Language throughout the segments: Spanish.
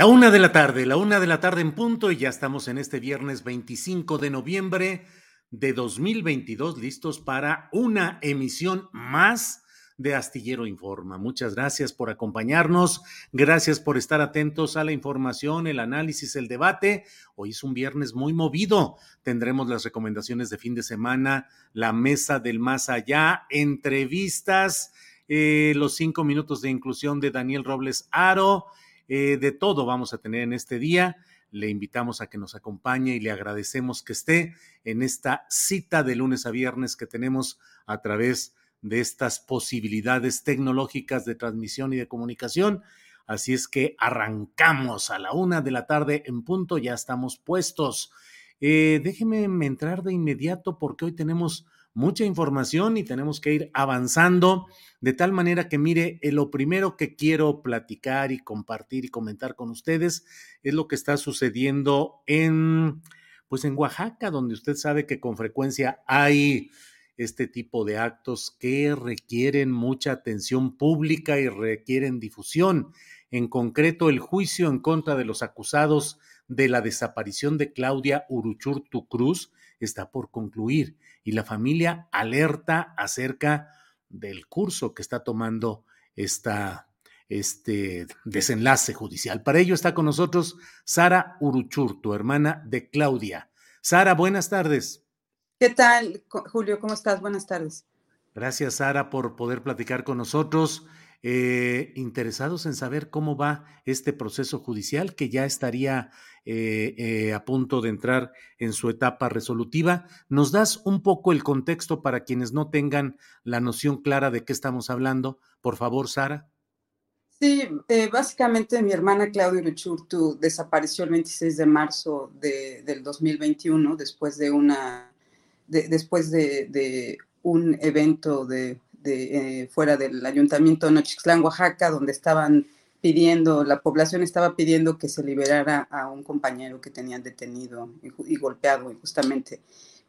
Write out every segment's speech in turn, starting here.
La una de la tarde, la una de la tarde en punto y ya estamos en este viernes 25 de noviembre de 2022 listos para una emisión más de Astillero Informa. Muchas gracias por acompañarnos, gracias por estar atentos a la información, el análisis, el debate. Hoy es un viernes muy movido. Tendremos las recomendaciones de fin de semana, la mesa del más allá, entrevistas, eh, los cinco minutos de inclusión de Daniel Robles Aro eh, de todo vamos a tener en este día. Le invitamos a que nos acompañe y le agradecemos que esté en esta cita de lunes a viernes que tenemos a través de estas posibilidades tecnológicas de transmisión y de comunicación. Así es que arrancamos a la una de la tarde en punto, ya estamos puestos. Eh, déjeme entrar de inmediato porque hoy tenemos mucha información y tenemos que ir avanzando de tal manera que mire, eh, lo primero que quiero platicar y compartir y comentar con ustedes es lo que está sucediendo en pues en Oaxaca, donde usted sabe que con frecuencia hay este tipo de actos que requieren mucha atención pública y requieren difusión. En concreto, el juicio en contra de los acusados de la desaparición de Claudia Uruchurtu Cruz está por concluir y la familia alerta acerca del curso que está tomando esta, este desenlace judicial. Para ello está con nosotros Sara Uruchurtu, hermana de Claudia. Sara, buenas tardes. ¿Qué tal, Julio? ¿Cómo estás? Buenas tardes. Gracias, Sara, por poder platicar con nosotros. Eh, interesados en saber cómo va este proceso judicial que ya estaría eh, eh, a punto de entrar en su etapa resolutiva. ¿Nos das un poco el contexto para quienes no tengan la noción clara de qué estamos hablando? Por favor, Sara. Sí, básicamente mi hermana Claudia Uruchurtu desapareció el 26 de marzo de, del 2021 después de una después de, de, un evento de de, eh, fuera del ayuntamiento de Nochixtlán, Oaxaca, donde estaban pidiendo, la población estaba pidiendo que se liberara a un compañero que tenían detenido y, golpeado injustamente.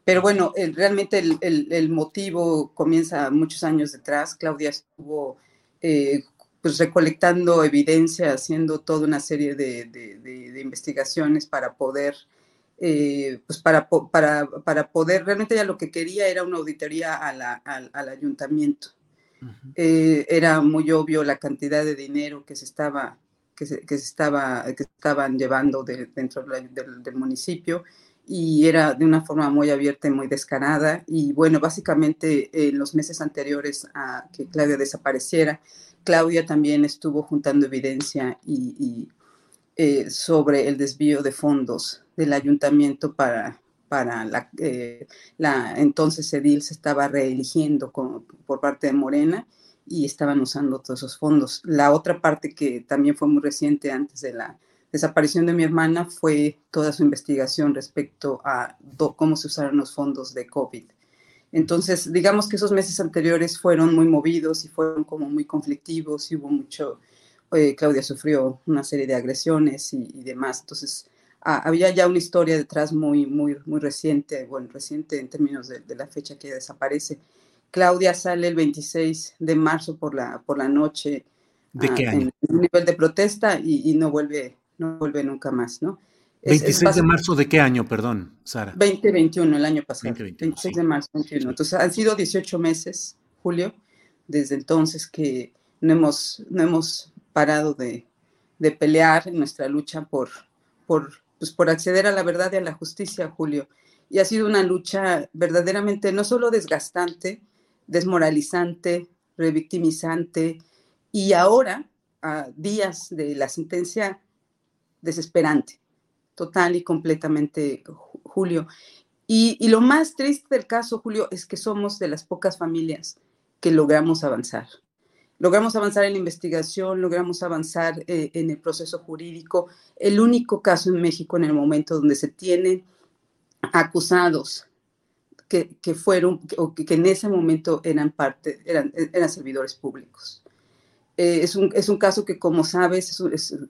Pero bueno, realmente el, motivo comienza muchos años detrás. Claudia estuvo eh, pues recolectando evidencia, haciendo toda una serie de, de investigaciones para poder eh, pues para, para, para, poder, realmente ya lo que quería era una auditoría al ayuntamiento. Eh, era muy obvio la cantidad de dinero que se estaba, que se, que se estaba, que estaban llevando dentro del, municipio y era de una forma muy abierta y muy descarada. Y bueno, básicamente en los meses anteriores a que Claudia desapareciera, Claudia también estuvo juntando evidencia y eh, sobre el desvío de fondos del ayuntamiento para, para la, eh, entonces Edil se estaba reeligiendo por parte de Morena y estaban usando todos esos fondos. La otra parte que también fue muy reciente antes de la, desaparición de mi hermana fue toda su investigación respecto a cómo se usaron los fondos de COVID. Entonces, digamos que esos meses anteriores fueron muy movidos y fueron como muy conflictivos y hubo mucho, eh, Claudia sufrió una serie de agresiones y, demás. Entonces, ah, había ya una historia detrás muy, muy, muy reciente, bueno, reciente en términos de, la fecha que desaparece. Claudia sale el 26 de marzo por la, por la noche ¿De qué ah, año? en un nivel de protesta y, y no vuelve no vuelve nunca más, ¿no? 26 de marzo de qué año, perdón, Sara? 2021, el año pasado. 26 de marzo, 21. Entonces han sido 18 meses, Julio, desde entonces que no hemos, no hemos parado de, de pelear en nuestra lucha por, por, pues por acceder a la verdad y a la justicia, Julio. Y ha sido una lucha verdaderamente no solo desgastante, desmoralizante, revictimizante, y ahora, días de la sentencia desesperante, total y completamente, Julio. Y, lo más triste del caso, Julio, es que somos de las pocas familias que logramos avanzar. Logramos avanzar en la investigación, logramos avanzar eh, en el proceso jurídico. El único caso en México en el momento donde se tienen acusados que, fueron o que, en ese momento eran parte, eran, eran servidores públicos. Eh, es, un, es, un, caso que, como sabes,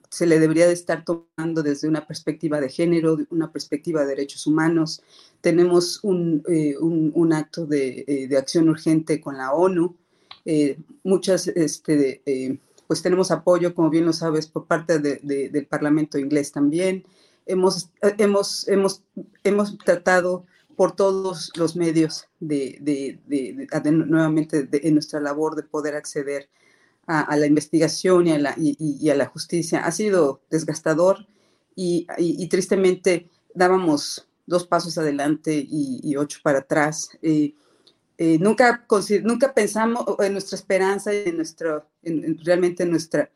se le debería de estar tomando desde una perspectiva de género, una perspectiva de derechos humanos. Tenemos un, eh, un, acto de, eh, de, acción urgente con la ONU. Muchas, este, pues tenemos apoyo, como bien lo sabes, por parte de, del Parlamento inglés también. Hemos, hemos, hemos, hemos tratado por todos los medios de, nuevamente en nuestra labor de poder acceder a, la investigación y a la, y, a la, justicia. Ha sido desgastador y, tristemente dábamos dos pasos adelante y, ocho para atrás. Eh, eh, nunca, nunca pensamos en nuestra esperanza en nuestro, realmente nuestra,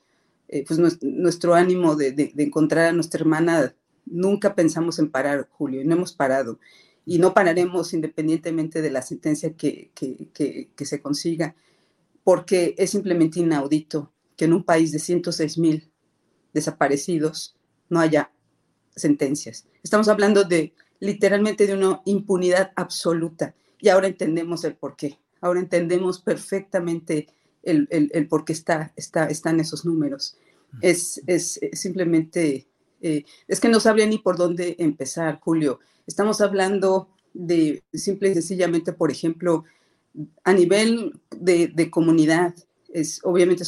eh, pues nuestro, ánimo de, encontrar a nuestra hermana. Nunca pensamos en parar, Julio, y no hemos parado. Y no pararemos independientemente de la sentencia que, que, que se consiga porque es simplemente inaudito que en un país de 106 mil desaparecidos no haya sentencias. Estamos hablando de literalmente de una impunidad absoluta y ahora entendemos el por qué. Ahora entendemos perfectamente el, el, por qué está, está, están esos números. Es, es, simplemente, eh, es que no sabría ni por dónde empezar, Julio. Estamos hablando de simple y sencillamente, por ejemplo, a nivel de, comunidad, es obviamente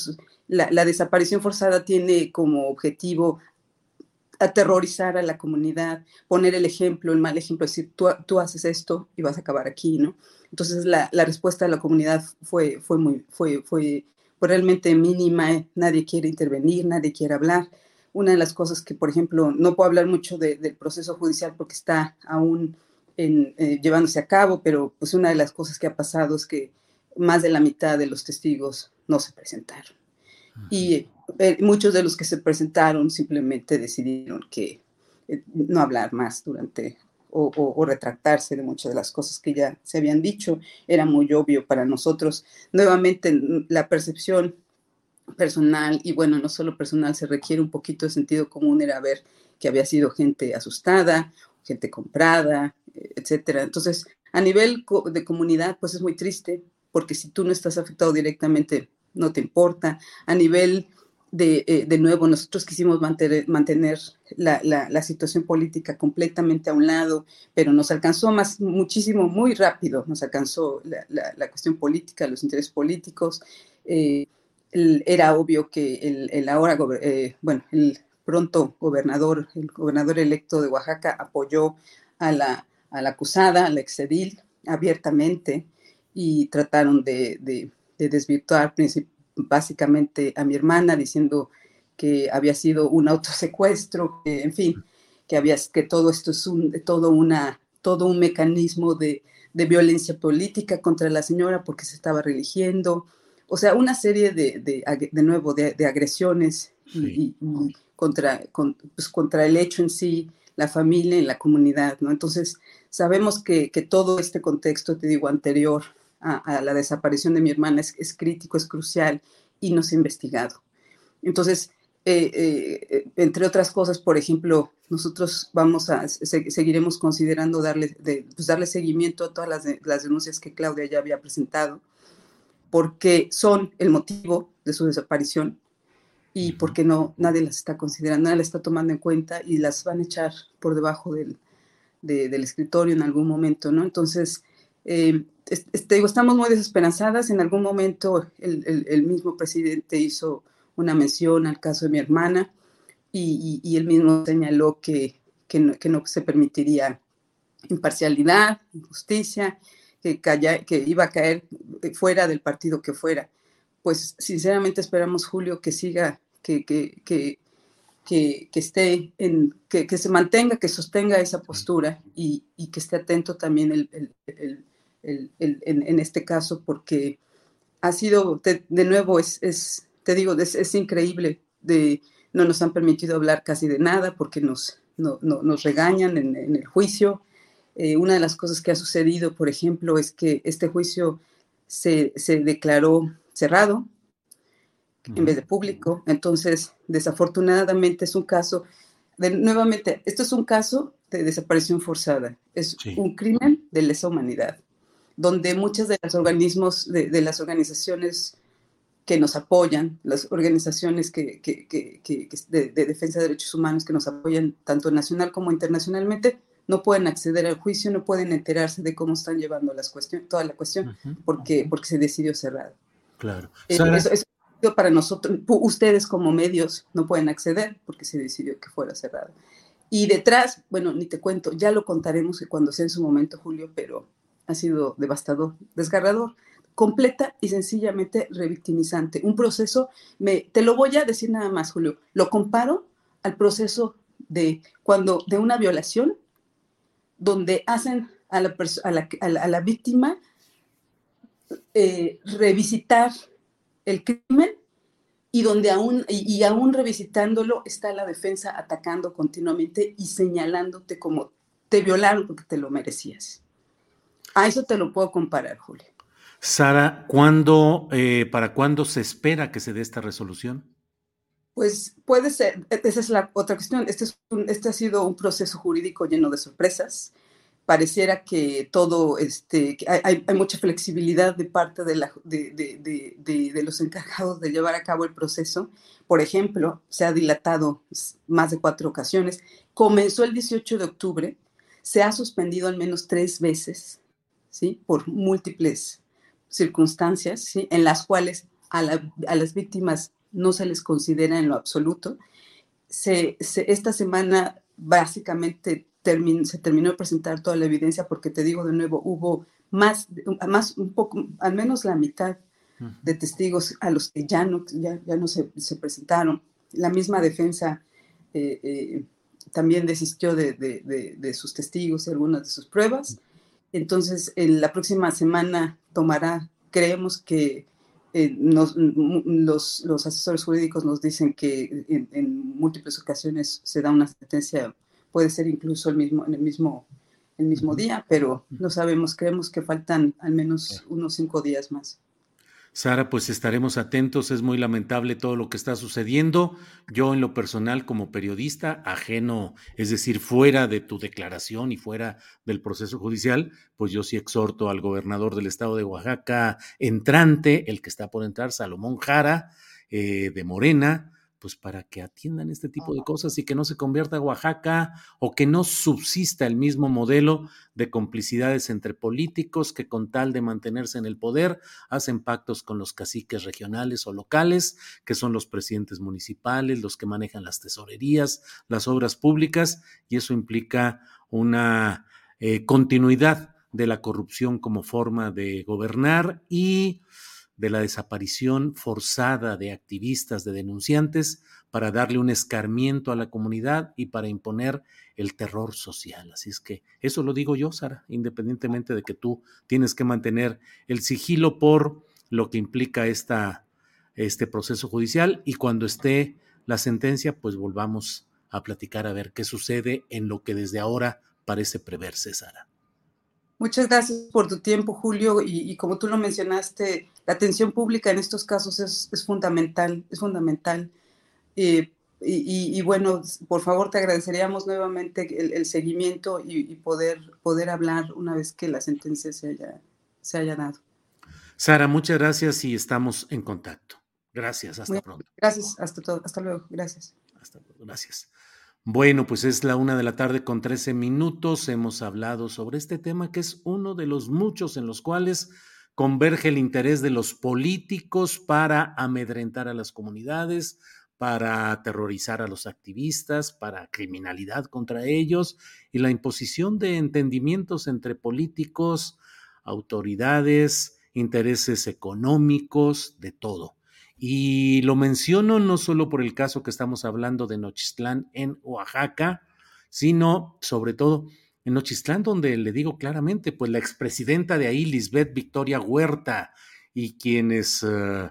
la, desaparición forzada tiene como objetivo aterrorizar a la comunidad, poner el ejemplo, el mal ejemplo, decir, tú, tú haces esto y vas a acabar aquí, ¿no? Entonces la, respuesta de la comunidad fue, fue, muy, fue, fue, realmente mínima, nadie quiere intervenir, nadie quiere hablar. Una de las cosas que, por ejemplo, no puedo hablar mucho del proceso judicial porque está aún eh, llevándose a cabo, pero pues una de las cosas que ha pasado es que más de la mitad de los testigos no se presentaron. Y eh, muchos de los que se presentaron simplemente decidieron que eh, no hablar más durante o, retractarse de muchas de las cosas que ya se habían dicho. Era muy obvio para nosotros. Nuevamente, la percepción personal, y bueno, no solo personal, se requiere un poquito de sentido común, era ver que había sido gente asustada, gente comprada, etcétera. Entonces, a nivel de comunidad, pues es muy triste, porque si tú no estás afectado directamente, no te importa. A nivel de, eh, de nuevo, nosotros quisimos mantener, mantener la, la, situación política completamente a un lado, pero nos alcanzó más, muchísimo, muy rápido, nos alcanzó la, la cuestión política, los intereses políticos. Eh, era obvio que el, el ahora, eh, bueno, el pronto gobernador, el gobernador electo de Oaxaca apoyó a la, a acusada, a la exedil, abiertamente y trataron de, desvirtuar básicamente a mi hermana diciendo que había sido un autosecuestro, que, en fin, que, había, que todo esto es un, todo, una, todo un mecanismo de, violencia política contra la señora porque se estaba religiendo, o sea, una serie de, de, nuevo, de, agresiones y, contra, pues, contra el hecho en sí, la familia y la comunidad, ¿no? Entonces, sabemos que, todo este contexto, te digo, anterior a, la desaparición de mi hermana es, crítico, es crucial y no se ha investigado. Entonces, eh, entre otras cosas, por ejemplo, nosotros vamos a, seguiremos considerando darle, pues darle seguimiento a todas las, las denuncias que Claudia ya había presentado, porque son el motivo de su desaparición y porque no, nadie las está considerando, nadie las está tomando en cuenta y las van a echar por debajo del, del escritorio en algún momento, ¿no? Entonces, eh, digo, estamos muy desesperanzadas. En algún momento el, el, mismo presidente hizo una mención al caso de mi hermana y, y, él mismo señaló que, que, no, que, no, se permitiría imparcialidad, injusticia, que, que iba a caer fuera del partido que fuera. Pues sinceramente esperamos, Julio, que siga, que, que, que, que, esté en, que, que, se mantenga, que sostenga esa postura y, y que esté atento también el, el, el, en, en, este caso, porque ha sido, de, de nuevo, es, es, te digo, es, es, increíble, de, no nos han permitido hablar casi de nada porque nos, no, no, nos regañan en, en el juicio. Eh, una de las cosas que ha sucedido, por ejemplo, es que este juicio se, se declaró cerrado, en vez de público. Entonces, desafortunadamente es un caso, de, nuevamente, esto es un caso de desaparición forzada, es un crimen de lesa humanidad, donde muchas de los organismos, de, las organizaciones que nos apoyan, las organizaciones que, que, que, de, defensa de derechos humanos que nos apoyan tanto nacional como internacionalmente, no pueden acceder al juicio, no pueden enterarse de cómo están llevando las cuestiones, toda la cuestión, porque, porque se decidió cerrado. Claro. Eh, para nosotros, ustedes como medios no pueden acceder porque se decidió que fuera cerrado. Y detrás, bueno, ni te cuento, ya lo contaremos cuando sea en su momento, Julio, pero ha sido devastador, desgarrador, completa y sencillamente revictimizante. Un proceso, me, te lo voy a decir nada más, Julio, lo comparo al proceso de cuando de una violación, donde hacen a la, a la, a la, víctima eh, revisitar el crimen y donde aún, y, aún revisitándolo está la defensa atacando continuamente y señalándote como te violaron porque te lo merecías. A eso te lo puedo comparar, Julio. Sara, ¿cuándo, eh, ¿para cuándo se espera que se dé esta resolución? Pues puede ser, esa es la otra cuestión. Este, es este ha sido un proceso jurídico lleno de sorpresas pareciera que todo, este, hay, hay, mucha flexibilidad de parte de, la, de, de, de, los encargados de llevar a cabo el proceso. Por ejemplo, se ha dilatado más de cuatro ocasiones. Comenzó el 18 de octubre, se ha suspendido al menos tres veces, ¿sí? Por múltiples circunstancias, ¿sí? En las cuales a, la, a las víctimas no se les considera en lo absoluto. Se, se, esta semana básicamente se terminó de presentar toda la evidencia porque te digo de nuevo, hubo más, más un poco, al menos la mitad de testigos a los que ya no, ya, ya no se, se, presentaron. La misma defensa eh, eh, también desistió de, de, de, sus testigos y algunas de sus pruebas. Entonces, en la próxima semana tomará, creemos que eh, nos, los, los, asesores jurídicos nos dicen que en, en múltiples ocasiones se da una sentencia puede ser incluso el mismo, en el mismo, el mismo día, pero no sabemos, creemos que faltan al menos unos cinco días más. Sara, pues estaremos atentos. Es muy lamentable todo lo que está sucediendo. Yo en lo personal como periodista, ajeno, es decir, fuera de tu declaración y fuera del proceso judicial, pues yo sí exhorto al gobernador del estado de Oaxaca entrante, el que está por entrar, Salomón Jara, eh, de Morena, pues para que atiendan este tipo de cosas y que no se convierta Oaxaca o que no subsista el mismo modelo de complicidades entre políticos que con tal de mantenerse en el poder hacen pactos con los caciques regionales o locales, que son los presidentes municipales, los que manejan las tesorerías, las obras públicas, y eso implica una eh, continuidad de la corrupción como forma de gobernar y de la desaparición forzada de activistas, de denunciantes, para darle un escarmiento a la comunidad y para imponer el terror social. Así es que eso lo digo yo, Sara, independientemente de que tú tienes que mantener el sigilo por lo que implica esta, este proceso judicial y cuando esté la sentencia, pues volvamos a platicar a ver qué sucede en lo que desde ahora parece preverse, Sara. Muchas gracias por tu tiempo, Julio. Y, como tú lo mencionaste, la atención pública en estos casos es, fundamental, es fundamental. y, bueno, por favor te agradeceríamos nuevamente el, seguimiento y, poder, poder hablar una vez que la sentencia se haya, se haya dado. Sara, muchas gracias y estamos en contacto. Gracias, hasta pronto. Gracias, hasta, todo, hasta luego, gracias. Hasta luego, gracias. Bueno, pues es la una de la tarde con 13 minutos. Hemos hablado sobre este tema que es uno de los muchos en los cuales converge el interés de los políticos para amedrentar a las comunidades, para aterrorizar a los activistas, para criminalidad contra ellos y la imposición de entendimientos entre políticos, autoridades, intereses económicos, de todo. Y lo menciono no solo por el caso que estamos hablando de Nochistlán en Oaxaca, sino sobre todo en Nochistlán, donde le digo claramente, pues la expresidenta de ahí, Lisbeth Victoria Huerta, y quienes eh,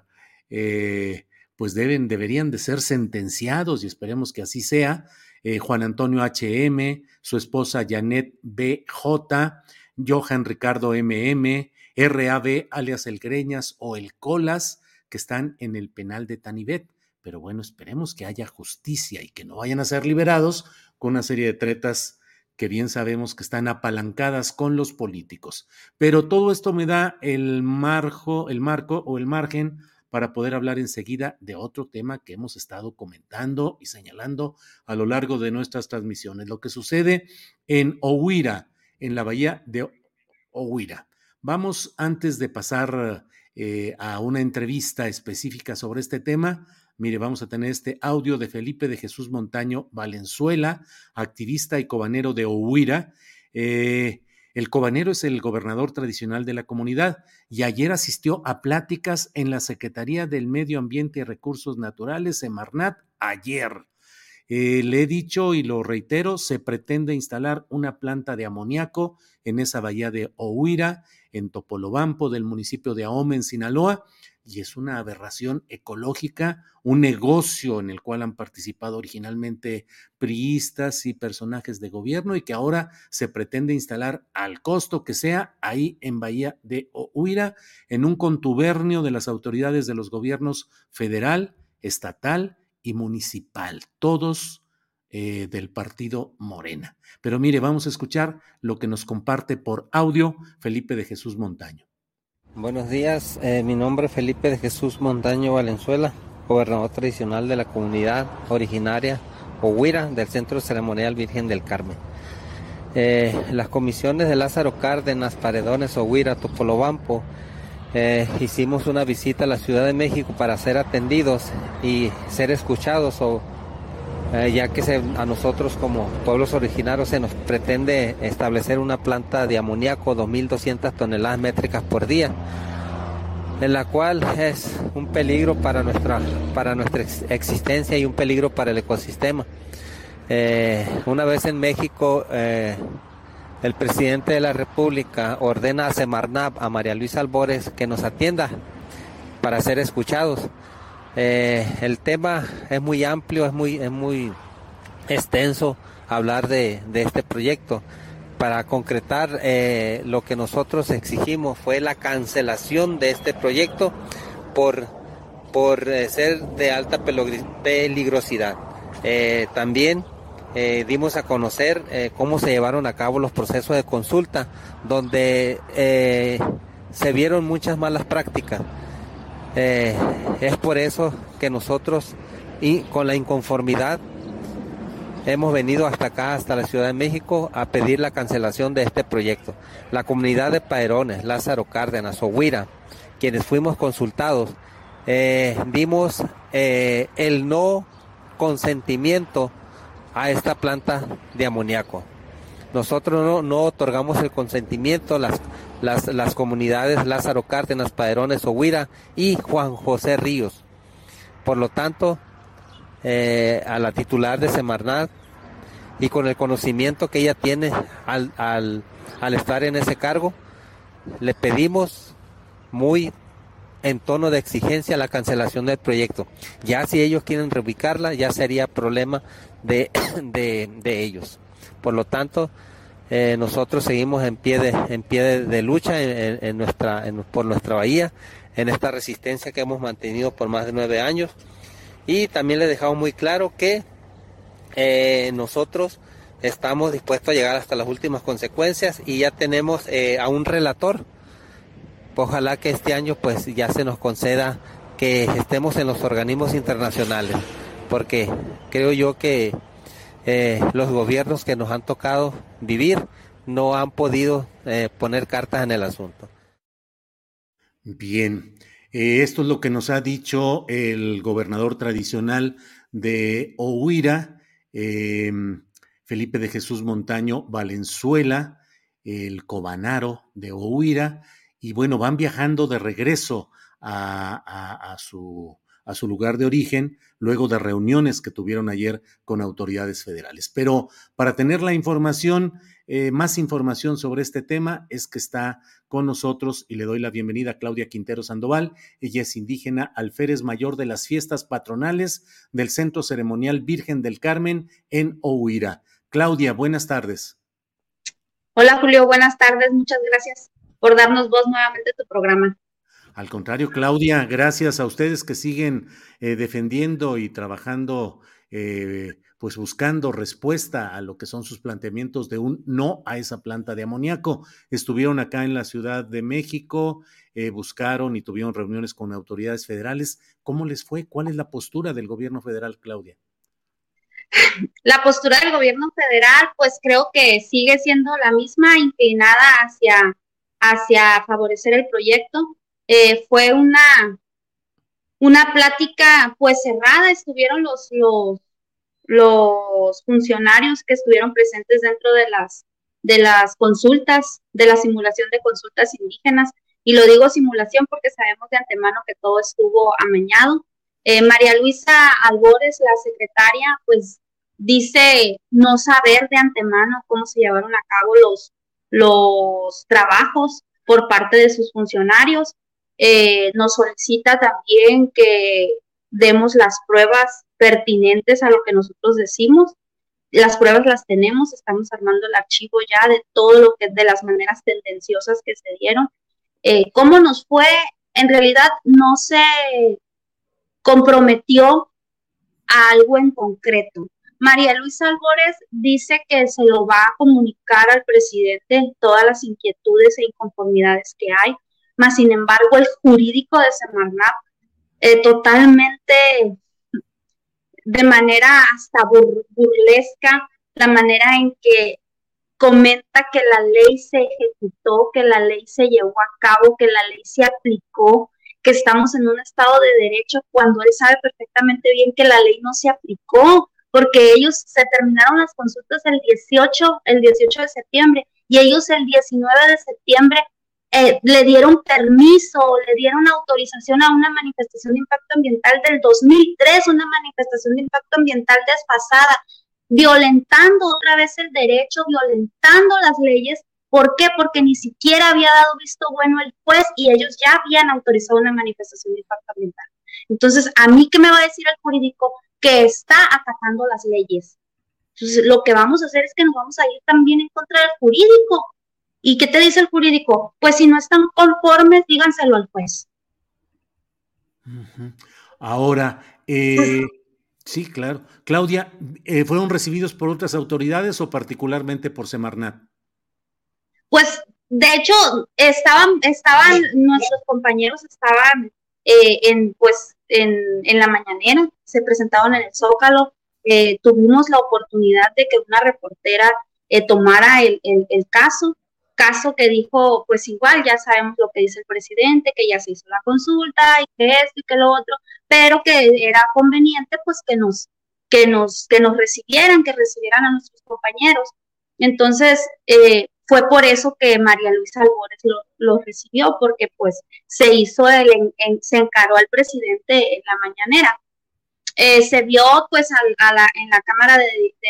eh, pues deben, deberían de ser sentenciados, y esperemos que así sea, eh, Juan Antonio HM, su esposa Janet BJ, Johan Ricardo MM, RAB alias El Greñas o El Colas, que están en el penal de Tanibet. Pero bueno, esperemos que haya justicia y que no vayan a ser liberados con una serie de tretas que bien sabemos que están apalancadas con los políticos. Pero todo esto me da el marco, el marco o el margen para poder hablar enseguida de otro tema que hemos estado comentando y señalando a lo largo de nuestras transmisiones, lo que sucede en Ohuira, en la bahía de Ohuira. Vamos, antes de pasar eh, a una entrevista específica sobre este tema. Mire, vamos a tener este audio de Felipe de Jesús Montaño Valenzuela, activista y cobanero de Ohuira. Eh, el cobanero es el gobernador tradicional de la comunidad y ayer asistió a pláticas en la Secretaría del Medio Ambiente y Recursos Naturales, en Marnat, ayer. Eh, le he dicho y lo reitero, se pretende instalar una planta de amoníaco en esa bahía de Ohuira, en Topolobampo del municipio de Ahome, en Sinaloa, y es una aberración ecológica, un negocio en el cual han participado originalmente priistas y personajes de gobierno y que ahora se pretende instalar al costo que sea ahí en Bahía de Ohuira, en un contubernio de las autoridades de los gobiernos federal, estatal y municipal, todos eh, del partido Morena. Pero mire, vamos a escuchar lo que nos comparte por audio Felipe de Jesús Montaño. Buenos días, eh, mi nombre es Felipe de Jesús Montaño Valenzuela, gobernador tradicional de la comunidad originaria Ohuira del Centro Ceremonial Virgen del Carmen. Eh, las comisiones de Lázaro Cárdenas, Paredones, Ohuira, Topolobampo, hicimos una visita a la Ciudad de México para ser atendidos y ser escuchados, o, eh, ya que a nosotros como pueblos originarios se nos pretende establecer una planta de amoníaco 2.200 toneladas métricas por día, en la cual es un peligro para nuestra, para nuestra existencia y un peligro para el ecosistema. Eh, una vez en México, el presidente de la República ordena a Semarnap, a María Luisa Albores, que nos atienda para ser escuchados. Eh, el tema es muy amplio, es muy, es muy extenso hablar de, este proyecto. Para concretar, eh, lo que nosotros exigimos fue la cancelación de este proyecto por, por eh, ser de alta peligrosidad. también dimos a conocer cómo se llevaron a cabo los procesos de consulta, donde se vieron muchas malas prácticas. Es por eso que nosotros, y con la inconformidad, hemos venido hasta acá, hasta la Ciudad de México, a pedir la cancelación de este proyecto. La comunidad de Paerones, Lázaro Cárdenas, Ohuira, quienes fuimos consultados, dimos el no consentimiento a esta planta de amoníaco. Nosotros no, otorgamos el consentimiento, las, las, comunidades Lázaro Cárdenas, Padrones, Ohuira y Juan José Ríos. Por lo tanto, eh, a la titular de Semarnat y con el conocimiento que ella tiene al, al, al estar en ese cargo, le pedimos muy en tono de exigencia la cancelación del proyecto. Ya si ellos quieren reubicarla, ya sería problema de, de, ellos. Por lo tanto, eh, nosotros seguimos en pie de, en pie de, lucha en, nuestra, por nuestra bahía, en esta resistencia que hemos mantenido por más de nueve años y también le dejamos muy claro que eh, nosotros estamos dispuestos a llegar hasta las últimas consecuencias y ya tenemos eh, a un relator. Ojalá que este año pues ya se nos conceda que estemos en los organismos internacionales, porque creo yo que eh, los gobiernos que nos han tocado vivir no han podido eh, poner cartas en el asunto. Bien, esto es lo que nos ha dicho el gobernador tradicional de Ohuira, Felipe de Jesús Montaño Valenzuela, el cobanaro de Ohuira, y bueno, van viajando de regreso a, su, a su lugar de origen, luego de reuniones que tuvieron ayer con autoridades federales. Pero para tener la información, eh, más información sobre este tema, es que está con nosotros y le doy la bienvenida a Claudia Quintero Sandoval. Ella es indígena alférez mayor de las fiestas patronales del Centro Ceremonial Virgen del Carmen en Ohuira. Claudia, buenas tardes. Hola Julio, buenas tardes. Muchas gracias por darnos voz nuevamente a tu programa. Al contrario, Claudia, gracias a ustedes que siguen eh, defendiendo y trabajando, eh, pues buscando respuesta a lo que son sus planteamientos de un no a esa planta de amoníaco. Estuvieron acá en la Ciudad de México, eh, buscaron y tuvieron reuniones con autoridades federales. ¿Cómo les fue? ¿Cuál es la postura del gobierno federal, Claudia? La postura del gobierno federal, pues creo que sigue siendo la misma, inclinada hacia, hacia favorecer el proyecto. Eh, fue una, una plática pues cerrada, estuvieron los, los, los funcionarios que estuvieron presentes dentro de las, de las consultas, de la simulación de consultas indígenas. Y lo digo simulación porque sabemos de antemano que todo estuvo amañado. Eh, María Luisa Albores, la secretaria, pues dice no saber de antemano cómo se llevaron a cabo los, los trabajos por parte de sus funcionarios. Eh, nos solicita también que demos las pruebas pertinentes a lo que nosotros decimos. Las pruebas las tenemos, estamos armando el archivo ya de todo lo que de las maneras tendenciosas que se dieron. Eh, ¿Cómo nos fue? En realidad no se comprometió a algo en concreto. María Luisa Albores dice que se lo va a comunicar al presidente todas las inquietudes e inconformidades que hay, más sin embargo el jurídico de Semarnap eh, totalmente de manera hasta burlesca, la manera en que comenta que la ley se ejecutó, que la ley se llevó a cabo, que la ley se aplicó, que estamos en un estado de derecho cuando él sabe perfectamente bien que la ley no se aplicó, porque ellos se terminaron las consultas el 18, el 18 de septiembre y ellos el 19 de septiembre eh, le dieron permiso, le dieron autorización a una manifestación de impacto ambiental del 2003, una manifestación de impacto ambiental desfasada, violentando otra vez el derecho, violentando las leyes ¿Por qué? Porque ni siquiera había dado visto bueno el juez y ellos ya habían autorizado una manifestación de impacto ambiental. Entonces, ¿a mí qué me va a decir el jurídico? Que está atacando las leyes. Entonces, lo que vamos a hacer es que nos vamos a ir también en contra del jurídico. ¿Y qué te dice el jurídico? Pues si no están conformes, díganselo al juez. Ahora, eh, sí, claro. Claudia, eh, ¿fueron recibidos por otras autoridades o particularmente por Semarnat? Pues de hecho, estaban, estaban, nuestros compañeros estaban eh, en, pues, en, en, la mañanera, se presentaron en el Zócalo, eh, tuvimos la oportunidad de que una reportera eh, tomara el, el, caso, caso que dijo, pues igual ya sabemos lo que dice el presidente, que ya se hizo la consulta y que esto y que lo otro, pero que era conveniente pues que nos, que nos, que nos recibieran, que recibieran a nuestros compañeros. Entonces, eh, fue por eso que María Luisa Albores lo, recibió, porque pues se hizo, el, se encaró al presidente en la mañanera. Eh, se vio pues a, la, en la Cámara de,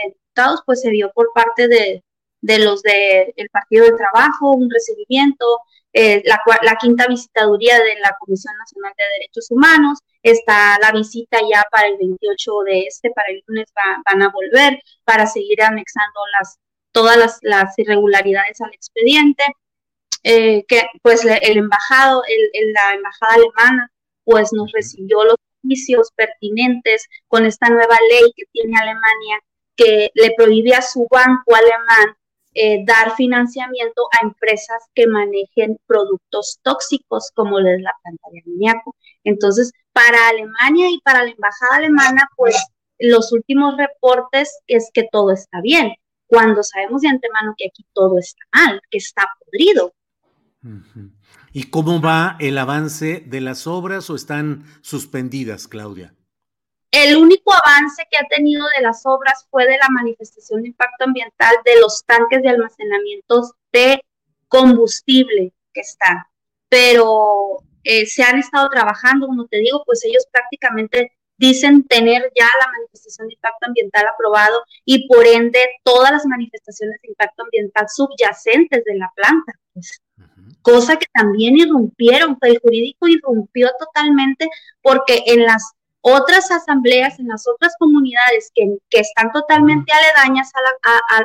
Diputados, pues se vio por parte de, de los del Partido del Trabajo un recibimiento, eh, la, la, quinta visitaduría de la Comisión Nacional de Derechos Humanos, está la visita ya para el 28 de este, para el lunes van a volver para seguir anexando las todas las, las irregularidades al expediente, eh, que pues el embajado, el, la embajada alemana, pues nos recibió los beneficios pertinentes con esta nueva ley que tiene Alemania que le prohíbe a su banco alemán eh, dar financiamiento a empresas que manejen productos tóxicos como es la planta de amoníaco. Entonces, para Alemania y para la embajada alemana, pues los últimos reportes es que todo está bien, cuando sabemos de antemano que aquí todo está mal, que está podrido. ¿Y cómo va el avance de las obras o están suspendidas, Claudia? El único avance que ha tenido de las obras fue de la manifestación de impacto ambiental de los tanques de almacenamiento de combustible que están. Pero eh, se han estado trabajando, como te digo, pues ellos prácticamente dicen tener ya la manifestación de impacto ambiental aprobado y por ende todas las manifestaciones de impacto ambiental subyacentes de la planta, pues. cosa que también irrumpieron, el jurídico irrumpió totalmente porque en las otras asambleas, en las otras comunidades que, están totalmente aledañas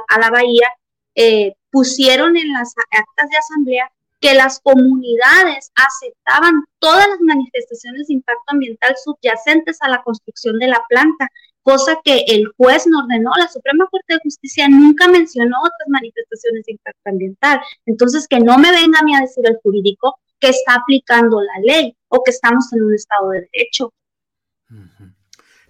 a la, bahía, eh, pusieron en las actas de asamblea que las comunidades aceptaban todas las manifestaciones de impacto ambiental subyacentes a la construcción de la planta, cosa que el juez no ordenó. La Suprema Corte de Justicia nunca mencionó otras manifestaciones de impacto ambiental. Entonces, que no me venga a mí a decir el jurídico que está aplicando la ley o que estamos en un estado de derecho.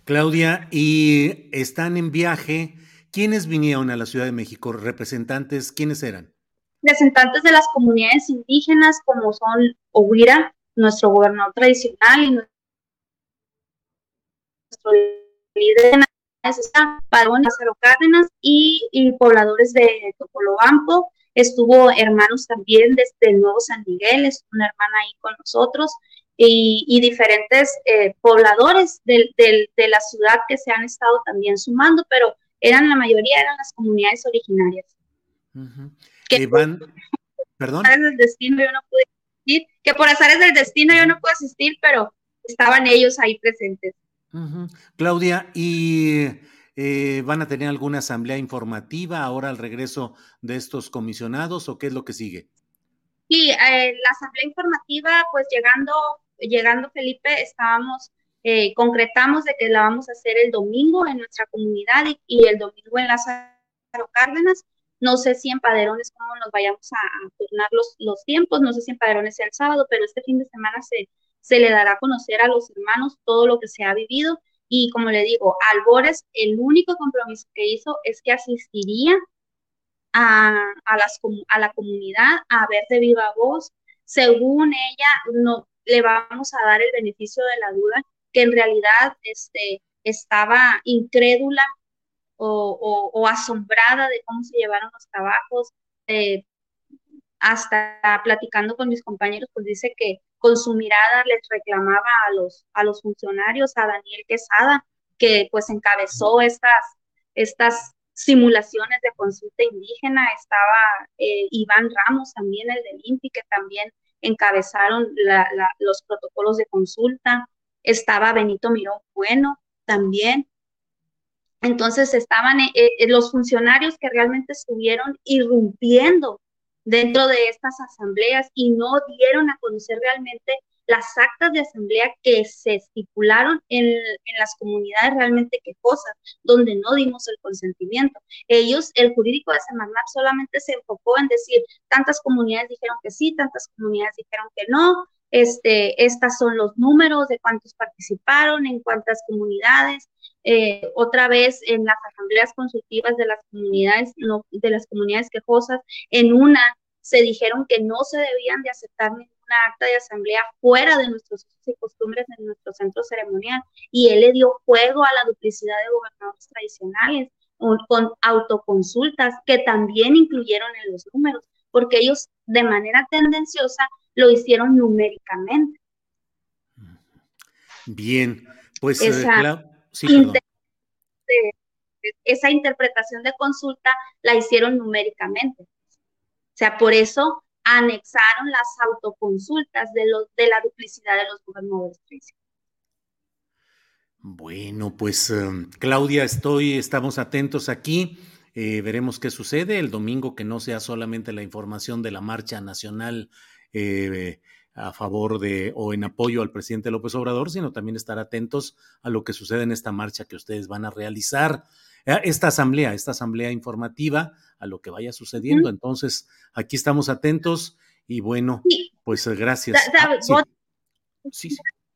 Claudia, y están en viaje. ¿Quiénes vinieron a la Ciudad de México? ¿Representantes? ¿Quiénes eran? representantes de las comunidades indígenas como son Oguira, nuestro gobernador tradicional y nuestro líder de Padrón, Lázaro Cárdenas y, pobladores de Topolobampo. Estuvo hermanos también desde Nuevo San Miguel, estuvo una hermana ahí con nosotros y, diferentes eh, pobladores de la ciudad que se han estado también sumando, pero eran la mayoría eran las comunidades originarias que van, perdón. Del destino yo no pude asistir, que por azares del destino yo no pude asistir, pero estaban ellos ahí presentes. Claudia, ¿y eh, van a tener alguna asamblea informativa ahora al regreso de estos comisionados o qué es lo que sigue? Sí, eh, la asamblea informativa, pues llegando, llegando Felipe, estábamos, eh, concretamos de que la vamos a hacer el domingo en nuestra comunidad y, y el domingo en Lázaro Cárdenas. No sé si en Paderones cómo nos vayamos a, turnar los, los, tiempos, no sé si en Paderones sea el sábado, pero este fin de semana se, se le dará a conocer a los hermanos todo lo que se ha vivido. Y como le digo, Albores, el único compromiso que hizo es que asistiría a, a, las, a la comunidad a ver de viva voz. Según ella, no, le vamos a dar el beneficio de la duda, que en realidad este, estaba incrédula o, asombrada de cómo se llevaron los trabajos, eh, hasta platicando con mis compañeros, pues dice que con su mirada les reclamaba a los, a los funcionarios, a Daniel Quesada, que pues encabezó estas, estas simulaciones de consulta indígena, estaba eh, Iván Ramos también, el del INPI, que también encabezaron los protocolos de consulta, estaba Benito Mirón Bueno también, entonces estaban eh, eh, los funcionarios que realmente estuvieron irrumpiendo dentro de estas asambleas y no dieron a conocer realmente las actas de asamblea que se estipularon en, las comunidades realmente quejosas, donde no dimos el consentimiento. Ellos, el jurídico de Semarnat solamente se enfocó en decir, tantas comunidades dijeron que sí, tantas comunidades dijeron que no, este, estas son los números de cuántos participaron, en cuántas comunidades, eh, otra vez en las asambleas consultivas de las comunidades, no, de las comunidades quejosas, en una se dijeron que no se debían de aceptar acta de asamblea fuera de nuestros usos y costumbres en nuestro centro ceremonial y él le dio juego a la duplicidad de gobernadores tradicionales con autoconsultas que también incluyeron en los números, porque ellos de manera tendenciosa lo hicieron numéricamente. Bien, pues eh, esa interpretación de consulta la hicieron numéricamente. O sea, por eso anexaron las autoconsultas de, los, de la duplicidad de los gobernadores. Bueno, pues em, Claudia, estoy, estamos atentos aquí. Eh, veremos qué sucede el domingo, que no sea solamente la información de la marcha nacional eh, a favor de o en apoyo al presidente López Obrador, sino también estar atentos a lo que sucede en esta marcha que ustedes van a realizar, esta asamblea, esta asamblea informativa, a lo que vaya sucediendo. Entonces, aquí estamos atentos y bueno, pues gracias. Ah,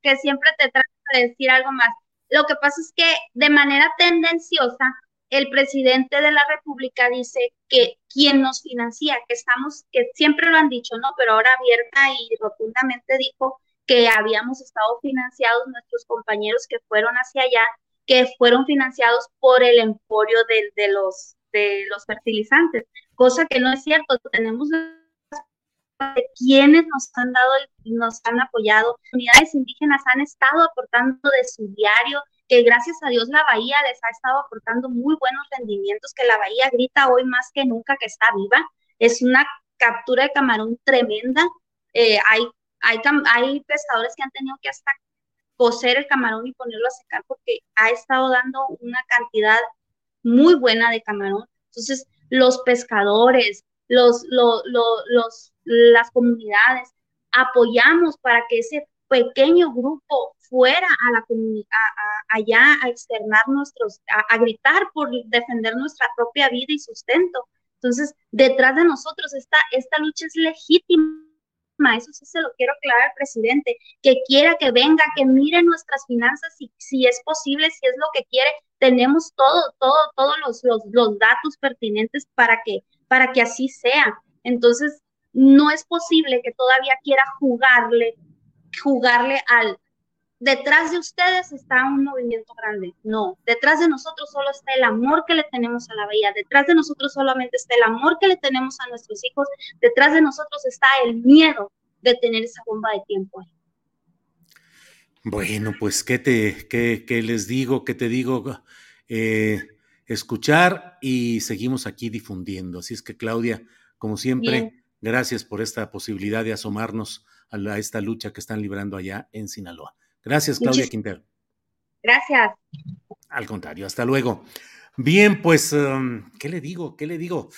que siempre te trato de decir algo más. Lo que pasa es que de manera tendenciosa el presidente de la República dice que quien nos financia, que estamos, que siempre lo han dicho, ¿no? Pero ahora abierta y rotundamente dijo que habíamos estado financiados nuestros compañeros que fueron hacia allá, que fueron financiados por el emporio de, de los, de los fertilizantes, cosa que no es cierto. Tenemos de quienes nos han dado, nos han apoyado. Unidades indígenas han estado aportando de su diario, que gracias a Dios la Bahía les ha estado aportando muy buenos rendimientos, que la Bahía grita hoy más que nunca que está viva. Es una captura de camarón tremenda. Eh, hay, hay, hay pescadores que han tenido que hasta cocer el camarón y ponerlo a secar porque ha estado dando una cantidad muy buena de camarón. Entonces, los pescadores, los, los, los, las comunidades, apoyamos para que ese pequeño grupo fuera a la comunidad, allá a externar nuestros, a, gritar por defender nuestra propia vida y sustento. Entonces, detrás de nosotros esta, esta lucha es legítima. Eso sí se lo quiero aclarar al presidente, que quiera que venga, que mire nuestras finanzas, si, si es posible, si es lo que quiere, tenemos todo, todo, todos los, los, los datos pertinentes para que, para que así sea. Entonces, no es posible que todavía quiera jugarle, jugarle al, detrás de ustedes está un movimiento grande. No, detrás de nosotros solo está el amor que le tenemos a la bahía, detrás de nosotros solamente está el amor que le tenemos a nuestros hijos, detrás de nosotros está el miedo de tener esa bomba de tiempo ahí. Bueno, pues, ¿qué, te, qué, qué les digo? ¿Qué te digo? Eh, escuchar y seguimos aquí difundiendo. Así es que, Claudia, como siempre, gracias por esta posibilidad de asomarnos a, a esta lucha que están librando allá en Sinaloa. Gracias, Claudia Quintero. Gracias. Al contrario, hasta luego. Bien, pues, um, ¿qué le digo? ¿Qué le digo?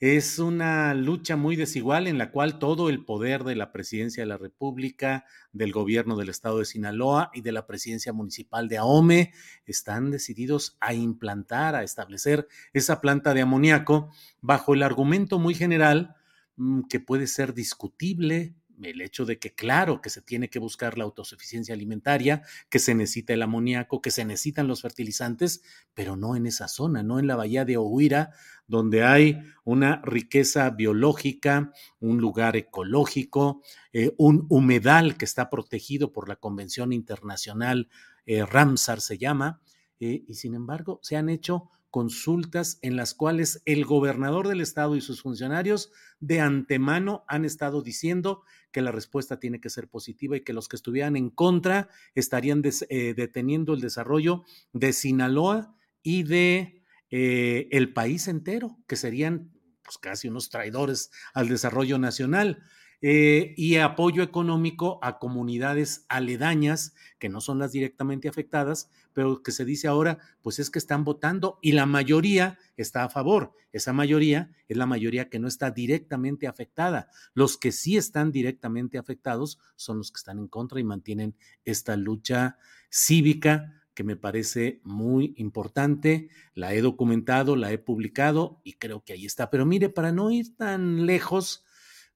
Es una lucha muy desigual en la cual todo el poder de la presidencia de la República, del gobierno del estado de Sinaloa y de la presidencia municipal de Ahome están decididos a implantar, a establecer esa planta de amoníaco bajo el argumento muy general mm, que puede ser discutible, el hecho de que claro que se tiene que buscar la autosuficiencia alimentaria, que se necesita el amoníaco, que se necesitan los fertilizantes, pero no en esa zona, no en la bahía de Ohuira, donde hay una riqueza biológica, un lugar ecológico, eh, un humedal que está protegido por la Convención Internacional eh, Ramsar se llama, eh, y sin embargo se han hecho consultas en las cuales el gobernador del estado y sus funcionarios de antemano han estado diciendo que la respuesta tiene que ser positiva y que los que estuvieran en contra estarían eh, deteniendo el desarrollo de Sinaloa y de eh, el país entero, que serían pues, casi unos traidores al desarrollo nacional. Eh, y apoyo económico a comunidades aledañas que no son las directamente afectadas, pero que se dice ahora, pues es que están votando y la mayoría está a favor. Esa mayoría es la mayoría que no está directamente afectada. Los que sí están directamente afectados son los que están en contra y mantienen esta lucha cívica que me parece muy importante. La he documentado, la he publicado y creo que ahí está. Pero mire, para no ir tan lejos,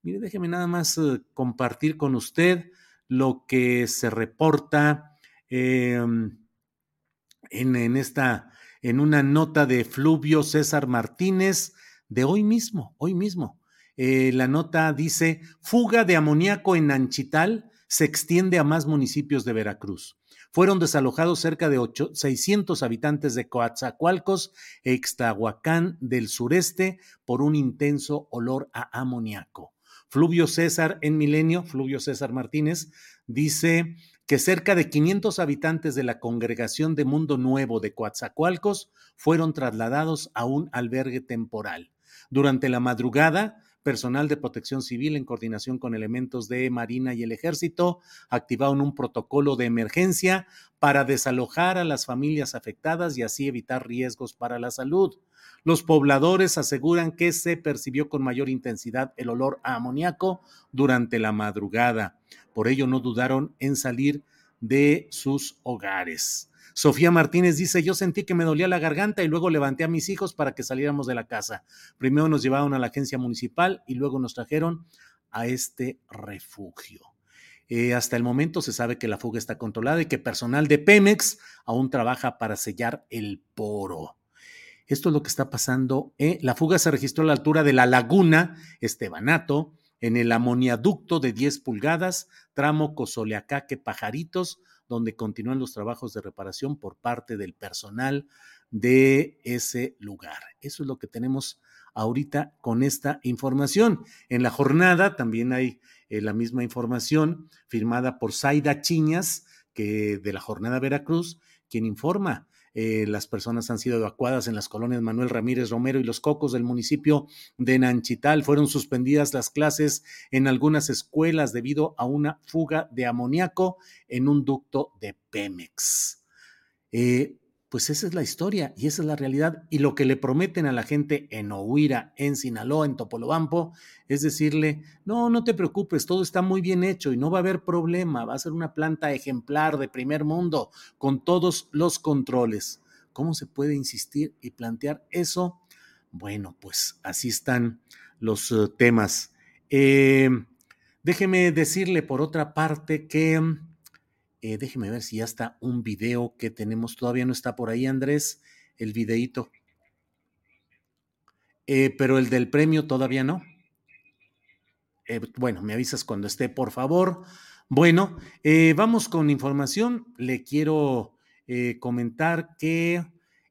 Mire, déjeme nada más eh, compartir con usted lo que se reporta em, en, esta, en una nota de Fluvio César Martínez de hoy mismo, hoy mismo. Eh, la nota dice, fuga de amoníaco en Anchital se extiende a más municipios de Veracruz. Fueron desalojados cerca de 600 habitantes de Coatzacoalcos, Extahuacán del sureste, por un intenso olor a amoníaco. Fluvio César en Milenio, Fluvio César Martínez, dice que cerca de 500 habitantes de la congregación de Mundo Nuevo de Coatzacoalcos fueron trasladados a un albergue temporal. Durante la madrugada, personal de protección civil en coordinación con elementos de Marina y el Ejército activaron un protocolo de emergencia para desalojar a las familias afectadas y así evitar riesgos para la salud. Los pobladores aseguran que se percibió con mayor intensidad el olor a amoníaco durante la madrugada. por ello no dudaron en salir de sus hogares. Sofía Martínez dice, yo sentí que me dolía la garganta y luego levanté a mis hijos para que saliéramos de la casa. Primero nos llevaron a la agencia municipal y luego nos trajeron a este refugio. Eh, hasta el momento se sabe que la fuga está controlada y que personal de Pemex aún trabaja para sellar el poro. Esto es lo que está pasando. ¿eh? La fuga se registró a la altura de la laguna Estebanato, en el amoniaducto de 10 pulgadas, tramo Cozoleacaque Pajaritos, donde continúan los trabajos de reparación por parte del personal de ese lugar. Eso es lo que tenemos ahorita con esta información. En la jornada también hay eh, la misma información firmada por Zaida Chiñas, que de la jornada Veracruz, quien informa eh, las personas han sido evacuadas en las colonias Manuel Ramírez Romero y Los Cocos del municipio de Nanchital. Fueron suspendidas las clases en algunas escuelas debido a una fuga de amoníaco en un ducto de Pemex. Eh, pues esa es la historia y esa es la realidad. Y lo que le prometen a la gente en Ohuira, en Sinaloa, en Topolobampo, es decirle, no, no te preocupes, todo está muy bien hecho y no va a haber problema, va a ser una planta ejemplar de primer mundo, con todos los controles. ¿Cómo se puede insistir y plantear eso? Bueno, pues así están los eh, temas. Eh, déjeme decirle por otra parte que eh, déjeme ver si ya está un video que tenemos. Todavía no está por ahí, Andrés, el videíto. Eh, pero el del premio todavía no. Eh, bueno, me avisas cuando esté, por favor. Bueno, vamos con información. Le quiero comentar que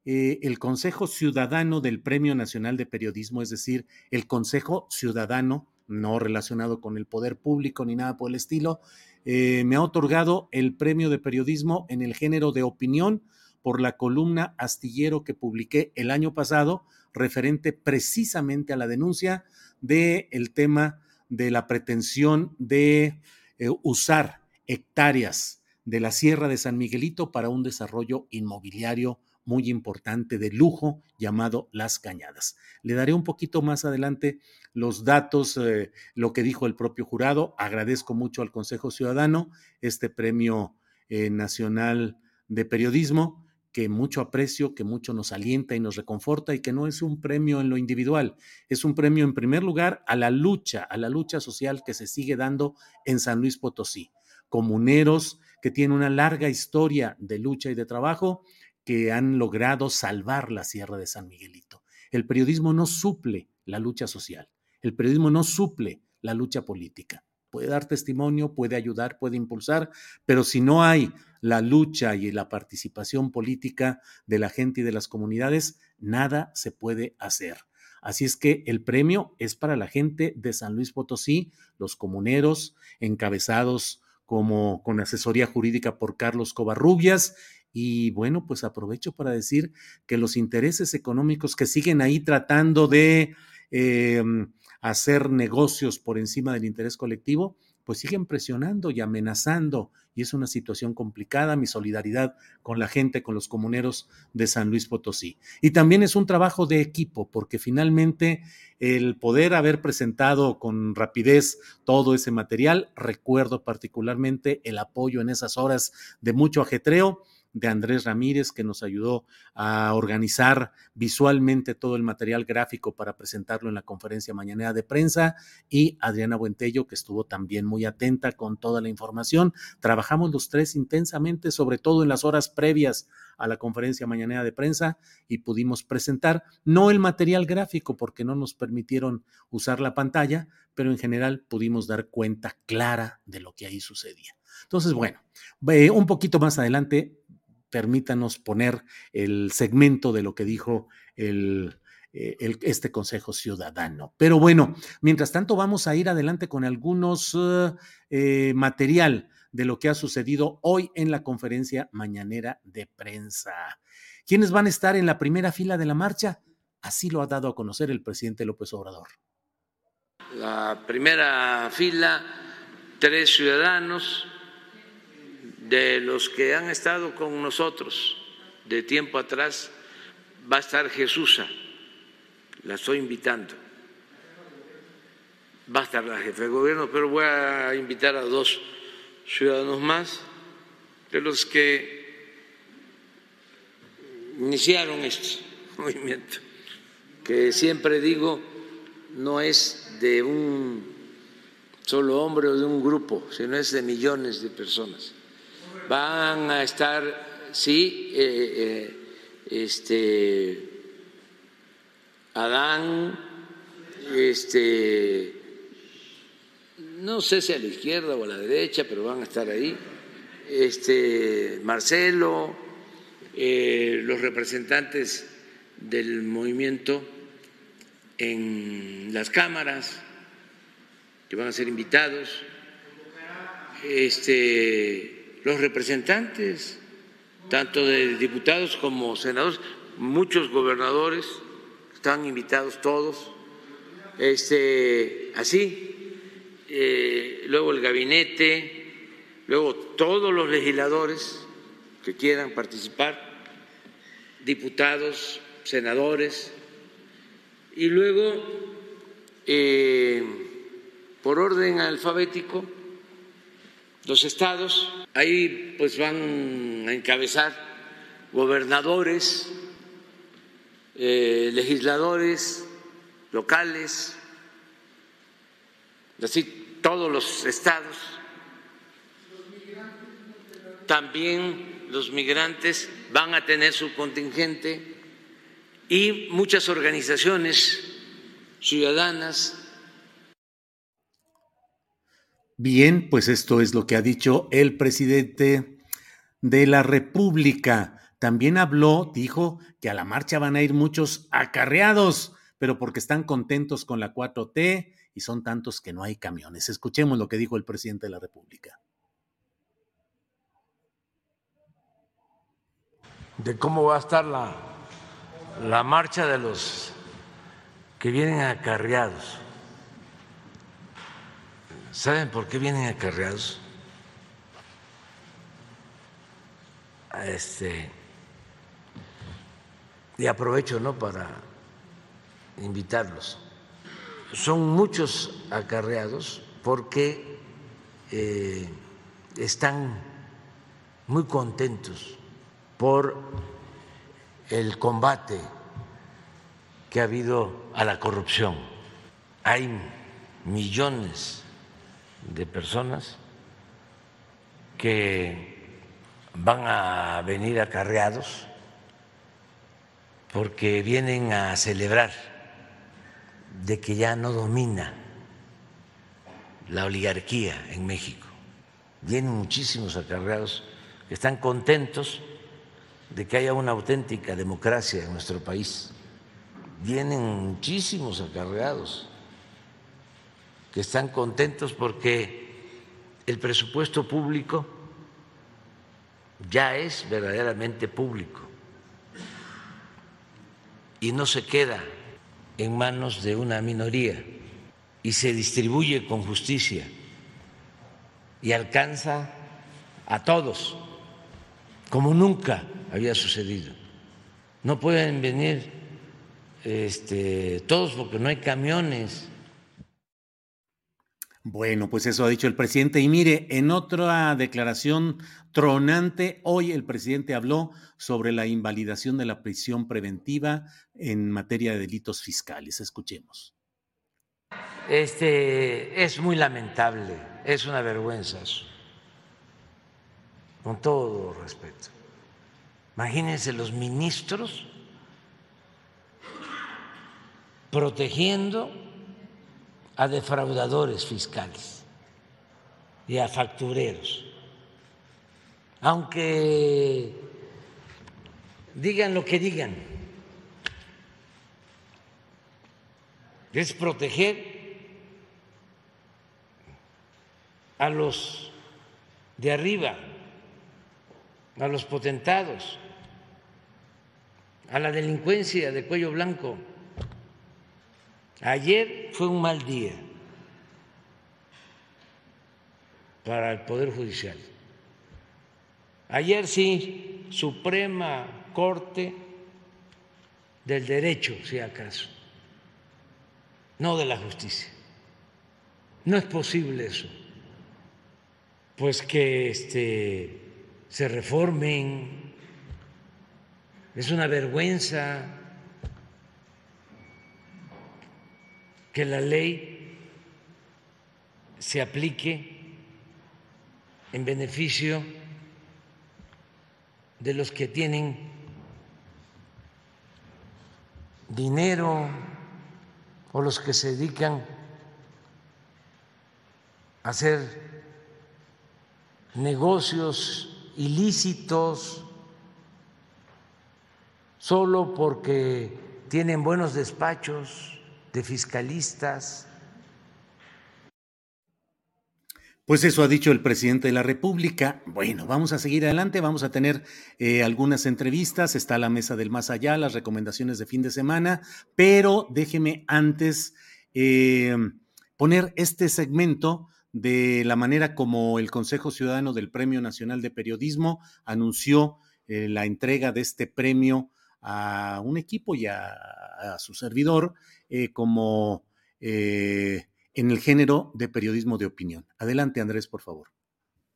el Consejo Ciudadano del Premio Nacional de Periodismo, es decir, el Consejo Ciudadano, no relacionado con el poder público ni nada por el estilo, eh, me ha otorgado el premio de periodismo en el género de opinión por la columna astillero que publiqué el año pasado, referente precisamente a la denuncia del el tema de la pretensión de eh, usar hectáreas de la Sierra de San Miguelito para un desarrollo inmobiliario muy importante de lujo llamado Las Cañadas. Le daré un poquito más adelante los datos, eh, lo que dijo el propio jurado. Agradezco mucho al Consejo Ciudadano este premio eh, nacional de periodismo que mucho aprecio, que mucho nos alienta y nos reconforta y que no es un premio en lo individual, es un premio en primer lugar a la lucha, a la lucha social que se sigue dando en San Luis Potosí. Comuneros que tienen una larga historia de lucha y de trabajo que han logrado salvar la Sierra de San Miguelito. El periodismo no suple la lucha social, el periodismo no suple la lucha política. Puede dar testimonio, puede ayudar, puede impulsar, pero si no hay la lucha y la participación política de la gente y de las comunidades, nada se puede hacer. Así es que el premio es para la gente de San Luis Potosí, los comuneros, encabezados como con asesoría jurídica por Carlos Covarrubias y bueno, pues aprovecho para decir que los intereses económicos que siguen ahí tratando de em, hacer negocios por encima del interés colectivo, pues siguen presionando y amenazando. Y es una situación complicada. Mi solidaridad con la gente, con los comuneros de San Luis Potosí. Y también es un trabajo de equipo, porque finalmente el poder haber presentado con rapidez todo ese material, recuerdo particularmente el apoyo en esas horas de mucho ajetreo de Andrés Ramírez, que nos ayudó a organizar visualmente todo el material gráfico para presentarlo en la conferencia mañanera de prensa, y Adriana Buentello, que estuvo también muy atenta con toda la información. Trabajamos los tres intensamente, sobre todo en las horas previas a la conferencia mañanera de prensa, y pudimos presentar no el material gráfico, porque no nos permitieron usar la pantalla, pero en general pudimos dar cuenta clara de lo que ahí sucedía. Entonces, bueno, un poquito más adelante permítanos poner el segmento de lo que dijo el, eh, este Consejo Ciudadano. Pero bueno, mientras tanto vamos a ir adelante con algunos eh, material de lo que ha sucedido hoy en la conferencia mañanera de prensa. ¿Quiénes van a estar en la primera fila de la marcha? Así lo ha dado a conocer el presidente López Obrador. La primera fila, tres ciudadanos de los que han estado con nosotros de tiempo atrás, va a estar Jesús, la estoy invitando. Va a estar la jefe de gobierno, pero voy a invitar a dos ciudadanos más de los que iniciaron este movimiento, que siempre digo no es de un solo hombre o de un grupo, sino es de millones de personas. Van a estar, sí, eh, eh, este, Adán, este, no sé si a la izquierda o a la derecha, pero van a estar ahí, este, Marcelo, eh, los representantes del movimiento en las cámaras, que van a ser invitados, este, los representantes, tanto de diputados como senadores, muchos gobernadores, están invitados todos, este, así, eh, luego el gabinete, luego todos los legisladores que quieran participar, diputados, senadores, y luego, eh, por orden alfabético, los estados, ahí pues van a encabezar gobernadores, eh, legisladores locales, así todos los estados, también los migrantes van a tener su contingente y muchas organizaciones ciudadanas. Bien, pues esto es lo que ha dicho el presidente de la República. También habló, dijo que a la marcha van a ir muchos acarreados, pero porque están contentos con la 4T y son tantos que no hay camiones. Escuchemos lo que dijo el presidente de la República. De cómo va a estar la, la marcha de los que vienen acarreados. ¿Saben por qué vienen acarreados? Este, y aprovecho ¿no? para invitarlos. Son muchos acarreados porque eh, están muy contentos por el combate que ha habido a la corrupción. Hay millones de personas que van a venir acarreados porque vienen a celebrar de que ya no domina la oligarquía en México. Vienen muchísimos acarreados que están contentos de que haya una auténtica democracia en nuestro país. Vienen muchísimos acarreados que están contentos porque el presupuesto público ya es verdaderamente público y no se queda en manos de una minoría y se distribuye con justicia y alcanza a todos, como nunca había sucedido. No pueden venir este, todos porque no hay camiones. Bueno, pues eso ha dicho el presidente. Y mire, en otra declaración tronante, hoy el presidente habló sobre la invalidación de la prisión preventiva en materia de delitos fiscales. Escuchemos. Este es muy lamentable, es una vergüenza eso, con todo respeto. Imagínense los ministros protegiendo a defraudadores fiscales y a factureros. Aunque digan lo que digan, es proteger a los de arriba, a los potentados, a la delincuencia de cuello blanco. Ayer fue un mal día para el Poder Judicial. Ayer sí, Suprema Corte del Derecho, si acaso, no de la justicia. No es posible eso, pues que este, se reformen. Es una vergüenza que la ley se aplique en beneficio de los que tienen dinero o los que se dedican a hacer negocios ilícitos solo porque tienen buenos despachos de fiscalistas. Pues eso ha dicho el presidente de la República. Bueno, vamos a seguir adelante, vamos a tener eh, algunas entrevistas, está la mesa del más allá, las recomendaciones de fin de semana, pero déjeme antes eh, poner este segmento de la manera como el Consejo Ciudadano del Premio Nacional de Periodismo anunció eh, la entrega de este premio a un equipo y a, su servidor eh, como eh, en el género de periodismo de opinión. Adelante, Andrés, por favor.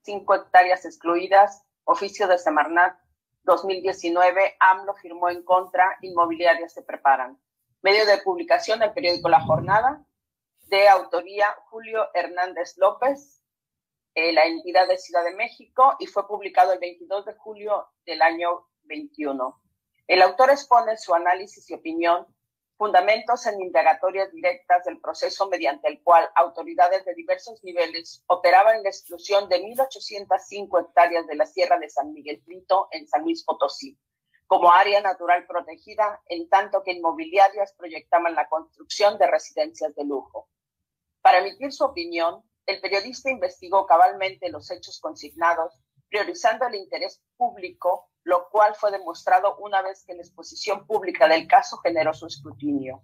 Cinco hectáreas excluidas, oficio de Semarnat 2019, AMLO firmó en contra, inmobiliarias se preparan. Medio de publicación del periódico La Jornada, de autoría Julio Hernández López, eh, la entidad de Ciudad de México, y fue publicado el 22 de julio del año 21. El autor expone su análisis y opinión, fundamentos en indagatorias directas del proceso mediante el cual autoridades de diversos niveles operaban la exclusión de 1.805 hectáreas de la Sierra de San Miguel Frito en San Luis Potosí como área natural protegida, en tanto que inmobiliarias proyectaban la construcción de residencias de lujo. Para emitir su opinión, el periodista investigó cabalmente los hechos consignados, priorizando el interés público, lo cual fue demostrado una vez que la exposición pública del caso generó su escrutinio.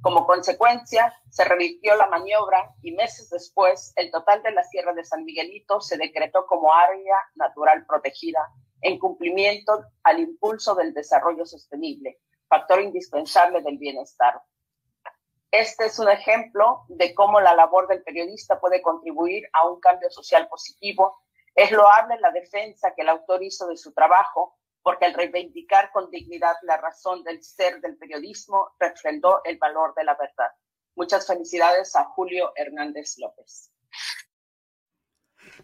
Como consecuencia, se revirtió la maniobra y meses después el total de la Sierra de San Miguelito se decretó como área natural protegida en cumplimiento al impulso del desarrollo sostenible, factor indispensable del bienestar. Este es un ejemplo de cómo la labor del periodista puede contribuir a un cambio social positivo. Es loable la defensa que el autor hizo de su trabajo, porque al reivindicar con dignidad la razón del ser del periodismo, refrendó el valor de la verdad. Muchas felicidades a Julio Hernández López.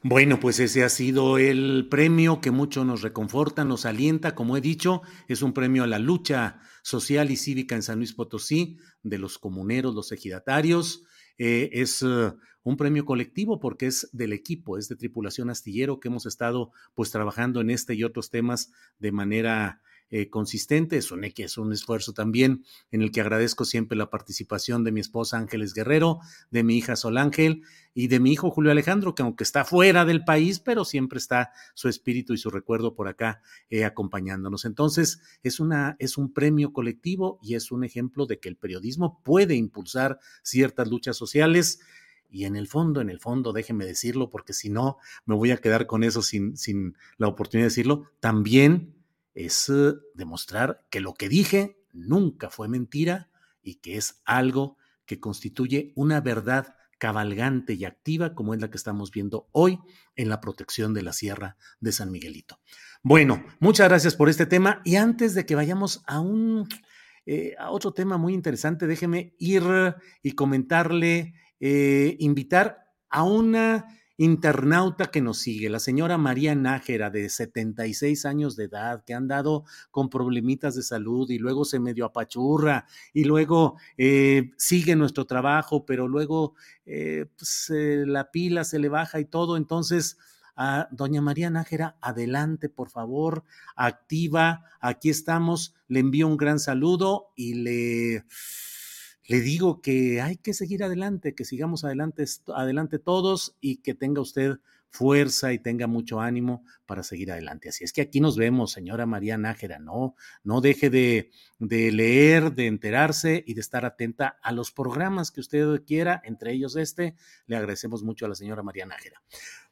Bueno, pues ese ha sido el premio que mucho nos reconforta, nos alienta, como he dicho, es un premio a la lucha social y cívica en San Luis Potosí de los comuneros, los ejidatarios. Eh, es uh, un premio colectivo porque es del equipo, es de tripulación astillero que hemos estado pues trabajando en este y otros temas de manera eh, consistente. Es un, es un esfuerzo también en el que agradezco siempre la participación de mi esposa Ángeles Guerrero, de mi hija Sol Ángel y de mi hijo Julio Alejandro, que aunque está fuera del país, pero siempre está su espíritu y su recuerdo por acá eh, acompañándonos. Entonces, es, una, es un premio colectivo y es un ejemplo de que el periodismo puede impulsar ciertas luchas sociales. Y en el fondo, en el fondo, déjeme decirlo, porque si no, me voy a quedar con eso sin, sin la oportunidad de decirlo, también es eh, demostrar que lo que dije nunca fue mentira y que es algo que constituye una verdad cabalgante y activa como es la que estamos viendo hoy en la protección de la Sierra de San Miguelito. Bueno, muchas gracias por este tema y antes de que vayamos a un eh, a otro tema muy interesante, déjeme ir y comentarle, eh, invitar a una internauta que nos sigue, la señora María Nájera, de 76 años de edad, que ha andado con problemitas de salud y luego se medio apachurra y luego eh, sigue nuestro trabajo, pero luego eh, pues, la pila se le baja y todo. Entonces, a doña María Nájera, adelante, por favor, activa, aquí estamos, le envío un gran saludo y le le digo que hay que seguir adelante, que sigamos adelante, adelante todos y que tenga usted fuerza y tenga mucho ánimo para seguir adelante. Así es que aquí nos vemos, señora María Nájera, no, no deje de, de leer, de enterarse y de estar atenta a los programas que usted quiera, entre ellos este. Le agradecemos mucho a la señora María Nájera.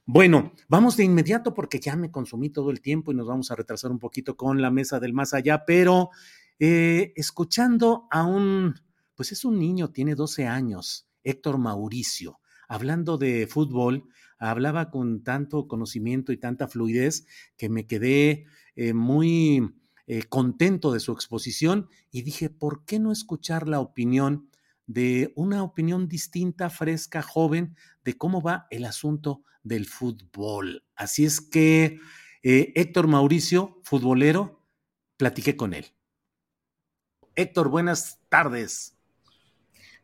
Bueno, vamos de inmediato porque ya me consumí todo el tiempo y nos vamos a retrasar un poquito con la mesa del más allá, pero eh, escuchando a un pues es un niño, tiene 12 años, Héctor Mauricio. hablando de fútbol, hablaba con tanto conocimiento y tanta fluidez que me quedé eh, muy eh, contento de su exposición y dije, ¿por qué no escuchar la opinión de una opinión distinta, fresca, joven, de cómo va el asunto del fútbol? Así es que eh, Héctor Mauricio, futbolero, platiqué con él. Héctor, buenas tardes.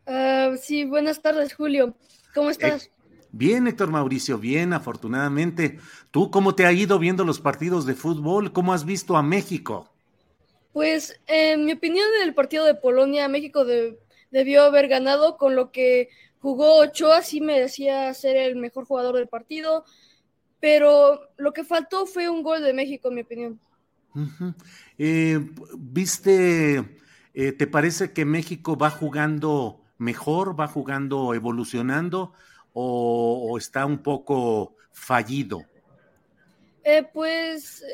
Uh, sí, buenas tardes, Julio. ¿Cómo eh, estás? bien, Héctor Mauricio, bien, afortunadamente. ¿Tú cómo te ha ido viendo los partidos de fútbol? ¿Cómo has visto a México? Pues, en mi opinión, el partido de Polonia, México debió haber ganado, con lo que jugó Ochoa, sí merecía ser el mejor jugador del partido, pero lo que faltó fue un gol de México, en mi opinión. Eh, ¿Viste, eh, te parece que México va jugando mejor, va jugando evolucionando o, está un poco fallido? Eh, pues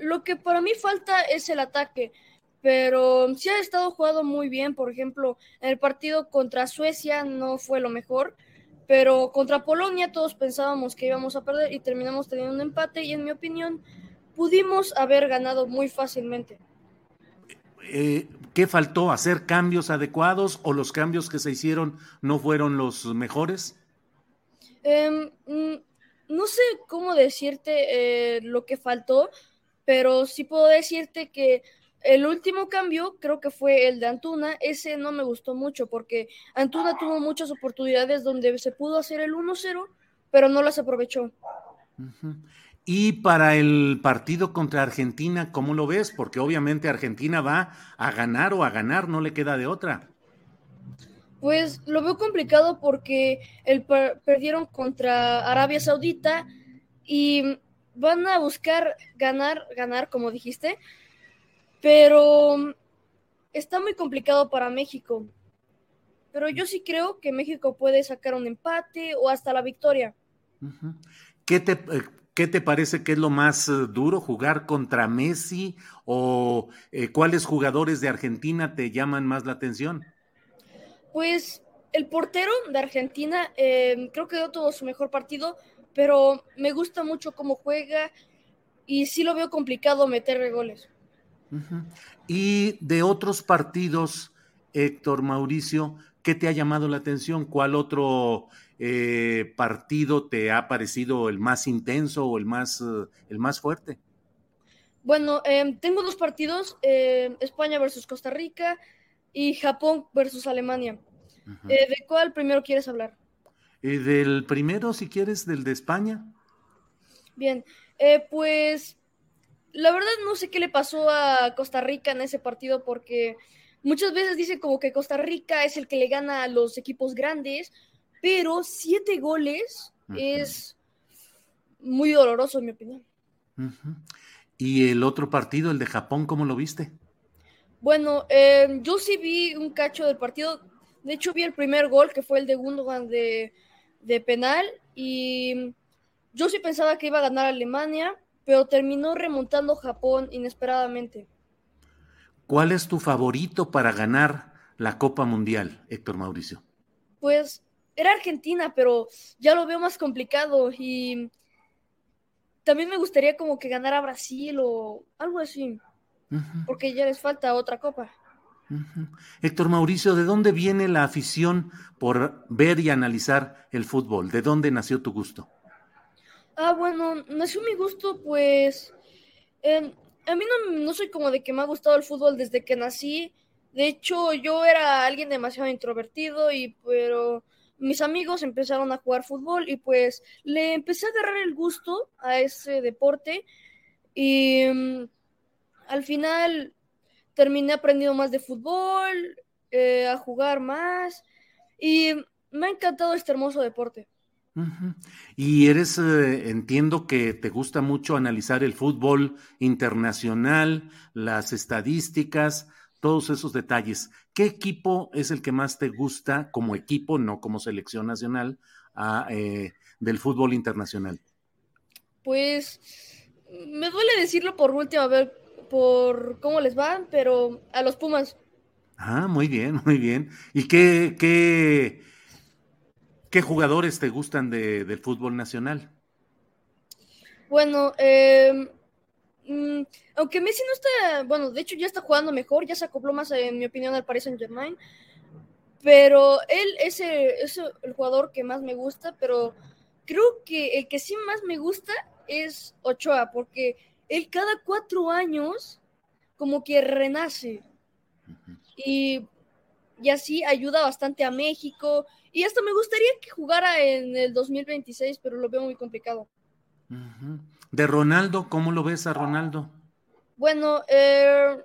lo que para mí falta es el ataque, pero sí ha estado jugando muy bien. Por ejemplo, en el partido contra Suecia no fue lo mejor, pero contra Polonia todos pensábamos que íbamos a perder y terminamos teniendo un empate y en mi opinión pudimos haber ganado muy fácilmente. Eh, ¿Qué faltó? ¿Hacer cambios adecuados o los cambios que se hicieron no fueron los mejores? Em, mm, no sé cómo decirte eh, lo que faltó, pero sí puedo decirte que el último cambio creo que fue el de Antuna. Ese no me gustó mucho porque Antuna tuvo muchas oportunidades donde se pudo hacer el 1-0, pero no las aprovechó. Y para el partido contra Argentina, ¿cómo lo ves? Porque obviamente Argentina va a ganar o a ganar, no le queda de otra. Pues lo veo complicado porque el perdieron contra Arabia Saudita y van a buscar ganar, ganar, como dijiste, pero está muy complicado para México. Pero yo sí creo que México puede sacar un empate o hasta la victoria. ¿Qué te, eh, ¿Qué te parece que es lo más eh, duro, jugar contra Messi o eh, cuáles jugadores de Argentina te llaman más la atención? Pues el portero de Argentina em, creo que dio todo su mejor partido, pero me gusta mucho cómo juega y sí lo veo complicado meterle goles. Y de otros partidos, Héctor Mauricio, ¿qué te ha llamado la atención? ¿Cuál otro eh, partido te ha parecido el más intenso o el más, eh, el más fuerte? Bueno, em, tengo dos partidos, em, España versus Costa Rica y Japón versus Alemania. Eh, ¿De cuál primero quieres hablar? del primero, si quieres, del de España. Bien, pues la verdad no sé qué le pasó a Costa Rica en ese partido porque muchas veces dicen como que Costa Rica es el que le gana a los equipos grandes, pero siete goles es muy doloroso, en mi opinión. ¿Y el otro partido, el de Japón, cómo lo viste? Bueno, em, yo sí vi un cacho del partido. De hecho, vi el primer gol, que fue el de Gundogan de, de penal. Y yo sí pensaba que iba a ganar Alemania, pero terminó remontando Japón inesperadamente. ¿Cuál es tu favorito para ganar la Copa Mundial, Héctor Mauricio? Pues era Argentina, pero ya lo veo más complicado y también me gustaría como que ganara Brasil o algo así, porque ya les falta otra copa. Héctor Mauricio, ¿de dónde viene la afición por ver y analizar el fútbol? ¿De dónde nació tu gusto? Ah, bueno, nació mi gusto, pues a mí no, no soy como de que me ha gustado el fútbol desde que nací. De hecho, yo era alguien demasiado introvertido y pero mis amigos empezaron a jugar fútbol y pues le empecé a agarrar el gusto a ese deporte y mm, al final terminé aprendiendo más de fútbol, eh, a jugar más y me ha encantado este hermoso deporte. Y eres, eh, entiendo que te gusta mucho analizar el fútbol internacional, las estadísticas, todos esos detalles. ¿Qué equipo es el que más te gusta como equipo, no como selección nacional, eh, del fútbol internacional? Pues me duele decirlo por última vez, por cómo les van, pero a los Pumas. Ah, muy bien, muy bien. ¿Y qué, qué, ¿Qué jugadores te gustan de, del fútbol nacional? Bueno, eh, aunque Messi no está, bueno, de hecho ya está jugando mejor, ya se acopló más, en mi opinión, al Paris Saint Germain. Pero él es el, es el jugador que más me gusta, pero creo que el que sí más me gusta es Ochoa, porque él cada cuatro años como que renace. Y, y así ayuda bastante a México. Y hasta me gustaría que jugara en el 2026, pero lo veo muy complicado. De Ronaldo, ¿cómo lo ves a Ronaldo? Bueno, eh,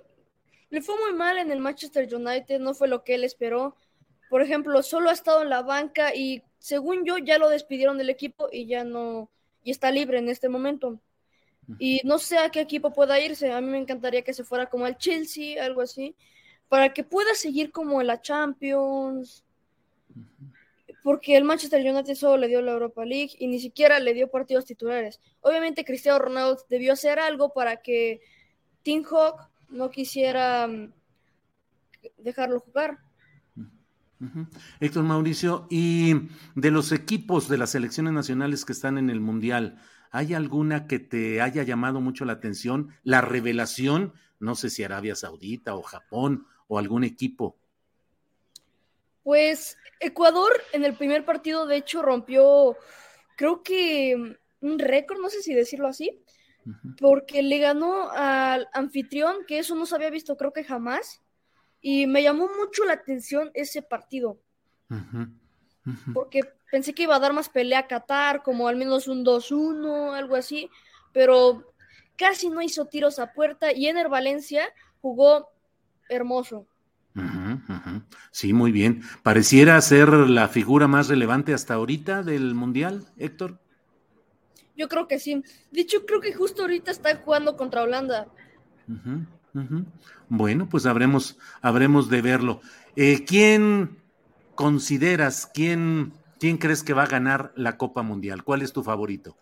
le fue muy mal en el Manchester United, no fue lo que él esperó. Por ejemplo, solo ha estado en la banca y según yo ya lo despidieron del equipo y ya no, y está libre en este momento. Y no sé a qué equipo pueda irse. A mí me encantaría que se fuera como al Chelsea, algo así, para que pueda seguir como en la Champions. Porque el Manchester United solo le dio la Europa League y ni siquiera le dio partidos titulares. Obviamente Cristiano Ronaldo debió hacer algo para que Tim Hawk no quisiera mm, dejarlo jugar. Héctor Mauricio, y de los equipos de las selecciones nacionales que están en el Mundial, ¿hay alguna que te haya llamado mucho la atención? La revelación, no sé si Arabia Saudita o Japón o algún equipo. Pues Ecuador en el primer partido, de hecho, rompió, creo que un récord, no sé si decirlo así, porque le ganó al anfitrión, que eso no se había visto creo que jamás y me llamó mucho la atención ese partido. Porque pensé que iba a dar más pelea a Qatar, como al menos un 2-1, algo así, pero casi no hizo tiros a puerta y Ener Valencia jugó hermoso. Sí, muy bien. Pareciera ser la figura más relevante hasta ahorita del Mundial, Héctor. Yo creo que sí. De hecho, creo que justo ahorita está jugando contra Holanda. Bueno, pues habremos, habremos de verlo. Eh, ¿Quién consideras, quién, quién crees que va a ganar la Copa Mundial? ¿Cuál es tu favorito?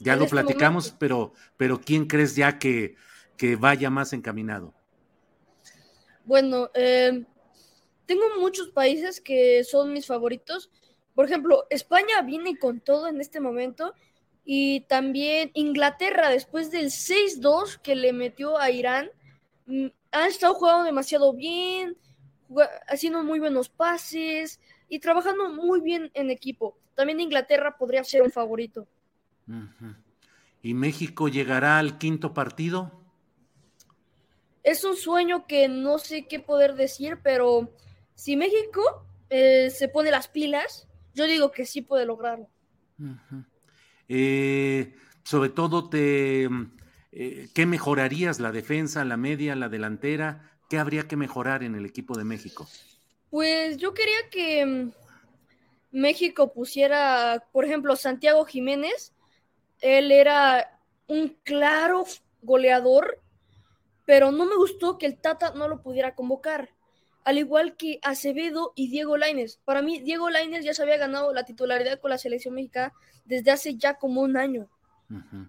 Ya lo este platicamos, pero, pero ¿quién crees ya que, que vaya más encaminado? Bueno, eh, tengo muchos países que son mis favoritos. Por ejemplo, España viene con todo en este momento y también Inglaterra después del 6-2 que le metió a Irán Mm, han estado jugando demasiado bien, haciendo muy buenos pases y trabajando muy bien en equipo. También Inglaterra podría ser un favorito. ¿Y México llegará al quinto partido? Es un sueño que no sé qué poder decir, pero si México eh, se pone las pilas, yo digo que sí puede lograrlo. Eh, sobre todo te eh, ¿qué mejorarías? ¿La defensa, la media, la delantera? ¿Qué habría que mejorar en el equipo de México? Pues yo quería que mm, México pusiera, por ejemplo, Santiago Jiménez. Él era un claro goleador, pero no me gustó que el Tata no lo pudiera convocar. Al igual que Acevedo y Diego Laines. Para mí, Diego Laines ya se había ganado la titularidad con la selección mexicana desde hace ya como un año.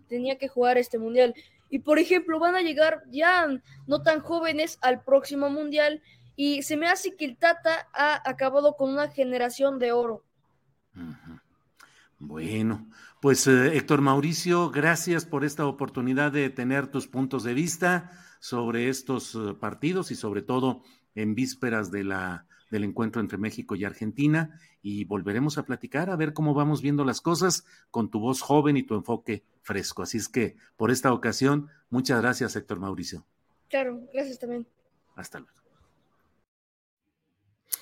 Tenía que jugar este mundial. Y por ejemplo, van a llegar ya no tan jóvenes al próximo mundial. Y se me hace que el Tata ha acabado con una generación de oro. Bueno, pues eh, Héctor Mauricio, gracias por esta oportunidad de tener tus puntos de vista sobre estos eh, partidos y sobre todo en vísperas de la del encuentro entre México y Argentina y volveremos a platicar a ver cómo vamos viendo las cosas con tu voz joven y tu enfoque fresco. Así es que por esta ocasión, muchas gracias, Héctor Mauricio. Claro, gracias también. Hasta luego.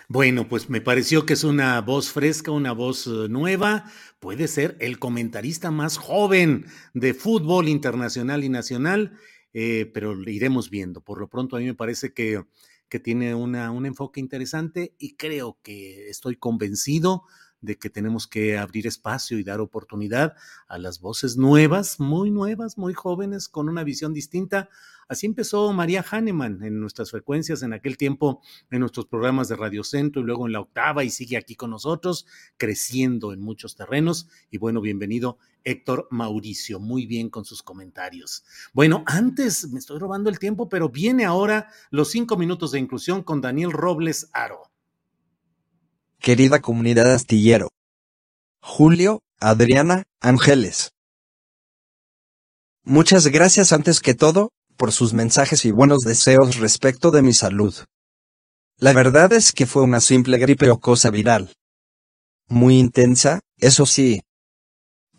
Bueno, pues me pareció que es una voz fresca, una voz eh, nueva. Puede ser el comentarista más joven de fútbol internacional y nacional, eh, pero iremos viendo. Por lo pronto, a mí me parece que que tiene una, un enfoque interesante y creo que estoy convencido de que tenemos que abrir espacio y dar oportunidad a las voces nuevas, muy nuevas, muy jóvenes, con una visión distinta. Así empezó María Hahnemann en nuestras frecuencias, en aquel tiempo en nuestros programas de Radio Centro y luego en la octava y sigue aquí con nosotros, creciendo en muchos terrenos. Y bueno, bienvenido Héctor Mauricio, muy bien con sus comentarios. Bueno, antes me estoy robando el tiempo, pero viene ahora los cinco minutos de inclusión con Daniel Robles Aro. Querida comunidad astillero, Julio, Adriana, Ángeles. Muchas gracias antes que todo, por sus mensajes y buenos deseos respecto de mi salud. La verdad es que fue una simple gripe o cosa viral. Muy intensa, eso sí.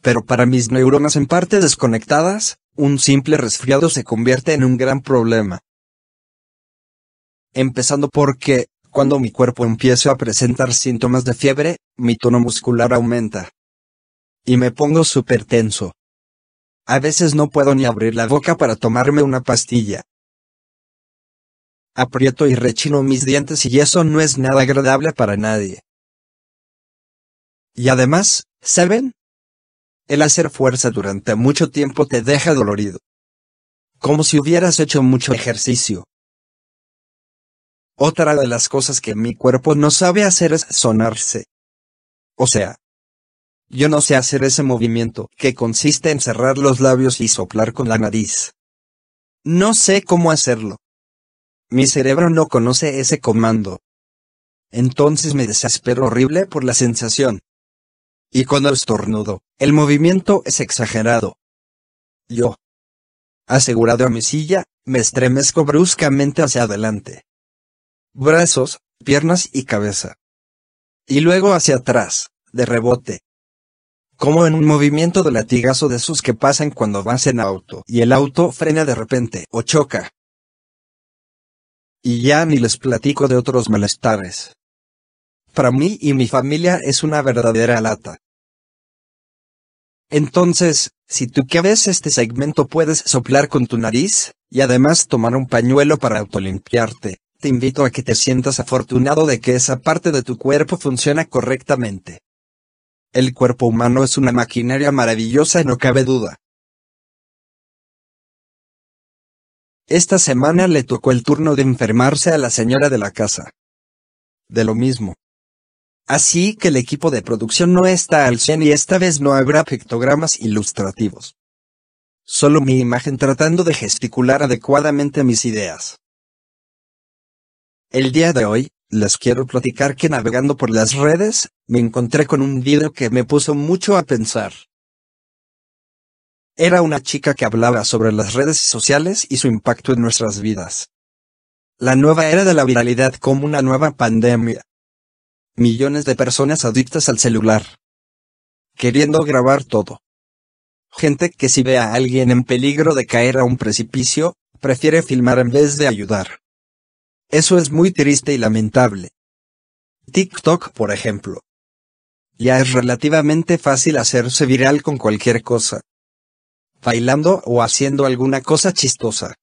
Pero para mis neuronas en parte desconectadas, un simple resfriado se convierte en un gran problema. Empezando porque, cuando mi cuerpo empieza a presentar síntomas de fiebre, mi tono muscular aumenta. Y me pongo súper tenso. A veces no puedo ni abrir la boca para tomarme una pastilla. Aprieto y rechino mis dientes y eso no es nada agradable para nadie. Y además, ¿saben? El hacer fuerza durante mucho tiempo te deja dolorido. Como si hubieras hecho mucho ejercicio. Otra de las cosas que mi cuerpo no sabe hacer es sonarse. O sea, yo no sé hacer ese movimiento, que consiste en cerrar los labios y soplar con la nariz. No sé cómo hacerlo. Mi cerebro no conoce ese comando. Entonces me desespero horrible por la sensación. Y cuando estornudo, el movimiento es exagerado. Yo, asegurado a mi silla, me estremezco bruscamente hacia adelante. Brazos, piernas y cabeza. Y luego hacia atrás, de rebote, como en un movimiento de latigazo de esos que pasan cuando vas en auto y el auto frena de repente o choca. Y ya ni les platico de otros malestares. Para mí y mi familia es una verdadera lata. Entonces, si tú que ves este segmento puedes soplar con tu nariz, y además tomar un pañuelo para autolimpiarte, te invito a que te sientas afortunado de que esa parte de tu cuerpo funciona correctamente. El cuerpo humano es una maquinaria maravillosa no cabe duda. Esta semana le tocó el turno de enfermarse a la señora de la casa. De lo mismo. Así que el equipo de producción no está al 100 y esta vez no habrá pictogramas ilustrativos. Solo mi imagen tratando de gesticular adecuadamente mis ideas. El día de hoy, les quiero platicar que navegando por las redes, me encontré con un video que me puso mucho a pensar. Era una chica que hablaba sobre las redes sociales y su impacto en nuestras vidas. La nueva era de la viralidad como una nueva pandemia. Millones de personas adictas al celular. Queriendo grabar todo. Gente que si ve a alguien en peligro de caer a un precipicio, prefiere filmar en vez de ayudar. Eso es muy triste y lamentable. TikTok, por ejemplo. Ya es relativamente fácil hacerse viral con cualquier cosa. Bailando o haciendo alguna cosa chistosa.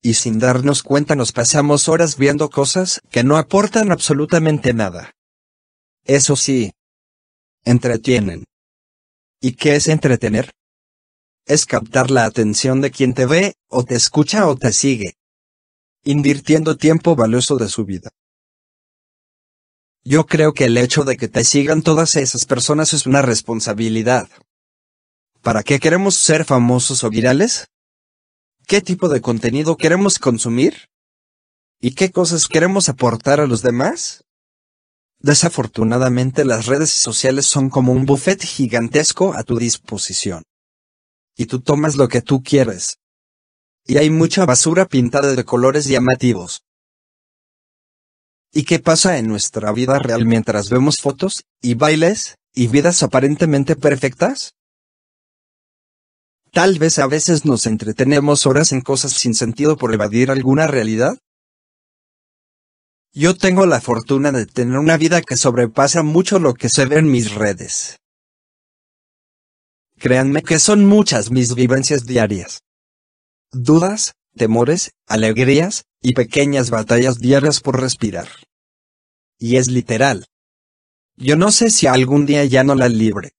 Y sin darnos cuenta nos pasamos horas viendo cosas que no aportan absolutamente nada. Eso sí. Entretienen. ¿Y qué es entretener? Es captar la atención de quien te ve, o te escucha o te sigue invirtiendo tiempo valioso de su vida. Yo creo que el hecho de que te sigan todas esas personas es una responsabilidad. ¿Para qué queremos ser famosos o virales? ¿Qué tipo de contenido queremos consumir? ¿Y qué cosas queremos aportar a los demás? Desafortunadamente las redes sociales son como un buffet gigantesco a tu disposición. Y tú tomas lo que tú quieres y hay mucha basura pintada de colores llamativos. ¿Y qué pasa en nuestra vida real mientras vemos fotos, y bailes, y vidas aparentemente perfectas? Tal vez a veces nos entretenemos horas en cosas sin sentido por evadir alguna realidad. Yo tengo la fortuna de tener una vida que sobrepasa mucho lo que se ve en mis redes. Créanme que son muchas mis vivencias diarias dudas, temores, alegrías, y pequeñas batallas diarias por respirar. Y es literal. Yo no sé si algún día ya no la libre.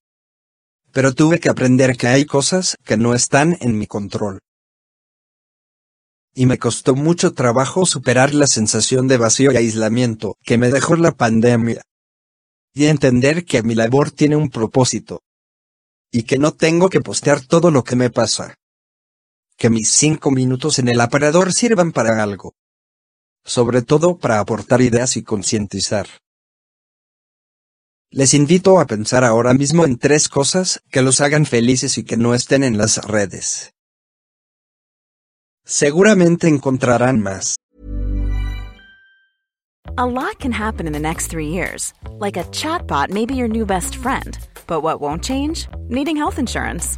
Pero tuve que aprender que hay cosas que no están en mi control. Y me costó mucho trabajo superar la sensación de vacío y aislamiento que me dejó la pandemia. Y entender que mi labor tiene un propósito. Y que no tengo que postear todo lo que me pasa que mis cinco minutos en el aparador sirvan para algo. Sobre todo para aportar ideas y concientizar. Les invito a pensar ahora mismo en tres cosas que los hagan felices y que no estén en las redes. Seguramente encontrarán más. A lot can happen in the next three years. Like a chatbot may be your new best friend. But what won't change? Needing health insurance.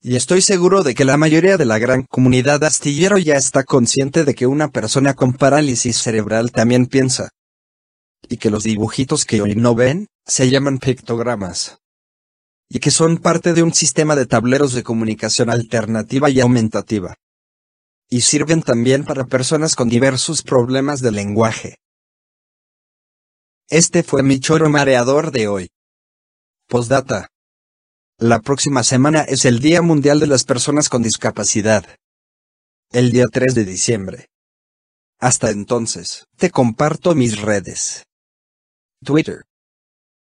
Y estoy seguro de que la mayoría de la gran comunidad astillero ya está consciente de que una persona con parálisis cerebral también piensa. Y que los dibujitos que hoy no ven, se llaman pictogramas. Y que son parte de un sistema de tableros de comunicación alternativa y aumentativa. Y sirven también para personas con diversos problemas de lenguaje. Este fue mi choro mareador de hoy. Postdata. La próxima semana es el Día Mundial de las Personas con Discapacidad. El día 3 de diciembre. Hasta entonces, te comparto mis redes. Twitter.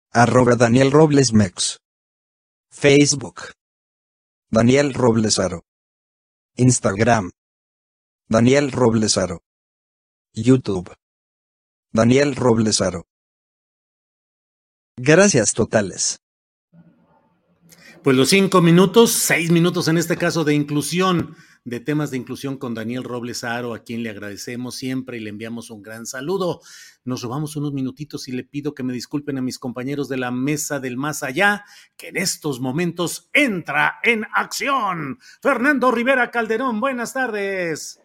Arroba Daniel Robles Mex. Facebook. Daniel Roblesaro. Instagram. Daniel Roblesaro. YouTube. Daniel Roblesaro. Gracias totales. Pues los cinco minutos, seis minutos en este caso de inclusión, de temas de inclusión con Daniel Robles Aro, a quien le agradecemos siempre y le enviamos un gran saludo. Nos robamos unos minutitos y le pido que me disculpen a mis compañeros de la mesa del más allá, que en estos momentos entra en acción. Fernando Rivera Calderón, buenas tardes.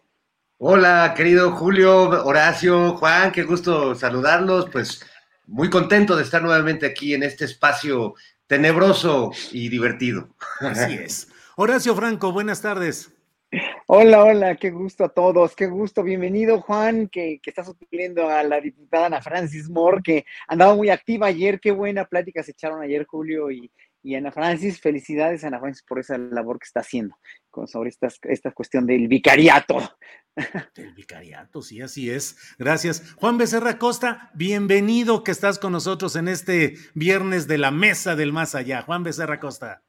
Hola, querido Julio, Horacio, Juan, qué gusto saludarlos. Pues muy contento de estar nuevamente aquí en este espacio tenebroso y divertido. Así es. Horacio Franco, buenas tardes. Hola, hola, qué gusto a todos, qué gusto, bienvenido Juan, que, que está supliendo a la diputada Ana Francis Moore, que andaba muy activa ayer, qué buena plática se echaron ayer Julio y, y Ana Francis, felicidades Ana Francis por esa labor que está haciendo con, sobre esta cuestión del vicariato. Del vicariato, sí, así es. Gracias. Juan Becerra Costa, bienvenido que estás con nosotros en este viernes de la mesa del más allá. Juan Becerra Costa.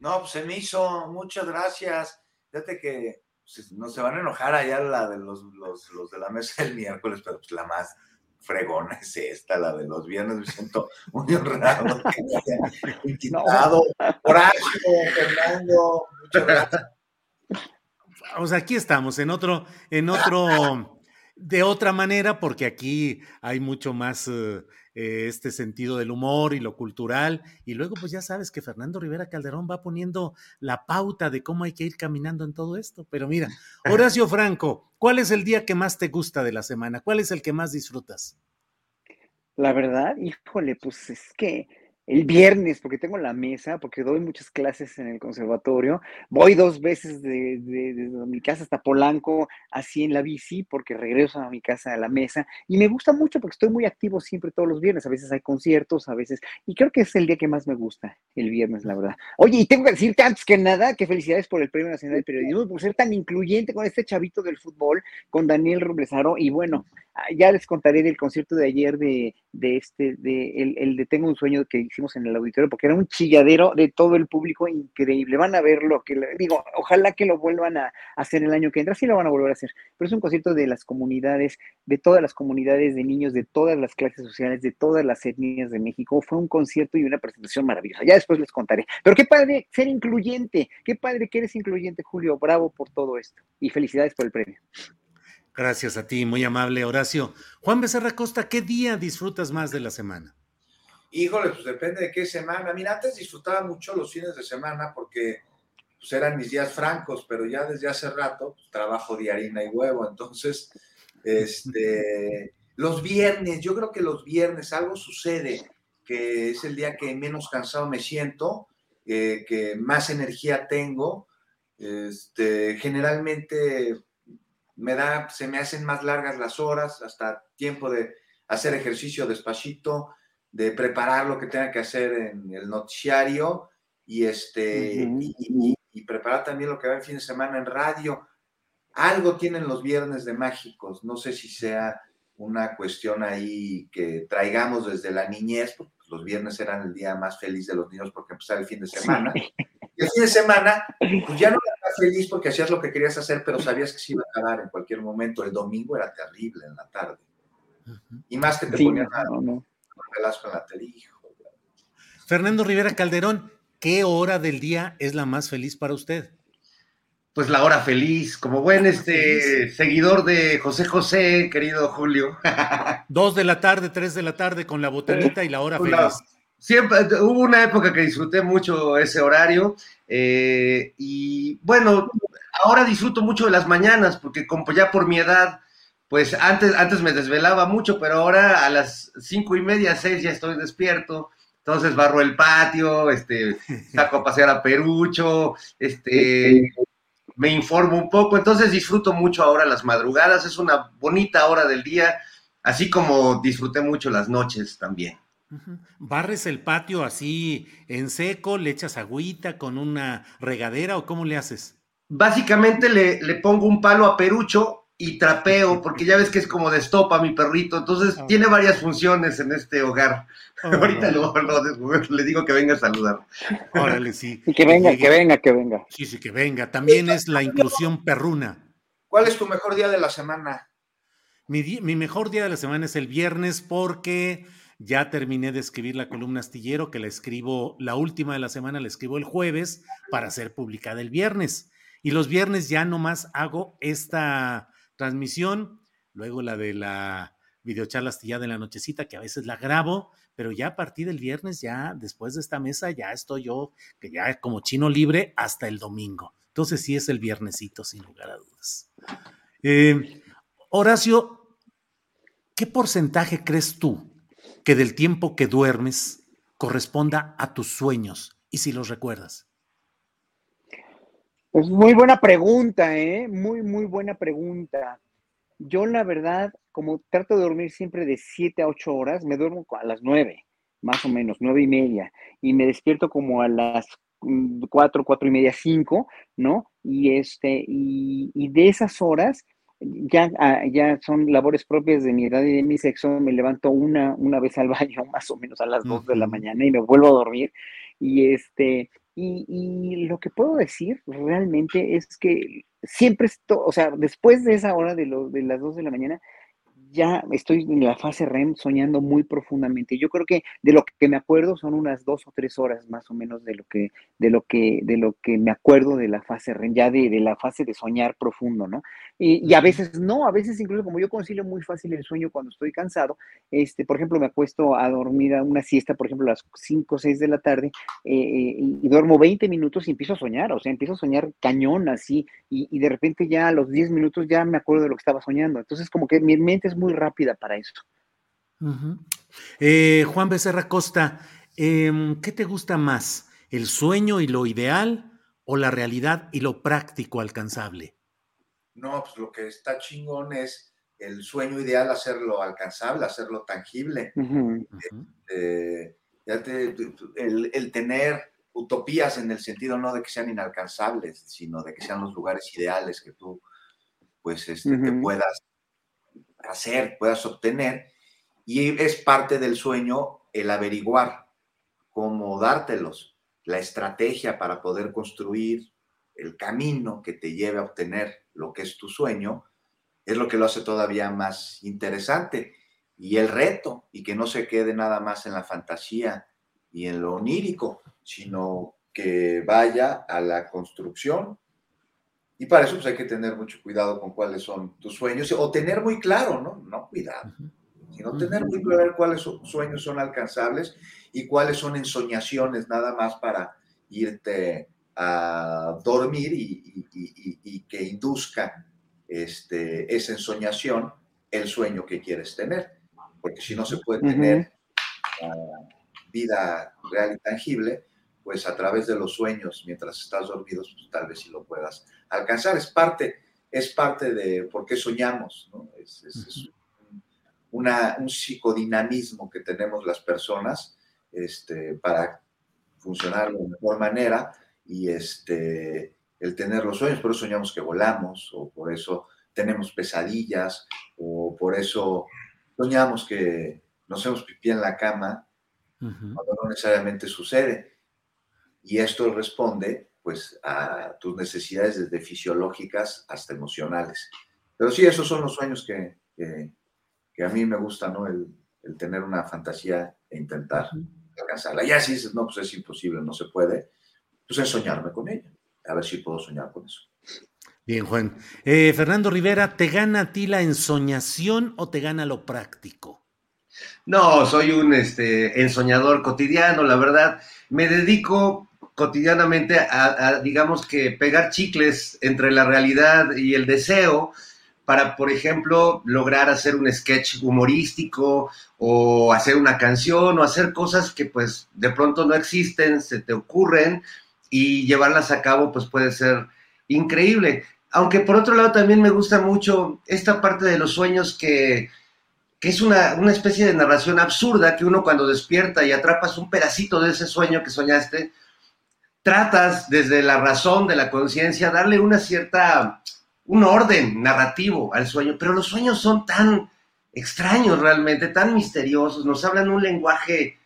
No, pues se me hizo, muchas gracias. Fíjate que pues, no se van a enojar allá la de los, los, los de la mesa del miércoles, pero pues la más fregona es esta, la de los viernes. Me siento muy honrado que me hayan invitado. Horacio, Fernando, muchas gracias. O sea, aquí estamos, en otro, en otro, de otra manera, porque aquí hay mucho más eh, este sentido del humor y lo cultural. Y luego, pues ya sabes que Fernando Rivera Calderón va poniendo la pauta de cómo hay que ir caminando en todo esto. Pero mira, Horacio Franco, ¿cuál es el día que más te gusta de la semana? ¿Cuál es el que más disfrutas? La verdad, híjole, pues es que el viernes, porque tengo la mesa, porque doy muchas clases en el conservatorio. Voy dos veces de, mi casa hasta Polanco, así en la bici, porque regreso a mi casa a la mesa. Y me gusta mucho porque estoy muy activo siempre todos los viernes. A veces hay conciertos, a veces. Y creo que es el día que más me gusta, el viernes, la verdad. Oye, y tengo que decirte antes que nada que felicidades por el Premio Nacional de Periodismo, por ser tan incluyente con este chavito del fútbol, con Daniel Roblesaro. Y bueno, ya les contaré del concierto de ayer de, este, de el, el de Tengo un sueño que hicimos en el auditorio, porque era un chilladero de todo el público increíble. Van a ver lo que, digo, ojalá que lo vuelvan a hacer el año que entra, sí lo van a volver a hacer, pero es un concierto de las comunidades, de todas las comunidades de niños, de todas las clases sociales, de todas las etnias de México. Fue un concierto y una presentación maravillosa. Ya después les contaré. Pero qué padre ser incluyente, qué padre que eres incluyente, Julio. Bravo por todo esto y felicidades por el premio. Gracias a ti, muy amable Horacio. Juan Becerra Costa, ¿qué día disfrutas más de la semana? Híjole, pues depende de qué semana. Mira, antes disfrutaba mucho los fines de semana porque pues, eran mis días francos, pero ya desde hace rato pues, trabajo de harina y huevo. Entonces, este, los viernes, yo creo que los viernes algo sucede, que es el día que menos cansado me siento, eh, que más energía tengo. Este, generalmente me da, se me hacen más largas las horas, hasta tiempo de hacer ejercicio despacito, de preparar lo que tenga que hacer en el noticiario y, este, y, preparar también lo que va el fin de semana en radio. Algo tienen los viernes de mágicos, no sé si sea una cuestión ahí que traigamos desde la niñez, porque los viernes eran el día más feliz de los niños porque empezaba el fin de semana. Y el fin de semana, pues ya no eras feliz porque hacías lo que querías hacer, pero sabías que se iba a acabar en cualquier momento. El domingo era terrible en la tarde. Y más que te ponían no, la tele, Fernando Rivera Calderón, ¿qué hora del día es la más feliz para usted? Pues la hora feliz, como buen este seguidor de José José, querido Julio. Dos de la tarde, tres de la tarde con la botanita y la hora feliz. Siempre hubo una época que disfruté mucho ese horario eh, y bueno, ahora disfruto mucho de las mañanas porque como ya por mi edad pues antes, antes me desvelaba mucho, pero ahora a las cinco y media, seis ya estoy despierto. Entonces barro el patio, este, saco a pasear a Perucho, este, me informo un poco. Entonces disfruto mucho ahora las madrugadas, es una bonita hora del día, así como disfruté mucho las noches también. ¿Barres el patio así en seco, le echas agüita con una regadera o cómo le haces? Básicamente le, le pongo un palo a Perucho y trapeo, porque ya ves que es como de estopa mi perrito, entonces tiene varias funciones en este hogar. Ah. Ahorita le digo que venga a saludar. Órale, sí. Y que venga, que venga, que venga. Sí, sí, que venga. También es la inclusión perruna. ¿Cuál es tu mejor día de la semana? Mi, mi mejor día de la semana es el viernes porque ya terminé de escribir la columna astillero, que la escribo, la última de la semana la escribo el jueves para ser publicada el viernes. Y los viernes ya nomás hago esta transmisión, luego la de la videocharla astillada en la nochecita, que a veces la grabo, pero ya a partir del viernes, ya después de esta mesa, ya estoy yo, que ya como chino libre, hasta el domingo. Entonces sí es el viernesito, sin lugar a dudas. Eh, Horacio, ¿qué porcentaje crees tú que del tiempo que duermes corresponda a tus sueños y si los recuerdas? Pues muy buena pregunta, ¿eh? Muy, muy buena pregunta. Yo la verdad, como trato de dormir siempre de 7 a 8 horas, me duermo a las 9, más o menos, 9 y media, y me despierto como a las 4, mm, 4 y media, 5, ¿no? Y, este, y, de esas horas, ya, ah, ya son labores propias de mi edad y de mi sexo, me levanto una, una vez al baño, más o menos a las 2 de la mañana, y me vuelvo a dormir. Y este, y, lo que puedo decir realmente es que siempre, esto, o sea, después de esa hora de, de las 2 de la mañana, ya estoy en la fase REM soñando muy profundamente. Yo creo que de lo que me acuerdo son unas dos o tres horas más o menos de lo que, de lo que, de lo que me acuerdo de la fase REM, ya de, de la fase de soñar profundo, ¿no? Y, a veces no, a veces incluso como yo concilio muy fácil el sueño cuando estoy cansado, este, por ejemplo, me acuesto a dormir a una siesta, por ejemplo, a las 5 o 6 de la tarde, eh, eh, y, duermo 20 minutos y empiezo a soñar, o sea, empiezo a soñar cañón así, y, y de repente ya a los 10 minutos ya me acuerdo de lo que estaba soñando. Entonces, como que mi mente es muy rápida para eso. Eh, Juan Becerra Costa, em, ¿qué te gusta más? ¿El sueño y lo ideal o la realidad y lo práctico alcanzable? No, pues lo que está chingón es el sueño ideal, hacerlo alcanzable, hacerlo tangible. Eh, el, tener utopías en el sentido no de que sean inalcanzables, sino de que sean los lugares ideales que tú pues este, te puedas hacer, puedas obtener, y es parte del sueño el averiguar cómo dártelos, la estrategia para poder construir el camino que te lleve a obtener lo que es tu sueño, es lo que lo hace todavía más interesante. Y el reto, y que no se quede nada más en la fantasía y en lo onírico, sino que vaya a la construcción y para eso pues, hay que tener mucho cuidado con cuáles son tus sueños o tener muy claro, ¿no? No cuidado, sino tener muy claro cuáles sueños son alcanzables y cuáles son ensoñaciones nada más para irte a dormir y, que induzca este, esa ensoñación el sueño que quieres tener, porque si no se puede tener vida real y tangible, pues a través de los sueños mientras estás dormido, pues tal vez sí lo puedas alcanzar. Es parte, es parte de por qué soñamos, ¿no? Es, una, un psicodinamismo que tenemos las personas este, para funcionar de mejor manera y este, el tener los sueños, por eso soñamos que volamos, o por eso tenemos pesadillas, o por eso soñamos que nos hacemos pipí en la cama, cuando no necesariamente sucede. Y esto responde pues a tus necesidades desde fisiológicas hasta emocionales. Pero sí, esos son los sueños que, que, a mí me gusta, ¿no? El, el, tener una fantasía e intentar alcanzarla. Ya si dices, no, pues es imposible, no se puede, pues es soñarme con ella, a ver si puedo soñar con eso. Bien, Juan. Eh, Fernando Rivera, ¿te gana a ti la ensoñación o te gana lo práctico? No, soy un este, ensoñador cotidiano, la verdad. Me dedico cotidianamente a, digamos que, pegar chicles entre la realidad y el deseo para, por ejemplo, lograr hacer un sketch humorístico o hacer una canción o hacer cosas que pues de pronto no existen, se te ocurren y llevarlas a cabo pues puede ser increíble. Aunque por otro lado también me gusta mucho esta parte de los sueños que, es una, una, especie de narración absurda que uno cuando despierta y atrapas un pedacito de ese sueño que soñaste, tratas desde la razón de la conciencia darle una cierta, un orden narrativo al sueño, pero los sueños son tan extraños realmente, tan misteriosos, nos hablan un lenguaje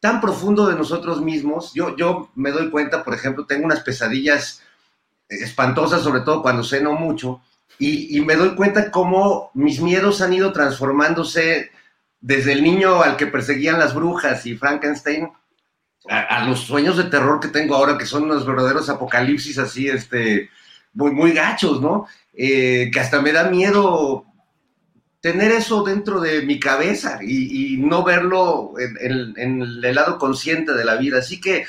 tan profundo de nosotros mismos. Yo, yo me doy cuenta, por ejemplo, tengo unas pesadillas espantosas, sobre todo cuando ceno mucho, y, me doy cuenta cómo mis miedos han ido transformándose desde el niño al que perseguían las brujas y Frankenstein a, los sueños de terror que tengo ahora, que son unos verdaderos apocalipsis así, este, muy, muy gachos, ¿no? Eh, que hasta me da miedo tener eso dentro de mi cabeza y, no verlo en, el lado consciente de la vida. Así que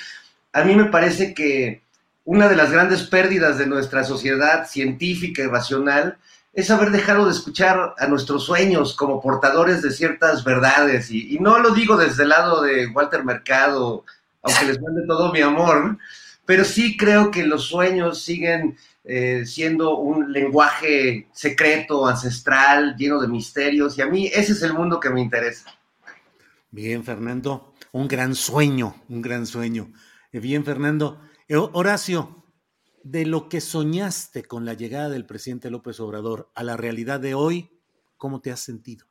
a mí me parece que una de las grandes pérdidas de nuestra sociedad científica y racional es haber dejado de escuchar a nuestros sueños como portadores de ciertas verdades. Y, y no lo digo desde el lado de Walter Mercado, aunque les mande todo mi amor, pero sí creo que los sueños siguen eh, siendo un lenguaje secreto, ancestral, lleno de misterios, y a mí ese es el mundo que me interesa. Bien, Fernando, un gran sueño, un gran sueño. Eh, bien, Fernando. Eh, Horacio, de lo que soñaste con la llegada del presidente López Obrador a la realidad de hoy, ¿cómo te has sentido?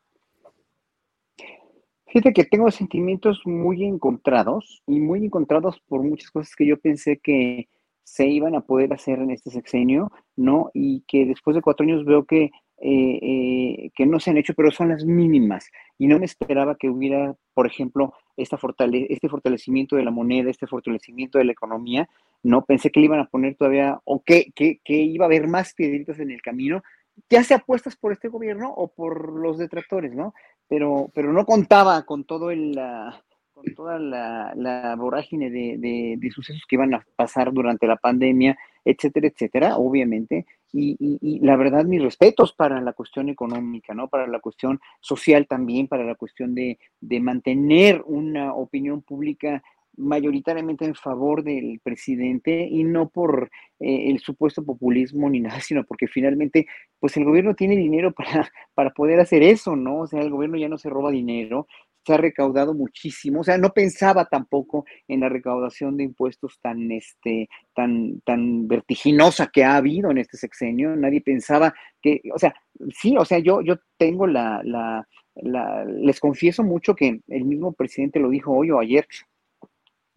Fíjate que tengo sentimientos muy encontrados y muy encontrados por muchas cosas que yo pensé que se iban a poder hacer en este sexenio, ¿no? Y que después de cuatro años veo que, eh, eh, que no se han hecho, pero son las mínimas. Y no me esperaba que hubiera, por ejemplo, esta fortale este fortalecimiento de la moneda, este fortalecimiento de la economía, ¿no? Pensé que le iban a poner todavía, o que, que, que iba a haber más piedritas en el camino, ya sea puestas por este gobierno o por los detractores, ¿no? Pero, pero no contaba con todo el, con toda la, vorágine de, de, sucesos que iban a pasar durante la pandemia, etcétera, etcétera, obviamente. Y, y, la verdad, mis respetos para la cuestión económica, ¿no? Para la cuestión social también, para la cuestión de, de mantener una opinión pública mayoritariamente en favor del presidente y no por eh, el supuesto populismo ni nada, sino porque finalmente, pues el gobierno tiene dinero para, para poder hacer eso, ¿no? O sea, el gobierno ya no se roba dinero, se ha recaudado muchísimo, o sea, no pensaba tampoco en la recaudación de impuestos tan, este, tan, tan vertiginosa que ha habido en este sexenio, nadie pensaba que, o sea, sí, o sea, yo, yo tengo la, la, la les confieso mucho que el mismo presidente lo dijo hoy o ayer,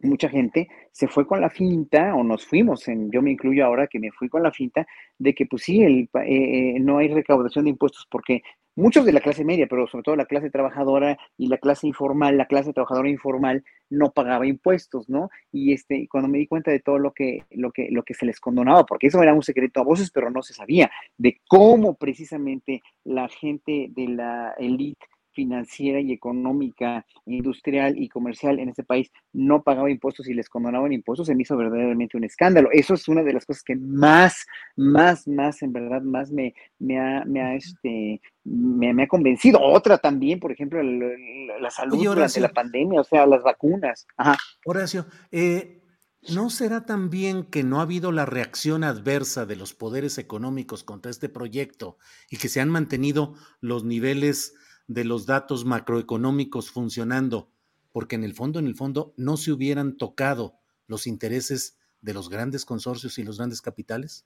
mucha gente se fue con la finta, o nos fuimos, en, yo me incluyo ahora que me fui con la finta, de que pues sí, el, eh, eh, no hay recaudación de impuestos porque muchos de la clase media, pero sobre todo la clase trabajadora y la clase informal, la clase trabajadora informal no pagaba impuestos, ¿no? Y este, cuando me di cuenta de todo lo que, lo que, lo que se les condonaba, porque eso era un secreto a voces, pero no se sabía, de cómo precisamente la gente de la élite financiera y económica, industrial y comercial en este país no pagaba impuestos y les condonaban impuestos, se me hizo verdaderamente un escándalo. Eso es una de las cosas que más, más, más, en verdad, más me, me, ha, me ha, este, me, ha convencido. Otra también, por ejemplo, la salud durante la pandemia, o sea, las vacunas. Ajá. Horacio, eh, ¿No será también que no ha habido la reacción adversa de los poderes económicos contra este proyecto y que se han mantenido los niveles de los datos macroeconómicos funcionando? Porque en el fondo, en el fondo, no se hubieran tocado los intereses de los grandes consorcios y los grandes capitales.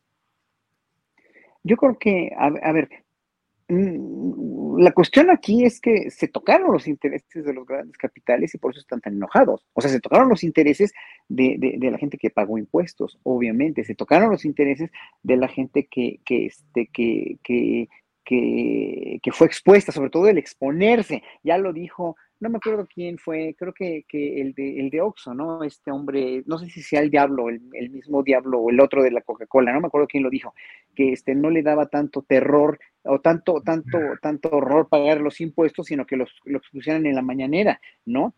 Yo creo que, a, a ver, Mm, la cuestión aquí es que se tocaron los intereses de los grandes capitales y por eso están tan enojados. O sea, se tocaron los intereses de, la gente que pagó impuestos, obviamente. Se tocaron los intereses de la gente que, que, este, que, fue expuesta, sobre todo el exponerse. Ya lo dijo no me acuerdo quién fue, creo que, el, de, el de Oxxo, ¿no? Este hombre, no sé si sea el diablo, el, mismo diablo o el otro de la Coca-Cola, no me acuerdo quién lo dijo, que este, no le daba tanto terror o tanto, tanto, tanto horror pagar los impuestos, sino que los, los pusieran en la mañanera, ¿no?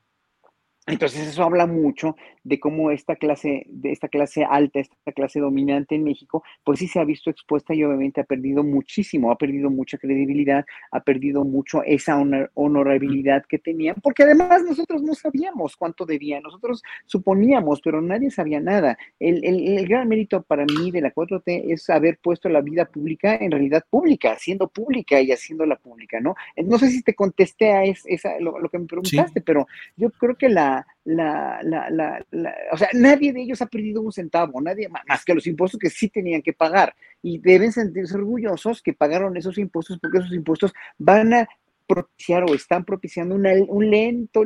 Entonces eso habla mucho de cómo esta clase, de esta clase alta, esta clase dominante en México, pues sí se ha visto expuesta y obviamente ha perdido muchísimo, ha perdido mucha credibilidad, ha perdido mucho esa honorabilidad que tenían, porque además nosotros no sabíamos cuánto debían, nosotros suponíamos, pero nadie sabía nada. El, el, gran mérito para mí de la 4T es haber puesto la vida pública en realidad pública, siendo pública y haciéndola pública, ¿no? No sé si te contesté a esa, lo, que me preguntaste, pero yo creo que la la, la, la, o sea, nadie de ellos ha perdido un centavo, nadie más que los impuestos que sí tenían que pagar y deben sentirse orgullosos que pagaron esos impuestos porque esos impuestos van a propiciar o están propiciando un lento,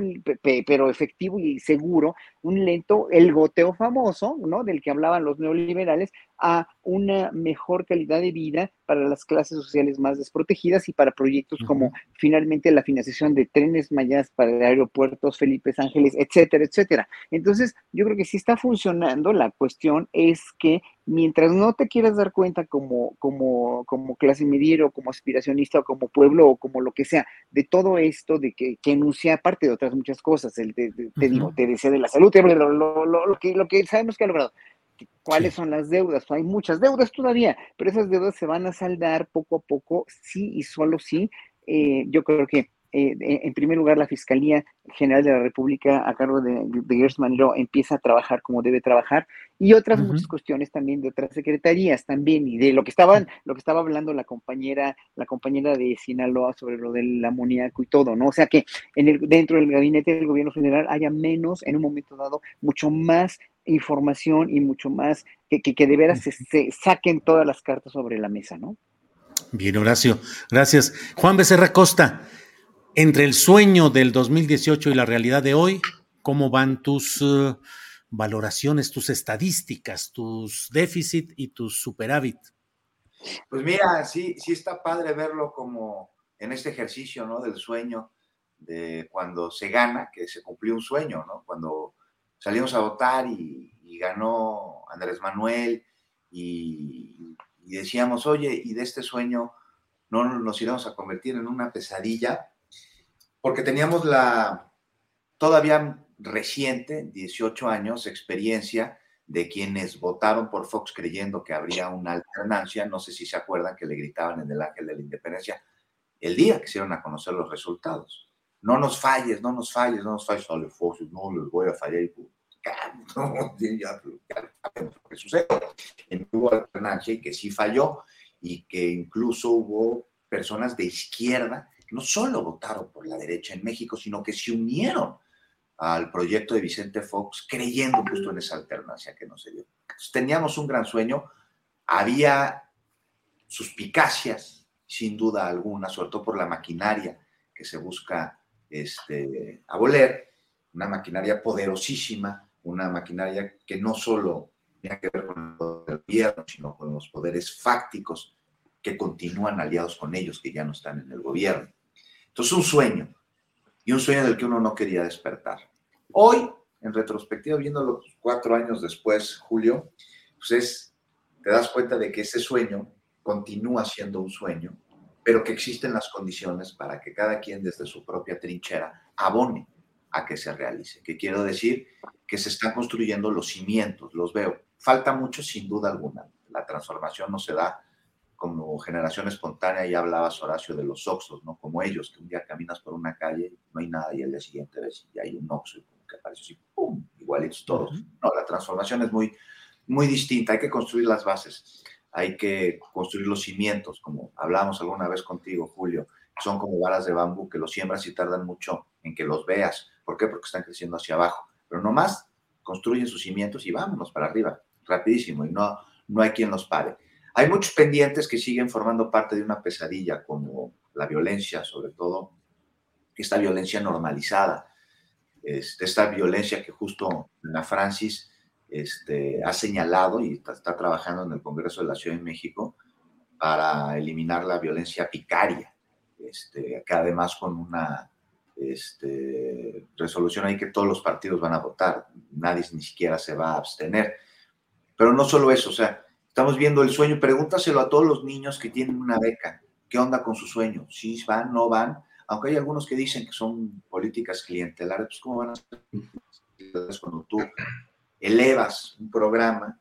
pero efectivo y seguro, un lento, el goteo famoso, ¿no? Del que hablaban los neoliberales, a una mejor calidad de vida para las clases sociales más desprotegidas y para proyectos como finalmente la financiación de trenes mayas para aeropuertos, Felipe Ángeles, etcétera, etcétera. Entonces, yo creo que si está funcionando. La cuestión es que mientras no te quieras dar cuenta como, como, como clase mediera o como aspiracionista o como pueblo o como lo que sea, de todo esto, de que, que enuncia, aparte de otras muchas cosas, el te digo, te decía de la salud, lo, lo, lo, que, lo que sabemos que ha logrado. ¿Cuáles son las deudas? Hay muchas deudas todavía, pero esas deudas se van a saldar poco a poco, sí y solo sí. Eh, yo creo que eh, en primer lugar, la Fiscalía General de la República, a cargo de, de Gers Manero, empieza a trabajar como debe trabajar, y otras muchas cuestiones también de otras secretarías también, y de lo que estaban, lo que estaba hablando la compañera, la compañera de Sinaloa sobre lo del amoníaco y todo, ¿no? O sea que en el, dentro del gabinete del gobierno federal haya menos, en un momento dado, mucho más información y mucho más que, que, de veras se, saquen todas las cartas sobre la mesa, ¿no? Bien, Horacio, gracias. Juan Becerra Costa, entre el sueño del 2018 y la realidad de hoy, ¿cómo van tus eh, valoraciones, tus estadísticas, tus déficit y tus superávit? Pues mira, sí, sí está padre verlo como en este ejercicio, ¿no? Del sueño, de cuando se gana, que se cumplió un sueño, ¿no? Cuando salimos a votar y, ganó Andrés Manuel y, decíamos, oye, y de este sueño no nos iremos a convertir en una pesadilla porque teníamos la todavía reciente, 18 años, experiencia de quienes votaron por Fox creyendo que habría una alternancia. No sé si se acuerdan que le gritaban en el Ángel de la Independencia el día que se iban a conocer los resultados. No nos falles, no nos falles, no nos falles, sale Fox, no les voy a fallar. Y, no, ya, ya, que sucede. Hubo alternancia y que sí falló y que incluso hubo personas de izquierda no solo votaron por la derecha en México, sino que se unieron al proyecto de Vicente Fox creyendo justo en esa alternancia que no se dio. teníamos un gran sueño, había suspicacias, sin duda alguna, sobre todo por la maquinaria que se busca este, aboler, una maquinaria poderosísima, una maquinaria que no solo tiene que ver con el gobierno, sino con los poderes fácticos que continúan aliados con ellos, que ya no están en el gobierno. Entonces, un sueño, y un sueño del que uno no quería despertar. Hoy, en retrospectiva, viéndolo cuatro años después, Julio, pues es, te das cuenta de que ese sueño continúa siendo un sueño pero que existen las condiciones para que cada quien desde su propia trinchera abone a que se realice. Que quiero decir que se están construyendo los cimientos, los veo. Falta mucho sin duda alguna. La transformación no se da como generación espontánea, ya hablabas Horacio de los oxos, ¿no? Como ellos, que un día caminas por una calle, no hay nada y el día siguiente ves y hay un oxo y como que aparece así, ¡pum! Igualitos todos. No, la transformación es muy, muy distinta, hay que construir las bases, hay que construir los cimientos, como hablábamos alguna vez contigo, Julio, son como varas de bambú que los siembras y tardan mucho en que los veas. ¿Por qué? Porque están creciendo hacia abajo. Pero nomás construyen sus cimientos y vámonos para arriba, rapidísimo, y no, no hay quien los pare. Hay muchos pendientes que siguen formando parte de una pesadilla, como la violencia, sobre todo esta violencia normalizada, este, esta violencia que justo la Francis este, ha señalado y está, trabajando en el Congreso de la Ciudad de México para eliminar la violencia picaria, este, que además con una este, resolución ahí que todos los partidos van a votar, nadie ni siquiera se va a abstener. Pero no solo eso, o sea, Estamos viendo el sueño. Pregúntaselo a todos los niños que tienen una beca. ¿Qué onda con su sueño? ¿Sí van, no van? Aunque hay algunos que dicen que son políticas clientelares, pues ¿cómo van a ser? Cuando tú elevas un programa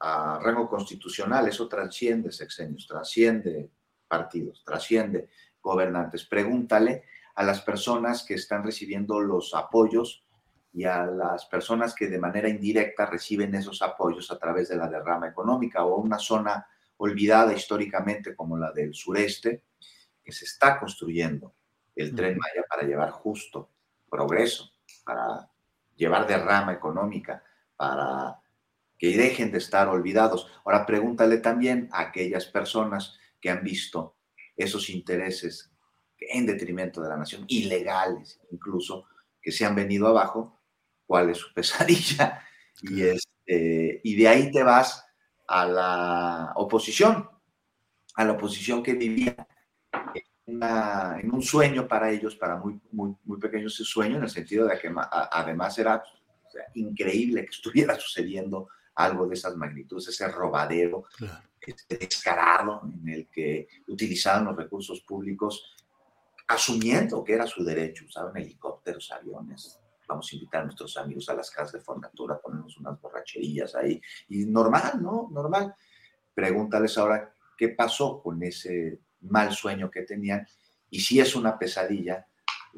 a rango constitucional, eso trasciende sexenios, trasciende partidos, trasciende gobernantes. Pregúntale a las personas que están recibiendo los apoyos y a las personas que de manera indirecta reciben esos apoyos a través de la derrama económica o una zona olvidada históricamente como la del sureste, que se está construyendo el tren Maya para llevar justo progreso, para llevar derrama económica, para que dejen de estar olvidados. Ahora pregúntale también a aquellas personas que han visto esos intereses en detrimento de la nación, ilegales incluso, que se han venido abajo cuál es su pesadilla. Y, este, y de ahí te vas a la oposición, a la oposición que vivía en, un sueño para ellos, para muy, muy, muy pequeños ese sueño, en el sentido de que además era increíble que estuviera sucediendo algo de esas magnitudes, ese robadero este descarado en el que utilizaban los recursos públicos asumiendo que era su derecho, usaban helicópteros, aviones, vamos a invitar a nuestros amigos a las casas de formatura, ponernos unas borracherías ahí. Y normal, ¿no? Normal. Pregúntales ahora qué pasó con ese mal sueño que tenían y si es una pesadilla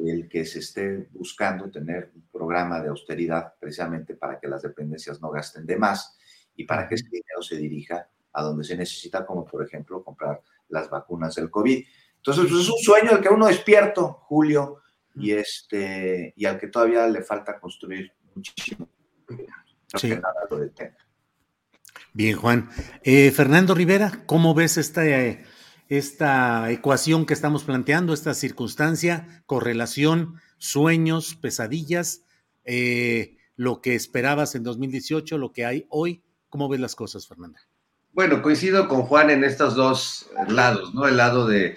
el que se esté buscando tener un programa de austeridad precisamente para que las dependencias no gasten de más y para que ese dinero se dirija a donde se necesita, como por ejemplo comprar las vacunas del COVID. Entonces, pues, es un sueño al que uno despierto, Julio, y, este, y al que todavía le falta construir muchísimo. Bien, Juan. Eh, Fernando Rivera, ¿cómo ves esta, esta ecuación que estamos planteando, esta circunstancia, correlación, sueños, pesadillas, eh, lo que esperabas en 2018, lo que hay hoy? ¿Cómo ves las cosas, Fernanda? Bueno, coincido con Juan en estos dos lados, ¿no? El lado de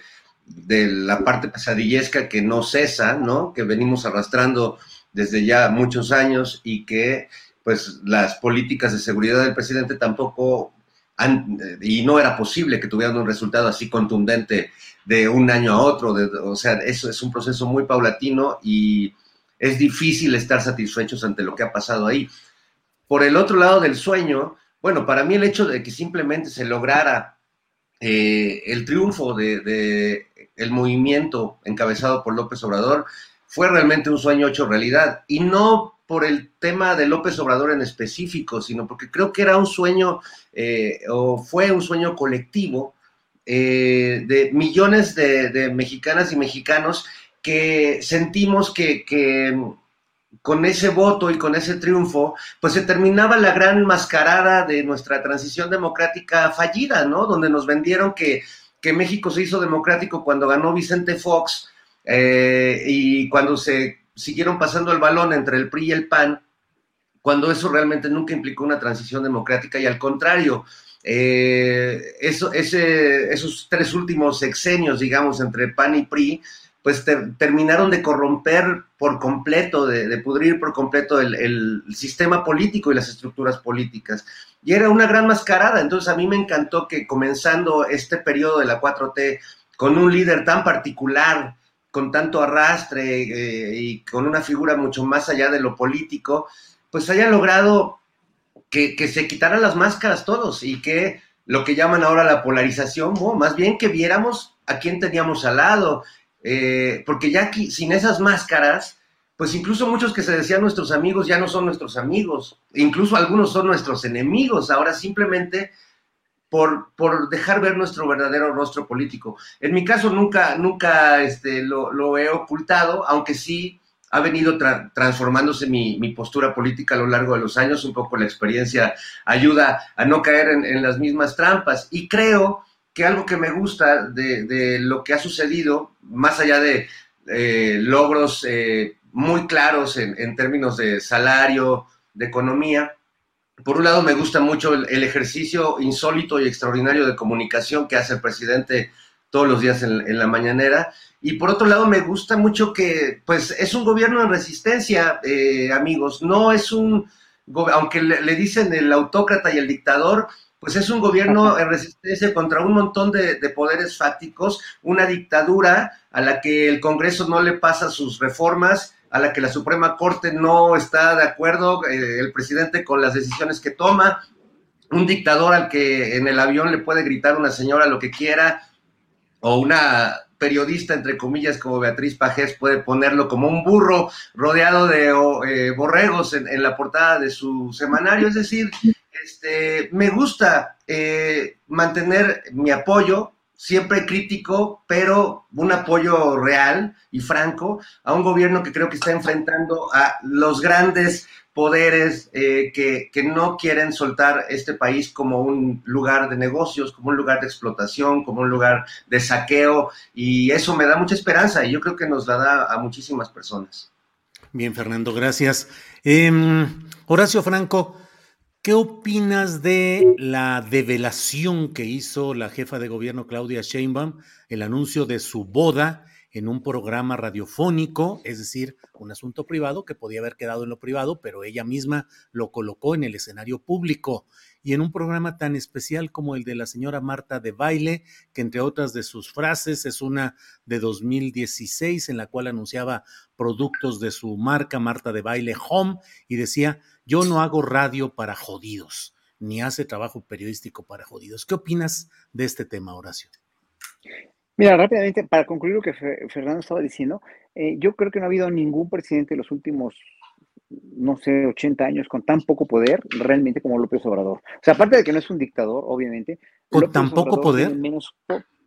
de la parte pesadillesca que no cesa, ¿no? Que venimos arrastrando desde ya muchos años y que pues las políticas de seguridad del presidente tampoco y no era posible que tuvieran un resultado así contundente de un año a otro, o sea, eso es un proceso muy paulatino y es difícil estar satisfechos ante lo que ha pasado ahí. Por el otro lado del sueño, bueno, para mí el hecho de que simplemente se lograra eh, el triunfo de, el movimiento encabezado por López Obrador fue realmente un sueño hecho realidad y no por el tema de López Obrador en específico, sino porque creo que era un sueño eh, o fue un sueño colectivo eh, de millones de, mexicanas y mexicanos que sentimos que, con ese voto y con ese triunfo, pues se terminaba la gran mascarada de nuestra transición democrática fallida, ¿no? Donde nos vendieron que, México se hizo democrático cuando ganó Vicente Fox eh, y cuando se siguieron pasando el balón entre el PRI y el PAN, cuando eso realmente nunca implicó una transición democrática y al contrario, eh, esos tres últimos sexenios, digamos, entre PAN y PRI, pues terminaron de corromper por completo, de, pudrir por completo el, sistema político y las estructuras políticas. Y era una gran mascarada. Entonces a mí me encantó que comenzando este periodo de la 4T con un líder tan particular, con tanto arrastre eh, y con una figura mucho más allá de lo político, pues haya logrado que, se quitaran las máscaras todos y que lo que llaman ahora la polarización, más bien que viéramos a quién teníamos al lado, eh, porque ya sin esas máscaras, pues incluso muchos que se decían nuestros amigos ya no son nuestros amigos, incluso algunos son nuestros enemigos, ahora simplemente por, por dejar ver nuestro verdadero rostro político. En mi caso nunca, nunca este, lo, he ocultado, aunque sí ha venido transformándose mi, postura política a lo largo de los años, un poco la experiencia ayuda a no caer en, las mismas trampas y creo que algo que me gusta de, lo que ha sucedido, más allá de eh, logros eh, muy claros en, términos de salario, de economía. Por un lado, me gusta mucho el, ejercicio insólito y extraordinario de comunicación que hace el presidente todos los días en, la mañanera. Y por otro lado, me gusta mucho que, pues, es un gobierno en resistencia, eh, amigos. No es un, aunque le, dicen el autócrata y el dictador, pues es un gobierno en resistencia contra un montón de, de, poderes fácticos, una dictadura a la que el Congreso no le pasa sus reformas a la que la Suprema Corte no está de acuerdo, eh, el presidente con las decisiones que toma, un dictador al que en el avión le puede gritar una señora lo que quiera, o una periodista, entre comillas, como Beatriz Pajés, puede ponerlo como un burro rodeado de eh, borregos en, la portada de su semanario. Es decir, este, me gusta eh, mantener mi apoyo siempre crítico, pero un apoyo real y franco a un gobierno que creo que está enfrentando a los grandes poderes eh, que, no quieren soltar este país como un lugar de negocios, como un lugar de explotación, como un lugar de saqueo, y eso me da mucha esperanza y yo creo que nos la da a muchísimas personas. Bien, Fernando, gracias. Em, Horacio Franco, ¿Qué opinas de la develación que hizo la jefa de gobierno Claudia Sheinbaum, el anuncio de su boda en un programa radiofónico, es decir, un asunto privado que podía haber quedado en lo privado, pero ella misma lo colocó en el escenario público y en un programa tan especial como el de la señora Marta de Baile, que entre otras de sus frases es una de 2016 en la cual anunciaba productos de su marca Marta de Baile Home y decía, yo no hago radio para jodidos, ni hace trabajo periodístico para jodidos. ¿Qué opinas de este tema, Horacio? Mira, rápidamente, para concluir lo que Fernando estaba diciendo, eh, yo creo que no ha habido ningún presidente en los últimos, no sé, 80 años con tan poco poder realmente como López Obrador. O sea, aparte de que no es un dictador, obviamente. ¿Con tan poco poder? Tiene, menos,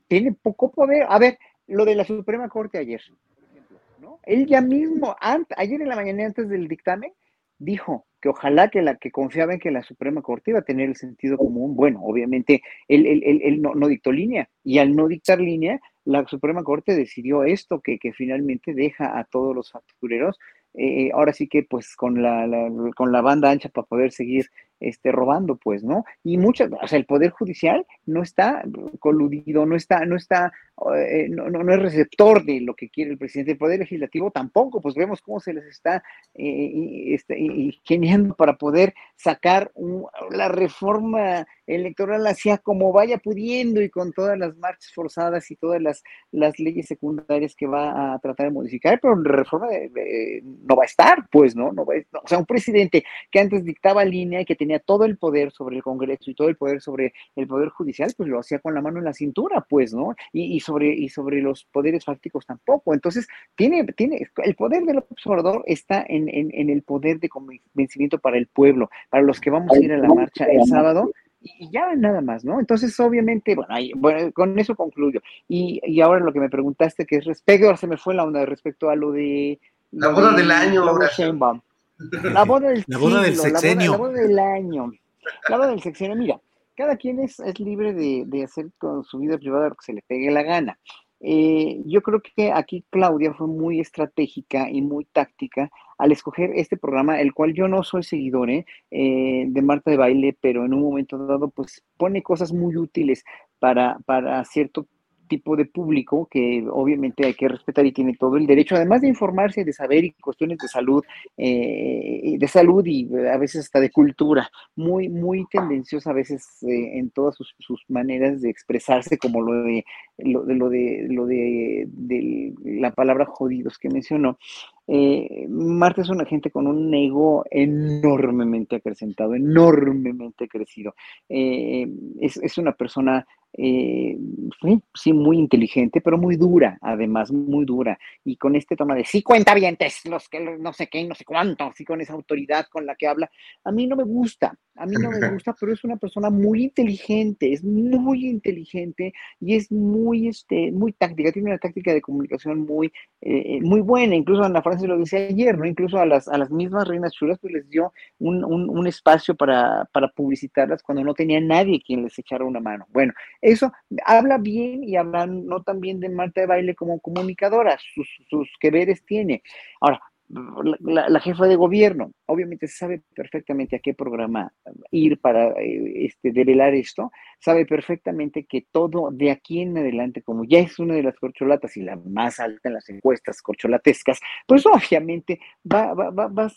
tiene poco poder. A ver, lo de la Suprema Corte ayer, por ejemplo, ¿no? Él ya mismo, ayer en la mañana antes del dictamen, dijo que ojalá que la que confiaba en que la Suprema Corte iba a tener el sentido común, bueno, obviamente él, él, no, no, dictó línea y al no dictar línea, la Suprema Corte decidió esto que, que finalmente deja a todos los factureros eh, ahora sí que pues con la, con la banda ancha para poder seguir este, robando, pues, ¿no? Y muchas, o sea, el Poder Judicial no está coludido, no está, no está, eh, no, no, es receptor de lo que quiere el presidente. El Poder Legislativo tampoco, pues vemos cómo se les está eh, este, ingeniando para poder sacar la reforma electoral hacia como vaya pudiendo y con todas las marchas forzadas y todas las, las leyes secundarias que va a tratar de modificar, pero la reforma no va a estar, pues, ¿no? no, va o sea, un presidente que antes dictaba línea y que tenía todo el poder sobre el Congreso y todo el poder sobre el Poder Judicial, pues lo hacía con la mano en la cintura, pues, ¿no? Y, sobre, y sobre los poderes fácticos tampoco. Entonces, tiene, tiene, el poder del observador está en, en el poder de convencimiento para el pueblo, para los que vamos a ir a la marcha el sábado y ya nada más, ¿no? Entonces, obviamente, bueno, bueno con eso concluyo. Y, y, ahora lo que me preguntaste, que es respecto, ahora se me fue la onda respecto a lo de... La boda del año, ahora. La boda del, la boda del sexenio. La boda, del año. La boda del sexenio. Mira, cada quien es, es libre de, de, hacer con su vida privada lo que se le pegue la gana. Eh, yo creo que aquí Claudia fue muy estratégica y muy táctica al escoger este programa, el cual yo no soy seguidor ¿eh? Eh, de Marta de Baile, pero en un momento dado, pues pone cosas muy útiles para, para cierto tipo de público que obviamente hay que respetar y tiene todo el derecho, además de informarse, de saber y cuestiones de salud, eh, de salud y a veces hasta de cultura, muy, muy tendenciosa a veces eh, en todas sus, maneras de expresarse, como lo de lo de lo de, la palabra jodidos que mencionó. Eh, Marta es una gente con un ego enormemente acrecentado, enormemente crecido. Eh, es, es, una persona eh, sí, muy inteligente, pero muy dura, además, muy dura. Y con este toma de sí, cuenta vientes, los que no sé qué, no sé cuánto, así con esa autoridad con la que habla, a mí no me gusta, a mí no me gusta, pero es una persona muy inteligente, es muy inteligente y es muy, este, muy táctica, tiene una táctica de comunicación muy, eh, muy buena. Incluso Ana Francia lo decía ayer, ¿no? Incluso a las, a las mismas reinas chulas, pues les dio un, un, un espacio para, para publicitarlas cuando no tenía nadie quien les echara una mano. Bueno, eso habla bien y habla no también de Marta de Baile como comunicadora, sus, sus que veres tiene. Ahora, la, jefa de gobierno, obviamente sabe perfectamente a qué programa ir para eh, este, develar esto, sabe perfectamente que todo de aquí en adelante, como ya es una de las corcholatas y la más alta en las encuestas corcholatescas, pues obviamente va, va, va,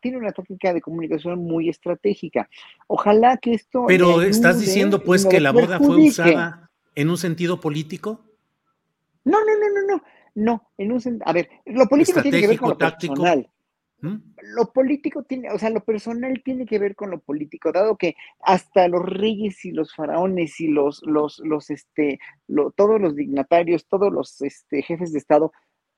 tiene una técnica de comunicación muy estratégica. Ojalá que esto... Pero estás diciendo pues que la boda fue usada en un sentido político. No, no, no, no, no. No, en un a ver, lo político tiene que ver con lo personal. ¿Mm? Lo político tiene, o sea, lo personal tiene que ver con lo político, dado que hasta los reyes y los faraones y los, los, los, este, todos los dignatarios, todos los este, jefes de Estado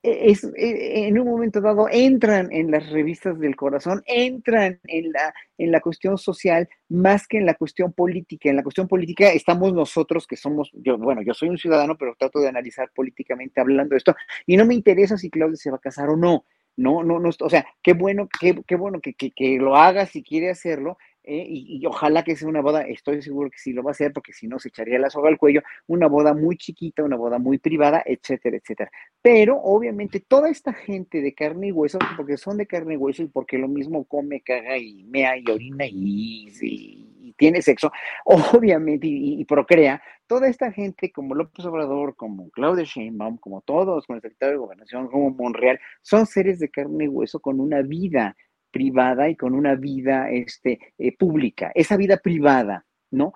es, e, en un momento dado entran en las revistas del corazón, entran en la, en la cuestión social más que en la cuestión política. En la cuestión política estamos nosotros que somos, yo, bueno, yo soy un ciudadano, pero trato de analizar políticamente hablando esto, y no me interesa si Claudia se va a casar o no. No, no, no, o sea, qué bueno, qué, qué bueno que, que, que, lo haga si quiere hacerlo, ¿eh? y, ojalá que sea una boda, estoy seguro que sí lo va a hacer, porque si no se echaría la soga al cuello, una boda muy chiquita, una boda muy privada, etcétera, etcétera. Pero obviamente toda esta gente de carne y hueso, porque son de carne y hueso y porque lo mismo come, caga y mea y orina y, tiene sexo, obviamente, y, procrea, toda esta gente como López Obrador, como Claudia Sheinbaum, como todos, con el secretario de Gobernación, como Monreal, son seres de carne y hueso con una vida privada y con una vida este, eh, pública. Esa vida privada, ¿no?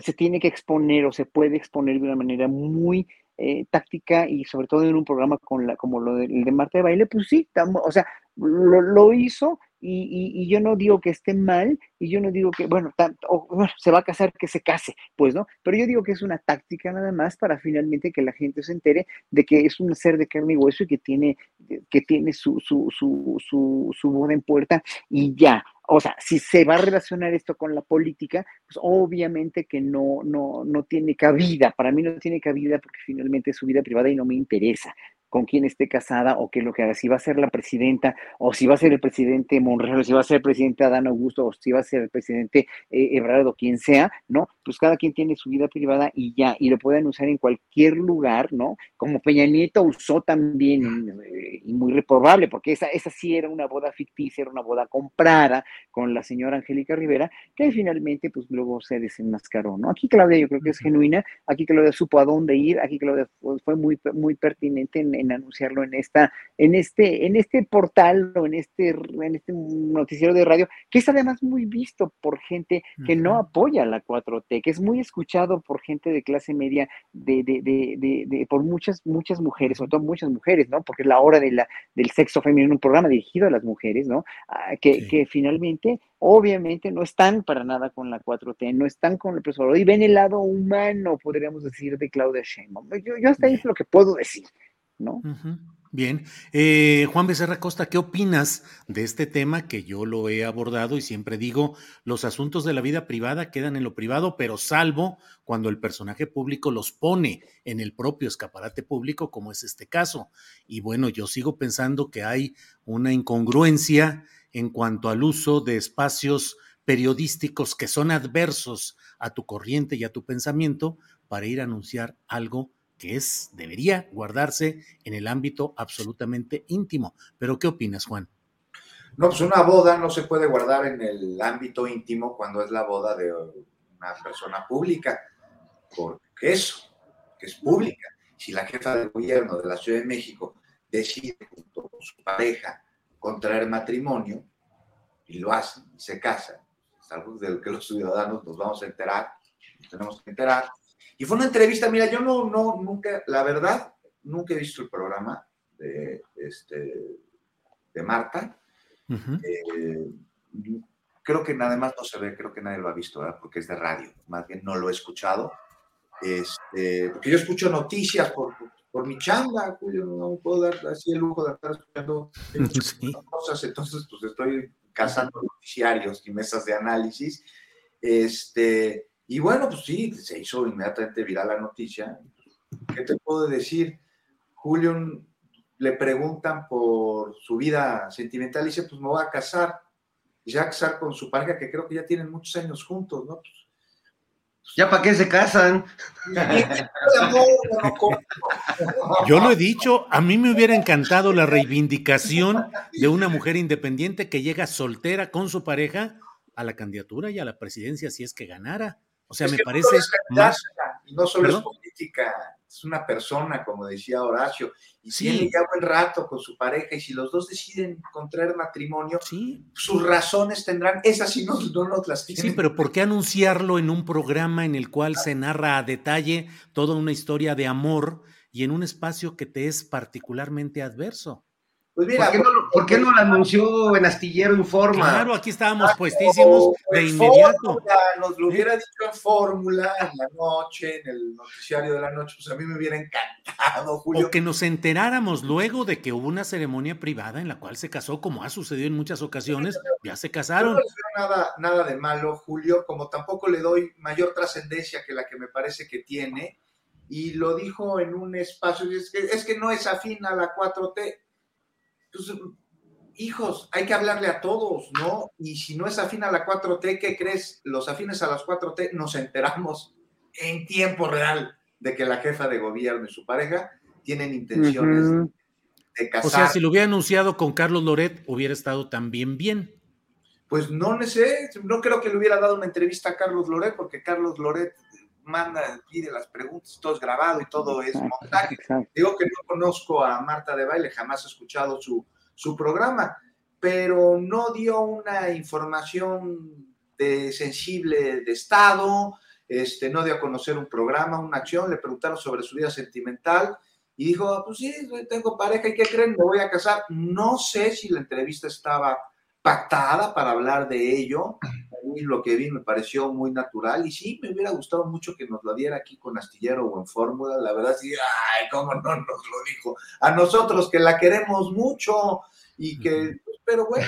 Se tiene que exponer o se puede exponer de una manera muy eh, táctica y sobre todo en un programa con la, como lo de, de Marta de Baile, pues sí, o sea, lo hizo y, yo no digo que esté mal, y yo no digo que, bueno, tanto, se va a casar, que se case, pues, ¿no? Pero yo digo que es una táctica nada más para finalmente que la gente se entere de que es un ser de carne y hueso y que tiene, que tiene su, su, su, su, su boda en puerta y ya. O sea, si se va a relacionar esto con la política, pues obviamente que no, no, no tiene cabida. Para mí no tiene cabida porque finalmente es su vida privada y no me interesa con quién esté casada o qué es lo que haga, si va a ser la presidenta o si va a ser el presidente Monreal, o si va a ser el presidente Adán Augusto o si va a ser el presidente eh, Ebrardo, quien sea, ¿no? Pues cada quien tiene su vida privada y ya, y lo pueden usar en cualquier lugar, ¿no? Como Peña Nieto usó también, eh, y muy reprobable, porque esa, esa sí era una boda ficticia, era una boda comprada con la señora Angélica Rivera, que finalmente pues luego se desenmascaró, ¿no? Aquí Claudia yo creo que es genuina, aquí Claudia supo a dónde ir, aquí Claudia fue muy, muy pertinente en en anunciarlo en esta, en este, en este portal o en este, en este noticiero de radio, que es además muy visto por gente que no apoya la 4T, que es muy escuchado por gente de clase media, de, de, de, de, por muchas, muchas mujeres, sobre todo muchas mujeres, ¿no? Porque es la hora de la, del sexo femenino, un programa dirigido a las mujeres, ¿no? Ah, que, que finalmente obviamente no están para nada con la 4T, no están con el profesor y ven el lado humano, podríamos decir, de Claudia Sheinbaum. Yo, yo hasta ahí es lo que puedo decir. Bien. Eh, Juan Becerra Costa, ¿qué opinas de este tema que yo lo he abordado y siempre digo, los asuntos de la vida privada quedan en lo privado, pero salvo cuando el personaje público los pone en el propio escaparate público, como es este caso. Y bueno, yo sigo pensando que hay una incongruencia en cuanto al uso de espacios periodísticos que son adversos a tu corriente y a tu pensamiento para ir a anunciar algo que es, debería guardarse en el ámbito absolutamente íntimo. Pero, ¿qué opinas, Juan? No, pues una boda no se puede guardar en el ámbito íntimo cuando es la boda de una persona pública, porque eso, que es pública. Si la jefa de gobierno de la Ciudad de México decide junto con su pareja contraer matrimonio y lo hacen y se casan, es algo del que los ciudadanos nos vamos a enterar, tenemos que enterar. Y fue una entrevista, mira, yo no, no, nunca, la verdad, nunca he visto el programa de, este, de Marta. Eh, creo que nada más no se ve, creo que nadie lo ha visto, ¿verdad? porque es de radio, más bien no lo he escuchado. Este, porque yo escucho noticias por, por, mi chamba, Julio, no puedo dar así el lujo de estar escuchando cosas, entonces pues estoy cazando noticiarios y mesas de análisis. Este, y bueno, pues sí, se hizo inmediatamente viral la noticia. ¿Qué te puedo decir? Julio le preguntan por su vida sentimental y dice, pues me voy a casar. Y se va a casar con su pareja, que creo que ya tienen muchos años juntos, ¿no? Pues, ¿Ya para qué se casan? Yo lo he dicho, a mí me hubiera encantado la reivindicación de una mujer independiente que llega soltera con su pareja a la candidatura y a la presidencia si es que ganara. O sea, me parece más... Y no solo es política, es una persona, como decía Horacio, y tiene ya buen rato con su pareja, y si los dos deciden contraer matrimonio, sus razones tendrán, esas sí no, no nos las tienen. Sí, pero ¿por qué anunciarlo en un programa en el cual se narra a detalle toda una historia de amor y en un espacio que te es particularmente adverso? Pues ¿Por, qué no, lo anunció en Astillero Informa? Claro, aquí estábamos puestísimos de inmediato. nos lo hubiera dicho en Fórmula, en la noche, en el noticiario de la noche, pues a mí me hubiera encantado, Julio. O que nos enteráramos luego de que hubo una ceremonia privada en la cual se casó, como ha sucedido en muchas ocasiones, ya se casaron. no le nada, nada de malo, Julio, como tampoco le doy mayor trascendencia que la que me parece que tiene, y lo dijo en un espacio, es que, es que no es afín a la 4T pues, hijos, hay que hablarle a todos, ¿no? Y si no es afín a la 4T, ¿qué crees? Los afines a las 4T nos enteramos en tiempo real de que la jefa de gobierno y su pareja tienen intenciones de casar. O sea, si lo hubiera anunciado con Carlos Loret, hubiera estado también bien. Pues no sé, no creo que le hubiera dado una entrevista a Carlos Loret, porque Carlos Loret manda, pide las preguntas, todo es grabado y todo es montaje. Digo que no conozco a Marta de Baile, jamás he escuchado su, su programa, pero no dio una información de sensible de Estado, este, no dio a conocer un programa, una acción, le preguntaron sobre su vida sentimental y dijo, ah, pues sí, tengo pareja y ¿qué creen? Me voy a casar. No sé si la entrevista estaba pactada para hablar de ello. A lo que vi me pareció muy natural y sí, me hubiera gustado mucho que nos lo diera aquí con Astillero o en Fórmula. La verdad, sí, ay, cómo no nos lo dijo. A nosotros que la queremos mucho y que, pero bueno,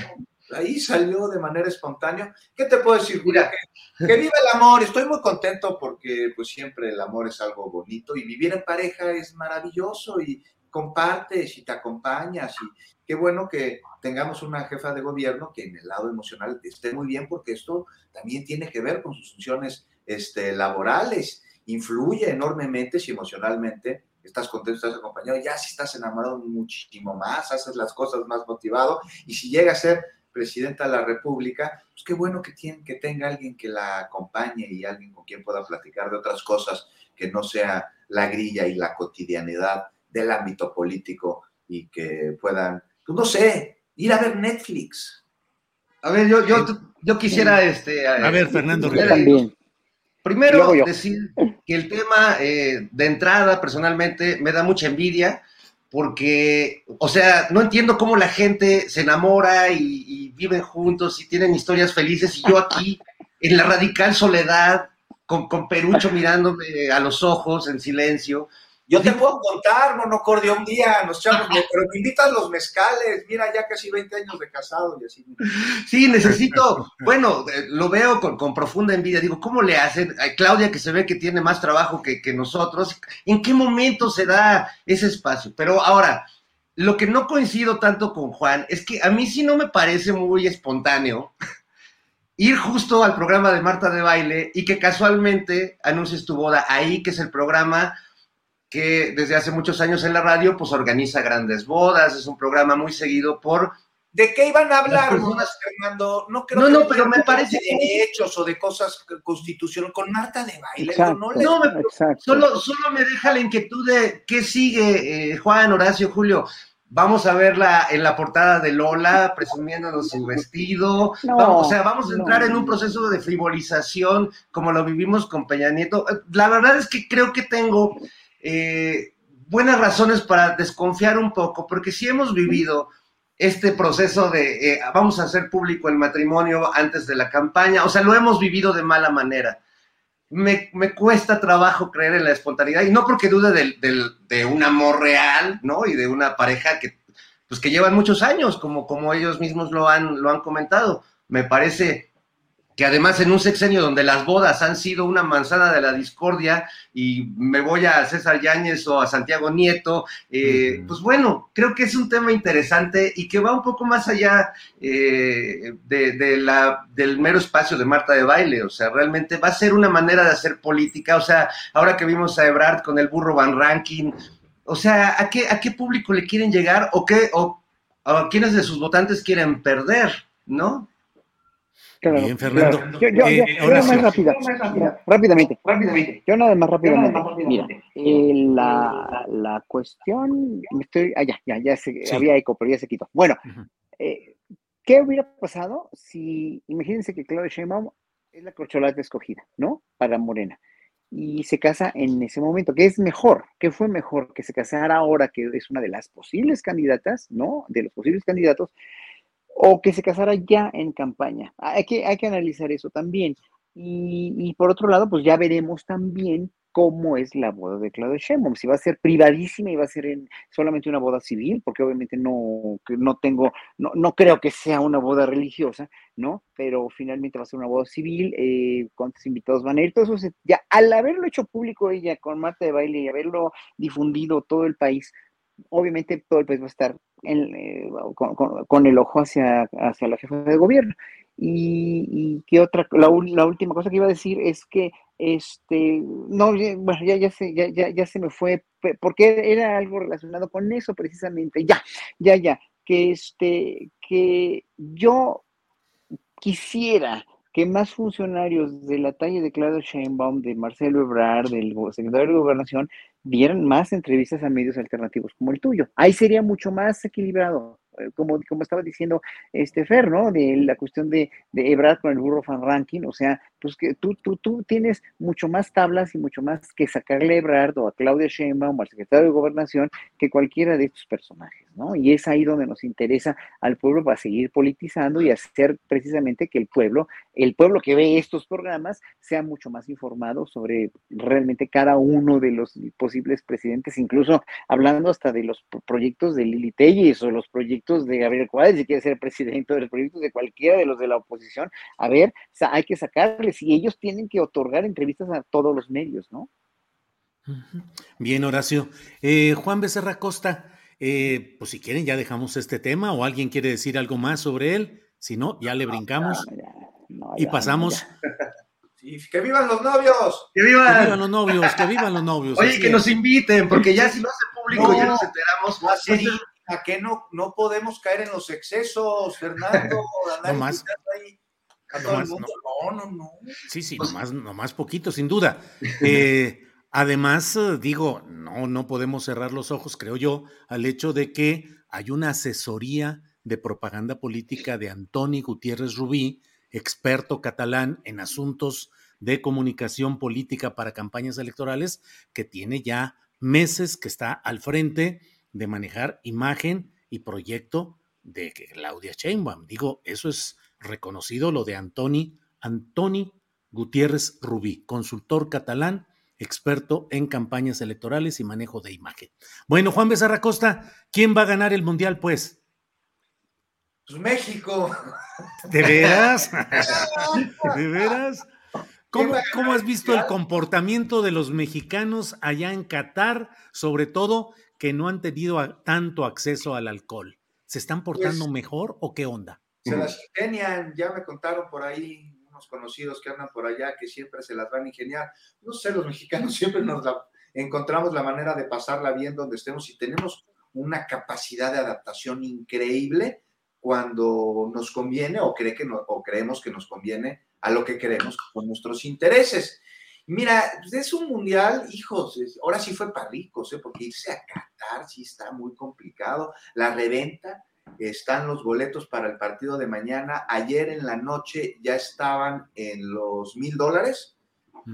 ahí salió de manera espontánea. ¿Qué te puedo decir, Julia? Que, que, viva el amor. Estoy muy contento porque pues siempre el amor es algo bonito y vivir en pareja es maravilloso y compartes y te acompañas y qué bueno que tengamos una jefa de gobierno que en el lado emocional esté muy bien porque esto también tiene que ver con sus funciones este, laborales, influye enormemente si emocionalmente estás contento, estás acompañado, ya si estás enamorado muchísimo más, haces las cosas más motivado y si llega a ser presidenta de la República, pues qué bueno que, tiene, que tenga alguien que la acompañe y alguien con quien pueda platicar de otras cosas que no sea la grilla y la cotidianidad del ámbito político y que puedan, pues no sé, ir a ver Netflix. A ver, yo, yo, yo quisiera, este... A, ver, Fernando. Primero, decir que el tema eh, de entrada, personalmente, me da mucha envidia, porque, o sea, no entiendo cómo la gente se enamora y, y viven juntos y tienen historias felices, y yo aquí, en la radical soledad, con, con Perucho mirándome a los ojos en silencio, yo te puedo contar, monocordio, un día nos echamos, pero me invitan los mezcales, mira, ya casi 20 años de casado y así. Sí, necesito, bueno, eh, lo veo con, profunda envidia, digo, ¿cómo le hacen? A Claudia, que se ve que tiene más trabajo que, que nosotros, ¿en qué momento se da ese espacio? Pero ahora, lo que no coincido tanto con Juan es que a mí sí no me parece muy espontáneo ir justo al programa de Marta de Baile y que casualmente anuncies tu boda ahí, que es el programa que desde hace muchos años en la radio, pues organiza grandes bodas, es un programa muy seguido por ¿De qué iban a hablar, personas... Fernando? No creo no, no, pero me parece de derechos o de cosas constitucionales con Marta de baile. Exacto, no, no me, solo, solo me deja la inquietud de qué sigue, eh, Juan, Horacio, Julio. Vamos a verla en la portada de Lola, presumiéndonos su vestido. No, vamos, o sea, vamos a entrar en un proceso de frivolización como lo vivimos con Peña Nieto. La verdad es que creo que tengo eh, buenas razones para desconfiar un poco, porque si hemos vivido este proceso de eh, vamos a hacer público el matrimonio antes de la campaña, o sea, lo hemos vivido de mala manera. Me, me cuesta trabajo creer en la espontaneidad y no porque dude del, del, de un amor real, ¿no? Y de una pareja que, pues, que llevan muchos años, como, como ellos mismos lo han, lo han comentado. Me parece que además en un sexenio donde las bodas han sido una manzana de la discordia y me voy a César Yáñez o a Santiago Nieto, eh, pues bueno, creo que es un tema interesante y que va un poco más allá eh, de, la, del mero espacio de Marta de Baile, o sea, realmente va a ser una manera de hacer política, o sea, ahora que vimos a Ebrard con el burro Van Ranking, o sea, ¿a qué, a qué público le quieren llegar o qué, o a quiénes de sus votantes quieren perder, ¿no? Bien, Fernando. Yo, yo, eh, nada más rápida, rápidamente, rápidamente. Yo nada más rápidamente. Mira, eh, la, la, cuestión, me estoy, ah, ya, ya, ya se, había eco, pero ya se quitó. Bueno, eh, ¿qué hubiera pasado si, imagínense que Claudia Sheinbaum es la corcholata escogida, ¿no? Para Morena. Y se casa en ese momento, ¿qué es mejor? ¿Qué fue mejor? Que se casara ahora, que es una de las posibles candidatas, ¿no? De los posibles candidatos, o que se casara ya en campaña. Hay que, hay que analizar eso también. Y, por otro lado, pues ya veremos también cómo es la boda de Claudia Sheinbaum, si va a ser privadísima y va a ser en solamente una boda civil, porque obviamente no, no tengo, no, no creo que sea una boda religiosa, ¿no? Pero finalmente va a ser una boda civil, eh, cuántos invitados van a ir, todo eso ya al haberlo hecho público ella con Marta de Baile y haberlo difundido todo el país, obviamente todo el país va a estar eh, con, el ojo hacia, hacia la jefa de gobierno. Y, qué otra, la, última cosa que iba a decir es que, este, no, bueno, ya, ya, se, ya, ya, ya se me fue, porque era algo relacionado con eso precisamente, ya, ya, ya, que este, que yo quisiera que más funcionarios de la talla de Claudio Sheinbaum, de Marcelo Ebrard, del secretario de Gobernación, dieran más entrevistas a medios alternativos como el tuyo. Ahí sería mucho más equilibrado. Eh, como, como estaba diciendo este Fer, ¿no? De la cuestión de, de Ebrard con el burro fan ranking, o sea, pues que tú, tú, tú tienes mucho más tablas y mucho más que sacarle a Ebrard o a Claudia Sheinbaum o al secretario de Gobernación que cualquiera de estos personajes, ¿no? Y es ahí donde nos interesa al pueblo para seguir politizando y hacer precisamente que el pueblo, el pueblo que ve estos programas, sea mucho más informado sobre realmente cada uno de los posibles presidentes, incluso hablando hasta de los proyectos de Lili Telles o los proyectos de Gabriel Cuadres, si quiere ser presidente de los proyectos de cualquiera de los de la oposición, a ver, hay que sacarles y ellos tienen que otorgar entrevistas a todos los medios, ¿no? Bien, Horacio. Eh, Juan Becerra Costa, eh, pues si quieren ya dejamos este tema o alguien quiere decir algo más sobre él, si no, ya le brincamos y pasamos. que vivan los novios. Que vivan. los novios, que vivan los novios. Oye, que nos inviten, porque ya si lo hace público ya nos enteramos. ¿A qué no, no podemos caer en los excesos, Fernando? no más. no, no, no, Sí, sí, nomás, nomás poquito, sin duda. Eh, además, digo, no, no podemos cerrar los ojos, creo yo, al hecho de que hay una asesoría de propaganda política de Antoni Gutiérrez Rubí, experto catalán en asuntos de comunicación política para campañas electorales, que tiene ya meses que está al frente de manejar imagen y proyecto de Claudia Sheinbaum. Digo, eso es reconocido lo de Antoni, Antoni Gutiérrez Rubí, consultor catalán, experto en campañas electorales y manejo de imagen. Bueno, Juan Becerra Costa, ¿quién va a ganar el mundial, pues? Pues México. ¿De veras? ¿De veras? ¿Cómo, ¿Cómo, has visto el comportamiento de los mexicanos allá en Qatar, sobre todo que no han tenido tanto acceso al alcohol? ¿Se están portando pues mejor o qué onda? Se las ingenian, ya me contaron por ahí unos conocidos que andan por allá que siempre se las van a ingeniar. No sé, los mexicanos siempre nos encontramos la manera de pasarla bien donde estemos y tenemos una capacidad de adaptación increíble cuando nos conviene o, cree que o creemos que nos conviene a lo que queremos con nuestros intereses. Mira, es un mundial, hijos, ahora sí fue para ricos, ¿eh? porque irse a Qatar sí está muy complicado. La reventa, están los boletos para el partido de mañana. Ayer en la noche ya estaban en los mil dólares,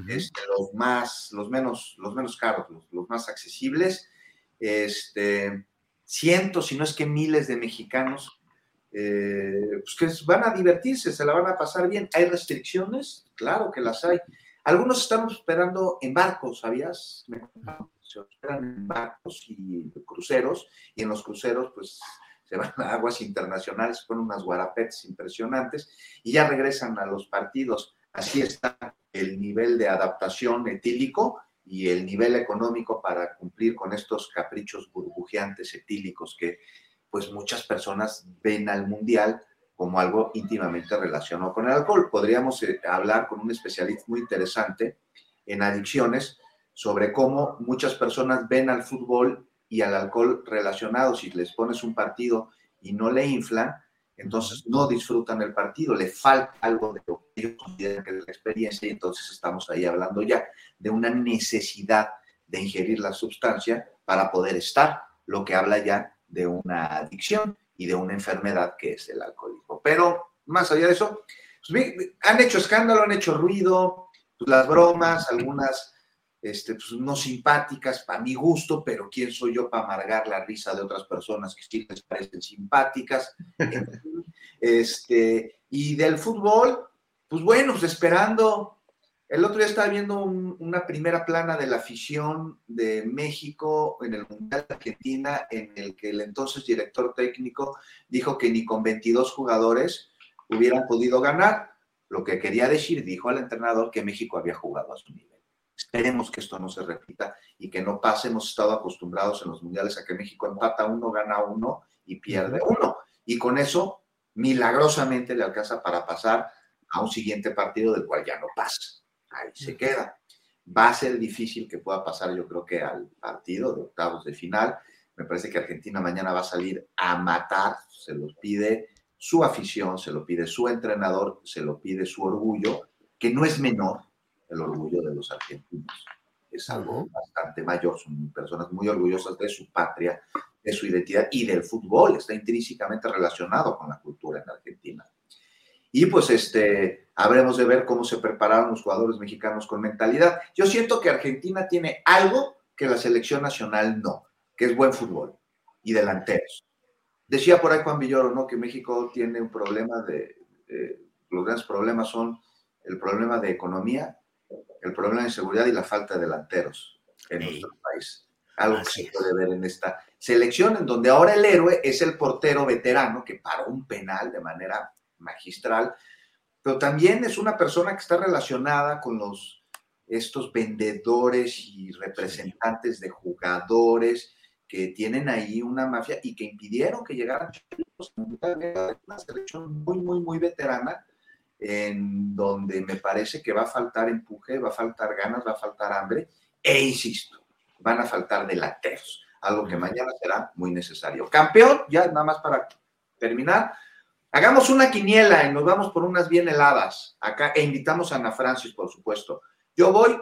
este, los más, los menos, los menos caros, los, más accesibles. Este, cientos, si no es que miles de mexicanos eh, pues que van a divertirse, se la van a pasar bien. ¿Hay restricciones? Claro que las hay. Algunos estamos esperando en barcos, ¿sabías? Se esperan en barcos y cruceros, y en los cruceros, pues se van a aguas internacionales con unas guarapetes impresionantes y ya regresan a los partidos. Así está el nivel de adaptación etílico y el nivel económico para cumplir con estos caprichos burbujeantes etílicos que pues muchas personas ven al mundial como algo íntimamente relacionado con el alcohol. Podríamos eh, hablar con un especialista muy interesante en adicciones sobre cómo muchas personas ven al fútbol y al alcohol relacionados. Si les pones un partido y no le inflan, entonces no disfrutan el partido, le falta algo de lo que ellos consideran que es la experiencia y entonces estamos ahí hablando ya de una necesidad de ingerir la sustancia para poder estar, lo que habla ya de una adicción y de una enfermedad que es el alcoholismo. Pero más allá de eso, pues, han hecho escándalo, han hecho ruido, pues, las bromas, algunas este, pues, no simpáticas para mi gusto, pero ¿quién soy yo para amargar la risa de otras personas que sí les parecen simpáticas? este, y del fútbol, pues bueno, pues esperando el otro día estaba viendo una primera plana de la afición de México en el Mundial de Argentina, en el que el entonces director técnico dijo que ni con 22 jugadores hubieran podido ganar. Lo que quería decir, dijo al entrenador, que México había jugado a su nivel. Esperemos que esto no se repita y que no pase. Hemos estado acostumbrados en los mundiales a que México empata uno, gana uno y pierde uno. Y con eso, milagrosamente le alcanza para pasar a un siguiente partido del cual ya no pasa ahí se queda. Va a ser difícil que pueda pasar, yo creo que al partido de octavos de final. Me parece que Argentina mañana va a salir a matar, se los pide su afición, se lo pide su entrenador, se lo pide su orgullo, que no es menor el orgullo de los argentinos. Es algo bastante mayor, son personas muy orgullosas de su patria, de su identidad y del fútbol, está intrínsecamente relacionado con la cultura en Argentina. Y pues este, habremos de ver cómo se prepararon los jugadores mexicanos con mentalidad. Yo siento que Argentina tiene algo que la selección nacional no, que es buen fútbol y delanteros. Decía por ahí Juan Villoro, ¿no? Que México tiene un problema de, los grandes problemas son el problema de economía, el problema de seguridad y la falta de delanteros en nuestro país. Algo que se puede ver en esta selección, en donde ahora el héroe es el portero veterano que paró un penal de manera magistral, pero también es una persona que está relacionada con los, estos vendedores y representantes de jugadores que tienen ahí una mafia y que impidieron que llegaran una selección muy, muy, muy veterana, en donde me parece que va a faltar empuje, va a faltar ganas, va a faltar hambre, e insisto, van a faltar delanteros, algo que mañana será muy necesario. Campeón, ya nada más para terminar, Hagamos una quiniela y nos vamos por unas bien heladas acá e invitamos a Ana Francis, por supuesto. Yo voy,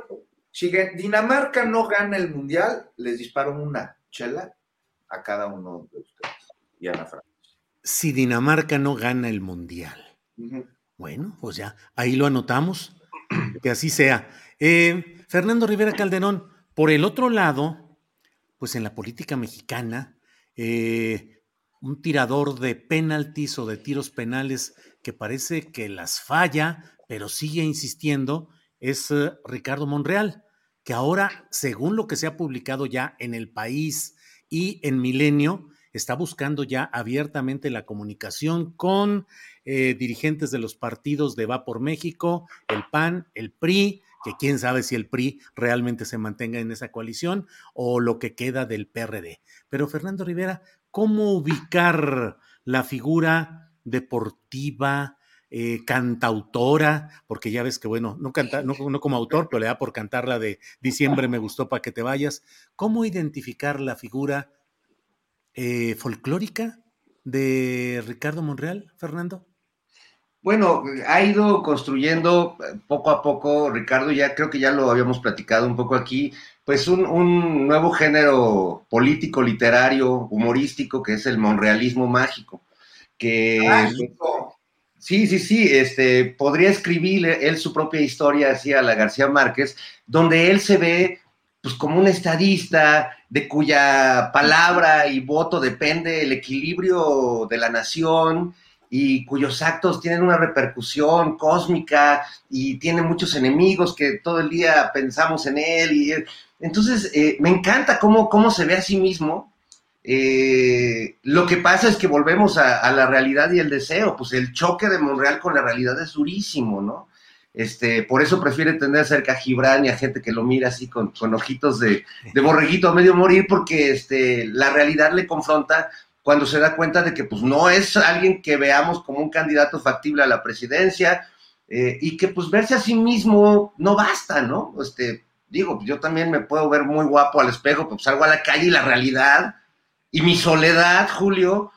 si Dinamarca no gana el mundial, les disparo una chela a cada uno de ustedes y a Ana Francis. Si Dinamarca no gana el mundial. Bueno, pues ya, ahí lo anotamos, que así sea. Eh, Fernando Rivera Calderón, por el otro lado, pues en la política mexicana, eh, un tirador de penaltis o de tiros penales que parece que las falla, pero sigue insistiendo, es eh, Ricardo Monreal, que ahora, según lo que se ha publicado ya en El País y en Milenio, está buscando ya abiertamente la comunicación con eh, dirigentes de los partidos de Va por México, el PAN, el PRI, que quién sabe si el PRI realmente se mantenga en esa coalición o lo que queda del PRD. Pero Fernando Rivera, cómo ubicar la figura deportiva, eh, cantautora, porque ya ves que, bueno, no, canta, no, como autor, pero le da por cantar la de Diciembre me gustó para que te vayas. ¿Cómo identificar la figura eh, folclórica de Ricardo Monreal, Fernando? Bueno, ha ido construyendo eh, poco a poco, Ricardo, ya creo que ya lo habíamos platicado un poco aquí, pues un, nuevo género político, literario, humorístico, que es el monrealismo mágico, que... sí, sí, sí, este, podría escribir él su propia historia así a la García Márquez, donde él se ve pues como un estadista de cuya palabra y voto depende el equilibrio de la nación, y cuyos actos tienen una repercusión cósmica y tiene muchos enemigos que todo el día pensamos en él. Y, entonces, eh, me encanta cómo, cómo se ve a sí mismo. Eh, lo que pasa es que volvemos a, la realidad y el deseo, pues el choque de Monreal con la realidad es durísimo, ¿no? Este, por eso prefiere tener cerca a Gibran y a gente que lo mira así con, con ojitos de, de, borreguito a medio morir, porque este, la realidad le confronta cuando se da cuenta de que pues no es alguien que veamos como un candidato factible a la presidencia eh, y que pues verse a sí mismo no basta, ¿no? Este, digo, yo también me puedo ver muy guapo al espejo, pues salgo a la calle y la realidad y mi soledad, Julio,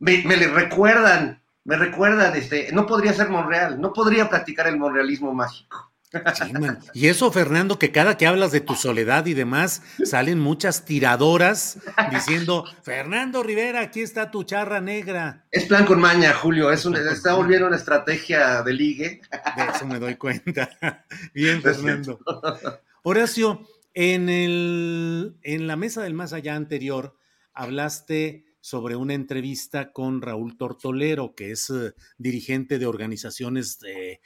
me, me le recuerdan, me recuerdan, este, no podría ser Monreal, no podría practicar el monrealismo mágico. Y eso, Fernando, que cada que hablas de tu soledad y demás, salen muchas tiradoras diciendo, Fernando Rivera, aquí está tu charra negra. Es plan con maña, Julio, es está volviendo una estrategia de ligue. De eso me doy cuenta. Bien, Fernando. Horacio, en, el, en la mesa del más allá anterior, hablaste sobre una entrevista con Raúl Tortolero, que es eh, dirigente de organizaciones eh,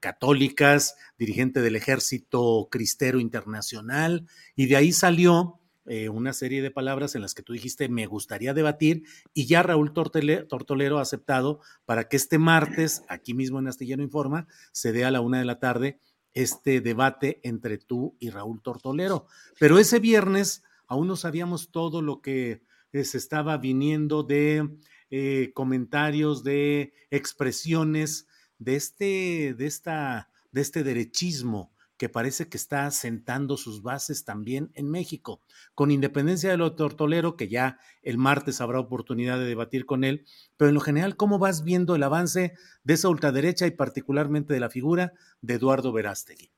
católicas, dirigente del Ejército Cristero Internacional, y de ahí salió eh, una serie de palabras en las que tú dijiste me gustaría debatir, y ya Raúl Tortolero ha aceptado para que este martes, aquí mismo en Astillero Informa, se dé a la una de la tarde este debate entre tú y Raúl Tortolero. Pero ese viernes aún no sabíamos todo lo que se estaba viniendo de eh, comentarios, de expresiones de este, de esta, de este derechismo que parece que está sentando sus bases también en México, con independencia de lo tortolero, que ya el martes habrá oportunidad de debatir con él, pero en lo general, ¿cómo vas viendo el avance de esa ultraderecha y particularmente de la figura de Eduardo Verástegui?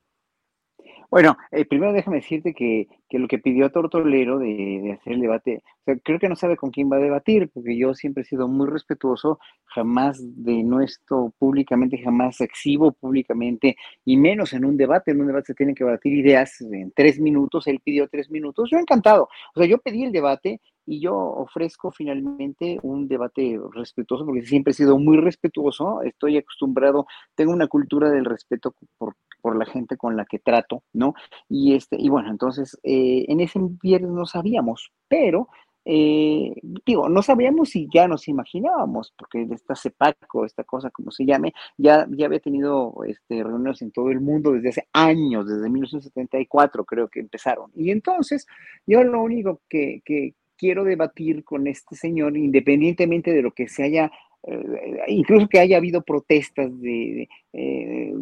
Bueno, eh, primero déjame decirte que, que, lo que pidió Tortolero de, de, hacer el debate, o sea, creo que no sabe con quién va a debatir, porque yo siempre he sido muy respetuoso, jamás de nuestro públicamente, jamás exhibo públicamente, y menos en un debate. En un debate se tienen que debatir ideas en tres minutos, él pidió tres minutos, yo encantado. O sea, yo pedí el debate y yo ofrezco finalmente un debate respetuoso, porque siempre he sido muy respetuoso, estoy acostumbrado, tengo una cultura del respeto por por la gente con la que trato, ¿no? Y, este, y bueno, entonces eh, en ese viernes no sabíamos, pero eh, digo, no sabíamos si ya nos imaginábamos, porque esta CEPACO, esta cosa como se llame, ya, ya había tenido este, reuniones en todo el mundo desde hace años, desde 1974 creo que empezaron. Y entonces yo lo único que, que quiero debatir con este señor, independientemente de lo que se haya eh, incluso que haya habido protestas de, eh,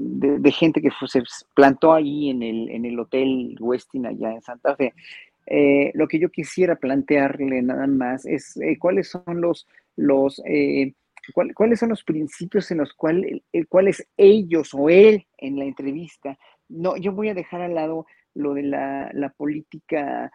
gente que se plantó ahí en el, en el Hotel Westin allá en Santa Fe. Eh, lo que yo quisiera plantearle nada más es cuáles son los, los cuáles son los principios en los cuales, cuales ellos o él en la entrevista, no, yo voy a dejar al lado lo de la, la política,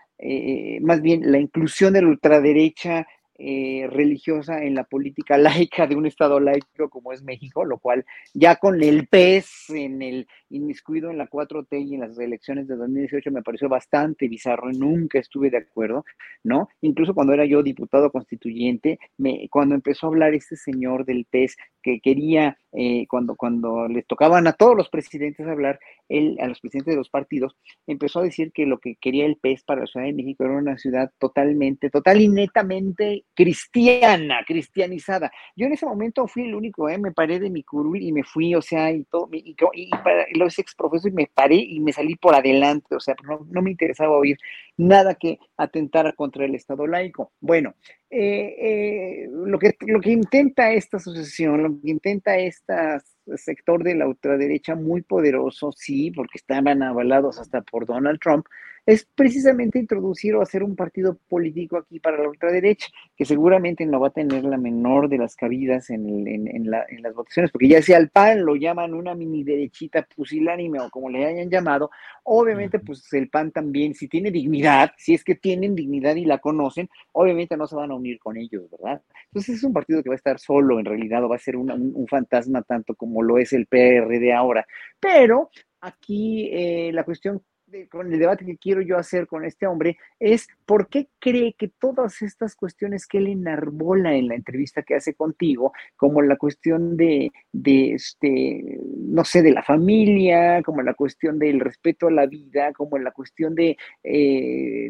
más bien la inclusión de la ultraderecha eh, religiosa en la política laica de un Estado laico como es México, lo cual ya con el pez en el inmiscuido en la 4T y en las elecciones de 2018 me pareció bastante bizarro, nunca estuve de acuerdo, ¿no? Incluso cuando era yo diputado constituyente, me, cuando empezó a hablar este señor del pez que quería, eh, cuando, cuando le tocaban a todos los presidentes hablar, él, a los presidentes de los partidos, empezó a decir que lo que quería el pez para la Ciudad de México era una ciudad totalmente, total y netamente cristiana, cristianizada. Yo en ese momento fui el único, ¿eh? me paré de mi curul y me fui, o sea, y todo, y, y para los ex profesores me paré y me salí por adelante, o sea, no, no me interesaba oír nada que atentara contra el Estado laico. Bueno, eh, eh, lo, que, lo que intenta esta asociación, lo que intenta este sector de la ultraderecha muy poderoso, sí, porque estaban avalados hasta por Donald Trump, es precisamente introducir o hacer un partido político aquí para la ultraderecha, que seguramente no va a tener la menor de las cabidas en, en, las votaciones, porque ya sea al PAN lo llaman una mini derechita pusilánime o como le hayan llamado, obviamente pues el PAN también, si tiene dignidad, si es que tienen dignidad y la conocen, obviamente no se van a unir con ellos, ¿verdad? Entonces es un partido que va a estar solo en realidad o va a ser un, un fantasma tanto como lo es el PRD ahora, pero aquí eh, la cuestión con el debate que quiero yo hacer con este hombre es por qué cree que todas estas cuestiones que él enarbola en la entrevista que hace contigo, como la cuestión de, de este, no sé, de la familia, como la cuestión del respeto a la vida, como la cuestión de eh,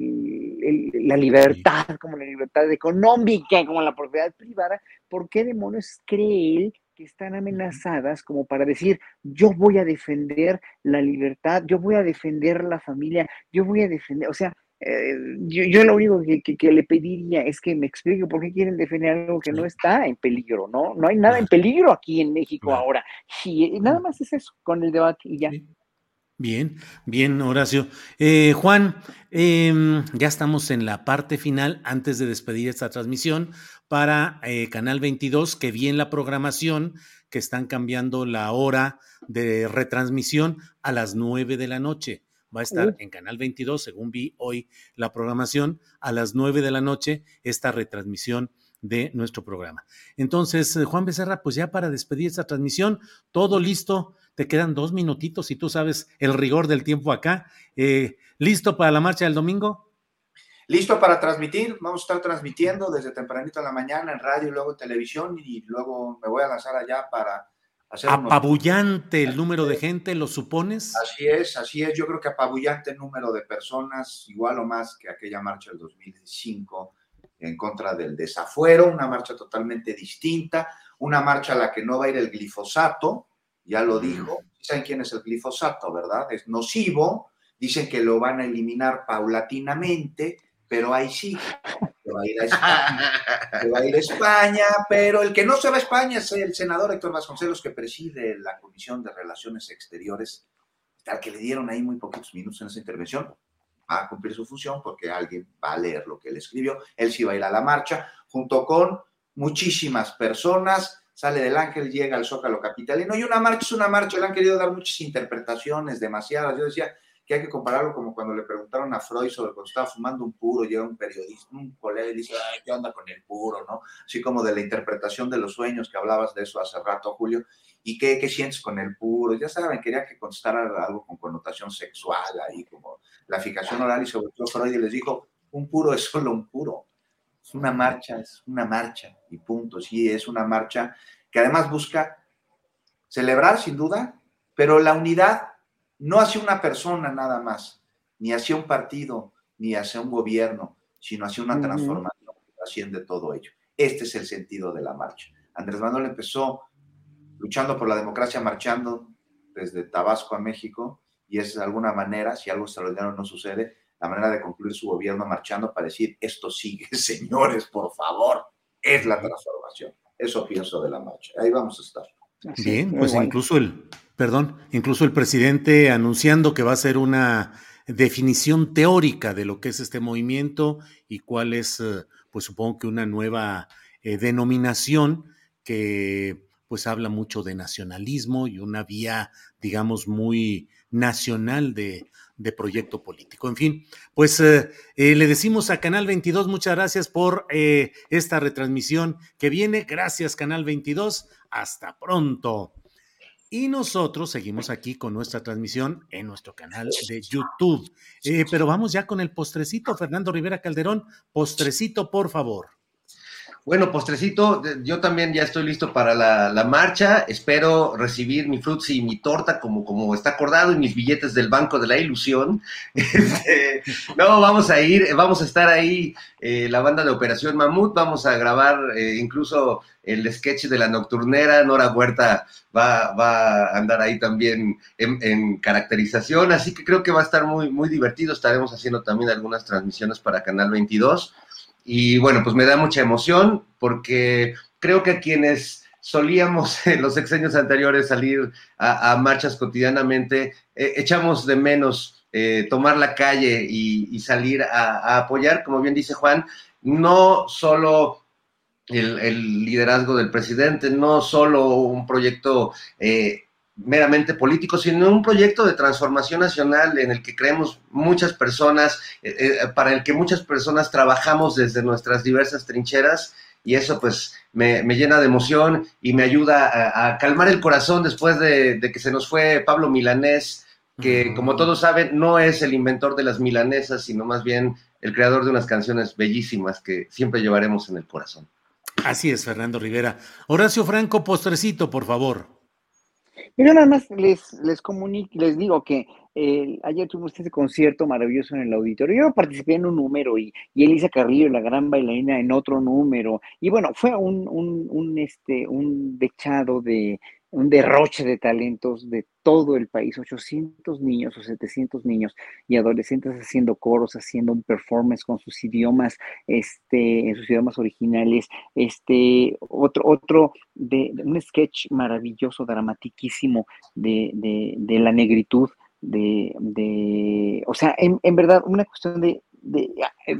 la libertad, como la libertad económica, como la propiedad privada, ¿por qué demonios cree él están amenazadas como para decir, yo voy a defender la libertad, yo voy a defender la familia, yo voy a defender, o sea, eh, yo, lo único que, le pediría es que me explique por qué quieren defender algo que no está en peligro, ¿no? No hay nada en peligro aquí en México ahora. Y nada más es eso, con el debate y ya. Bien, bien, Horacio. Eh, Juan, em, ya estamos en la parte final antes de despedir esta transmisión para eh, Canal 22, que vi en la programación que están cambiando la hora de retransmisión a las 9 de la noche. Va a estar en Canal 22, según vi hoy la programación, a las 9 de la noche esta retransmisión de nuestro programa. Entonces, eh, Juan Becerra, pues ya para despedir esta transmisión, todo listo te quedan dos minutitos y tú sabes el rigor del tiempo acá. Eh, ¿Listo para la marcha del domingo? Listo para transmitir. Vamos a estar transmitiendo desde tempranito en la mañana en radio y luego en televisión y luego me voy a lanzar allá para hacer... Apabullante el número de gente, ¿lo supones? Así es, así es. Yo creo que apabullante el número de personas, igual o más que aquella marcha del 2005 en contra del desafuero, una marcha totalmente distinta, una marcha a la que no va a ir el glifosato, ya lo dijo. ¿Saben quién es el glifosato, verdad? Es nocivo. Dicen que lo van a eliminar paulatinamente, pero ahí sí. Se va a ir a España, va a ir a España, pero el que no se va a España es el senador Héctor Vasconcelos, que preside la Comisión de Relaciones Exteriores, al que le dieron ahí muy poquitos minutos en esa intervención. Va a cumplir su función porque alguien va a leer lo que él escribió. Él sí va la marcha, junto con muchísimas personas sale del Ángel, llega al Zócalo Capitalino, y una marcha es una marcha, le han querido dar muchas interpretaciones, demasiadas. Yo decía que hay que compararlo como cuando le preguntaron a Freud sobre cuando estaba fumando un puro, llega un periodista, un colega y dice, ¿qué onda con el puro? ¿no? Así como de la interpretación de los sueños, que hablabas de eso hace rato, Julio, ¿y qué, qué sientes con el puro? Ya saben, quería que contestara algo con connotación sexual ahí, como la fijación oral, y sobre todo Freud les dijo, un puro es solo un puro es una marcha, es una marcha y punto. Sí, es una marcha que además busca celebrar sin duda, pero la unidad no hacia una persona nada más, ni hacia un partido, ni hacia un gobierno, sino hacia una transformación que asciende todo ello. Este es el sentido de la marcha. Andrés Manuel empezó luchando por la democracia, marchando desde Tabasco a México, y es de alguna manera, si algo extraordinario no sucede, la manera de concluir su gobierno marchando para decir, esto sigue, señores, por favor, es la transformación. Eso pienso de la marcha. Ahí vamos a estar. Bien, pues incluso el, perdón, incluso el presidente anunciando que va a ser una definición teórica de lo que es este movimiento y cuál es, eh, pues supongo que una nueva eh, denominación que pues habla mucho de nacionalismo y una vía, digamos, muy nacional de, proyecto político. En fin, pues eh, le decimos a Canal 22 muchas gracias por esta retransmisión que viene. Gracias Canal 22. Hasta pronto. Y nosotros seguimos aquí con nuestra transmisión en nuestro canal de YouTube. pero vamos ya con el postrecito, Fernando Rivera Calderón. Postrecito, por favor. Bueno, postrecito, yo también ya estoy listo para la, marcha. Espero recibir mi fruits y mi torta como, como está acordado y mis billetes del Banco de la Ilusión. Este, no, vamos a ir, vamos a estar ahí, eh, la banda de Operación Mamut, vamos a grabar eh, incluso el sketch de la nocturnera. Nora Huerta va, va a andar ahí también en, en, caracterización, así que creo que va a estar muy, muy divertido. Estaremos haciendo también algunas transmisiones para Canal 22. Y bueno, pues me da mucha emoción porque creo que quienes solíamos en los sexenios anteriores salir a, marchas cotidianamente, eh, echamos de menos eh, tomar la calle y, salir a, apoyar, como bien dice Juan, no solo el, liderazgo del presidente, no solo un proyecto eh, meramente político, sino un proyecto de transformación nacional en el que creemos muchas personas, eh, para el que muchas personas trabajamos desde nuestras diversas trincheras y eso pues me, llena de emoción y me ayuda a, calmar el corazón después de, que se nos fue Pablo Milanés, que como todos saben no es el inventor de las milanesas, sino más bien el creador de unas canciones bellísimas que siempre llevaremos en el corazón. Así es, Fernando Rivera. Horacio Franco, postrecito, por favor. Yo nada más les, les comunico, les digo que eh, ayer tuvimos este concierto maravilloso en el auditorio. Yo participé en un número y, y Elisa Carrillo, la gran bailarina, en otro número. Y bueno, fue un, un, un, este, un dechado de, un derroche de talentos de todo el país, 800 niños o 700 niños y adolescentes haciendo coros, haciendo un performance con sus idiomas, este, en sus idiomas originales, este, otro, otro de, un sketch maravilloso, dramatiquísimo de, de, de la negritud, de, de o sea, en, en verdad, una cuestión de, de,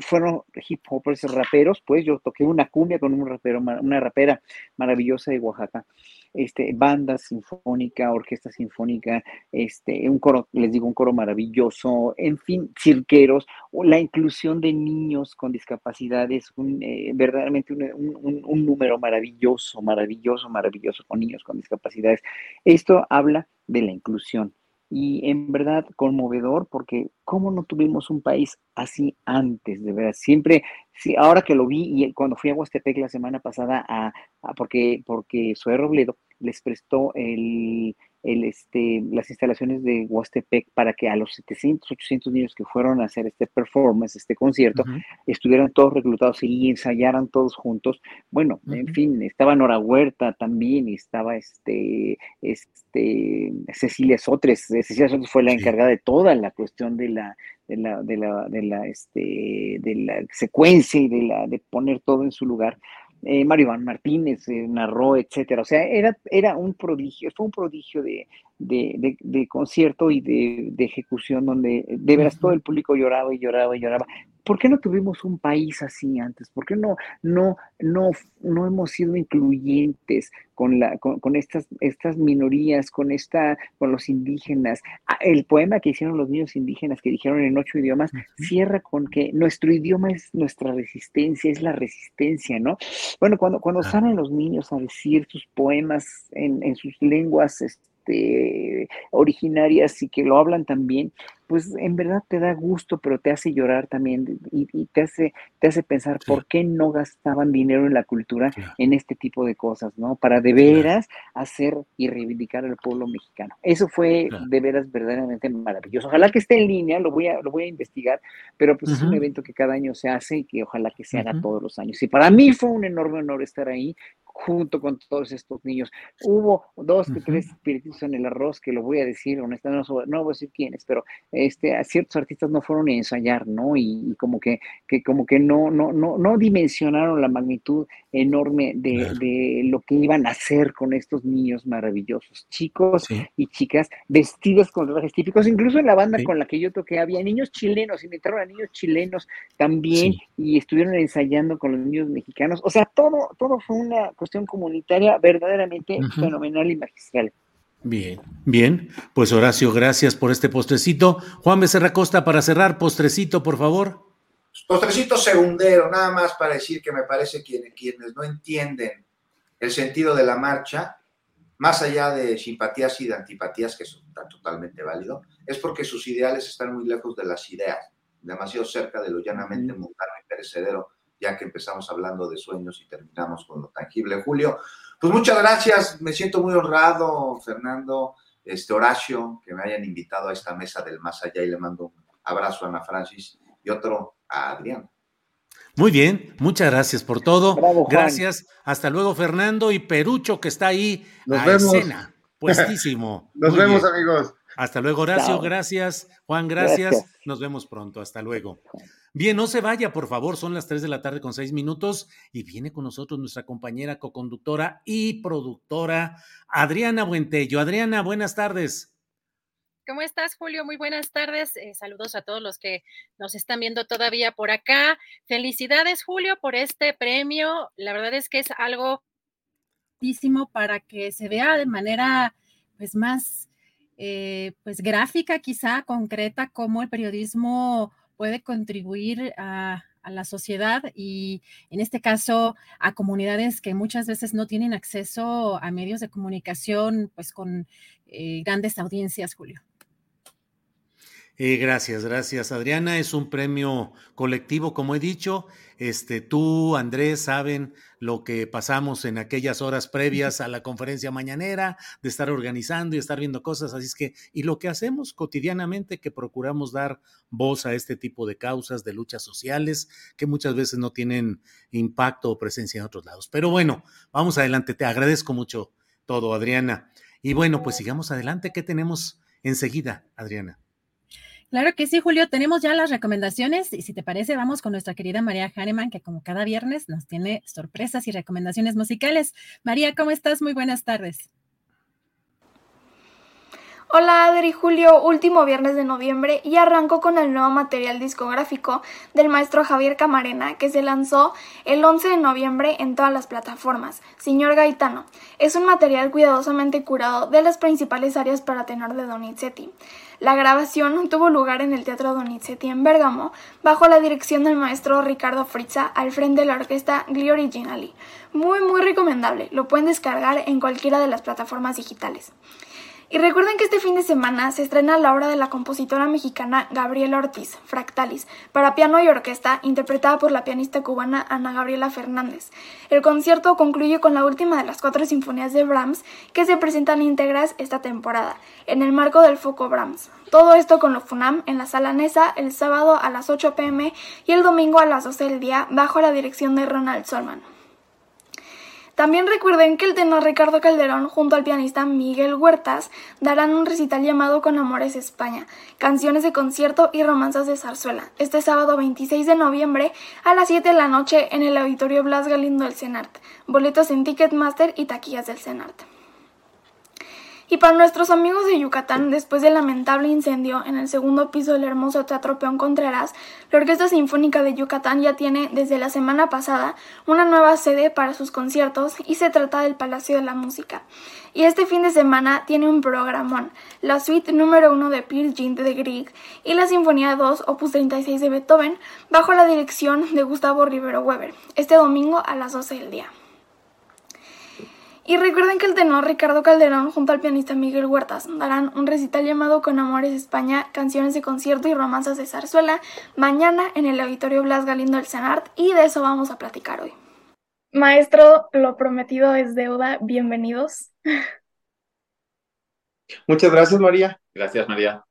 fueron hip hopers, raperos, pues yo toqué una cumbia con un rapero, una rapera maravillosa de Oaxaca este, banda sinfónica, orquesta sinfónica, este, un coro, les digo, un coro maravilloso, en fin, cirqueros, la inclusión de niños con discapacidades, un, eh, verdaderamente un número maravilloso, maravilloso, maravilloso con niños con discapacidades. Esto habla de la inclusión y en verdad conmovedor porque cómo no tuvimos un país así antes, de verdad. Siempre, sí, ahora que lo vi y cuando fui a Huastepec la semana pasada, a, porque, porque Zoe Robledo les prestó el, el, este, las instalaciones de Huastepec para que a los 700, 800 niños que fueron a hacer este performance, este concierto, estuvieran todos reclutados y ensayaran todos juntos. Bueno, en fin, estaba Nora Huerta también, y estaba este, este, Cecilia Sotres. Cecilia Sotres fue la encargada de toda la cuestión de la, de la, de la, de la, este, de la secuencia y de la, de poner todo en su lugar eh, Mario Iván Martínez eh, narró, etcétera. O sea, era, era un prodigio, fue un prodigio de, de, de, concierto y de, ejecución donde de veras todo el público lloraba y lloraba y lloraba. ¿Por qué no tuvimos un país así antes? ¿Por qué no, no, no, no hemos sido incluyentes con, la, con, estas, estas minorías, con, esta, con los indígenas? Ah, el poema que hicieron los niños indígenas, que dijeron en ocho idiomas, cierra con que nuestro idioma es nuestra resistencia, es la resistencia, ¿no? Bueno, cuando, cuando salen los niños a decir sus poemas en, en sus lenguas, este, este, originarias y que lo hablan también, pues en verdad te da gusto, pero te hace llorar también y, te, hace, te hace pensar por qué no gastaban dinero en la cultura en este tipo de cosas, ¿no? Para de veras hacer y reivindicar al pueblo mexicano. Eso fue de veras verdaderamente maravilloso. Ojalá que esté en línea, lo voy a, lo voy a investigar, pero pues es un evento que cada año se hace y que ojalá que se haga todos los años. Y para mí fue un enorme honor estar ahí junto con todos estos niños. Hubo dos que tres espíritus en el arroz, que lo voy a decir honestamente, no, voy a decir quiénes, pero este, ciertos artistas no fueron a ensayar, ¿no? Y, como que, que, como que no, no, no, no dimensionaron la magnitud enorme de, lo que iban a hacer con estos niños maravillosos, chicos y chicas vestidos con trajes típicos, incluso en la banda con la que yo toqué había niños chilenos, invitaron a niños chilenos también y estuvieron ensayando con los niños mexicanos, o sea, todo, todo fue una cuestión comunitaria verdaderamente fenomenal y magistral. Bien, bien. Pues Horacio, gracias por este postrecito. Juan Becerra Costa, para cerrar, postrecito, por favor. Postrecito segundero, nada más para decir que me parece que quienes no entienden el sentido de la marcha, más allá de simpatías y de antipatías, que son totalmente válido, es porque sus ideales están muy lejos de las ideas, demasiado cerca de lo llanamente mundano y perecedero ya que empezamos hablando de sueños y terminamos con lo tangible. Julio, pues muchas gracias, me siento muy honrado, Fernando, este Horacio, que me hayan invitado a esta mesa del más allá y le mando un abrazo a Ana Francis y otro a Adrián. Muy bien, muchas gracias por todo. gracias. Hasta luego, Fernando y Perucho, que está ahí Nos vemos. escena, puestísimo. Nos vemos, amigos. Hasta luego, Horacio. Gracias. Juan, gracias. Nos vemos pronto. Hasta luego. Bien, no se vaya, por favor, son las 3 de la tarde con 6 minutos y viene con nosotros nuestra compañera coconductora y productora Adriana Buentello. Adriana, buenas tardes. ¿Cómo estás, Julio? Muy buenas tardes. Eh, saludos a todos los que nos están viendo todavía por acá. Felicidades, Julio, por este premio. La verdad es que es algo para que se vea de manera pues más eh, pues gráfica, quizá concreta, cómo el periodismo puede contribuir a, la sociedad y en este caso a comunidades que muchas veces no tienen acceso a medios de comunicación pues con eh, grandes audiencias, Julio. Eh, gracias, gracias, Adriana. Es un premio colectivo, como he dicho. Este, tú, Andrés, saben lo que pasamos en aquellas horas previas a la conferencia mañanera, de estar organizando y estar viendo cosas. Así es que, y lo que hacemos cotidianamente, que procuramos dar voz a este tipo de causas, de luchas sociales, que muchas veces no tienen impacto o presencia en otros lados. Pero bueno, vamos adelante. Te agradezco mucho todo, Adriana. Y bueno, pues sigamos adelante. ¿Qué tenemos enseguida, Adriana? Claro que sí, Julio. Tenemos ya las recomendaciones y si te parece, vamos con nuestra querida María Hahnemann, que como cada viernes nos tiene sorpresas y recomendaciones musicales. María, ¿cómo estás? Muy buenas tardes. Hola Adri, Julio, último viernes de noviembre y arranco con el nuevo material discográfico del maestro Javier Camarena que se lanzó el 11 de noviembre en todas las plataformas. Señor Gaetano, es un material cuidadosamente curado de las principales áreas para tenor de Donizetti. La grabación tuvo lugar en el Teatro Donizetti en Bérgamo, bajo la dirección del maestro Ricardo Fritza al frente de la orquesta Gli Originali. Muy muy recomendable, lo pueden descargar en cualquiera de las plataformas digitales. Y recuerden que este fin de semana se estrena la obra de la compositora mexicana Gabriela Ortiz, Fractalis, para piano y orquesta, interpretada por la pianista cubana Ana Gabriela Fernández. El concierto concluye con la última de las cuatro sinfonías de Brahms que se presentan íntegras esta temporada, en el marco del Foco Brahms. Todo esto con lo FUNAM en la Sala Nesa el sábado a las 8 pm y el domingo a las 12 del día bajo la dirección de Ronald Solman. También recuerden que el tenor Ricardo Calderón junto al pianista Miguel Huertas darán un recital llamado Con Amores España, canciones de concierto y romanzas de zarzuela, este sábado 26 de noviembre a las 7 de la noche en el Auditorio Blas Galindo del Senart. Boletos en Ticketmaster y taquillas del Senart. Y para nuestros amigos de Yucatán, después del lamentable incendio en el segundo piso del hermoso Teatro Peón Contreras, la Orquesta Sinfónica de Yucatán ya tiene desde la semana pasada una nueva sede para sus conciertos y se trata del Palacio de la Música. Y este fin de semana tiene un programón, la suite número 1 de Peer Gynt de Grieg y la Sinfonía 2 opus 36 de Beethoven bajo la dirección de Gustavo Rivero Weber, este domingo a las 12 del día. Y recuerden que el tenor Ricardo Calderón junto al pianista Miguel Huertas darán un recital llamado Con Amores España, canciones de concierto y romanzas de zarzuela mañana en el Auditorio Blas Galindo del Senart y de eso vamos a platicar hoy. Maestro, lo prometido es deuda, bienvenidos. Muchas gracias María. Gracias María.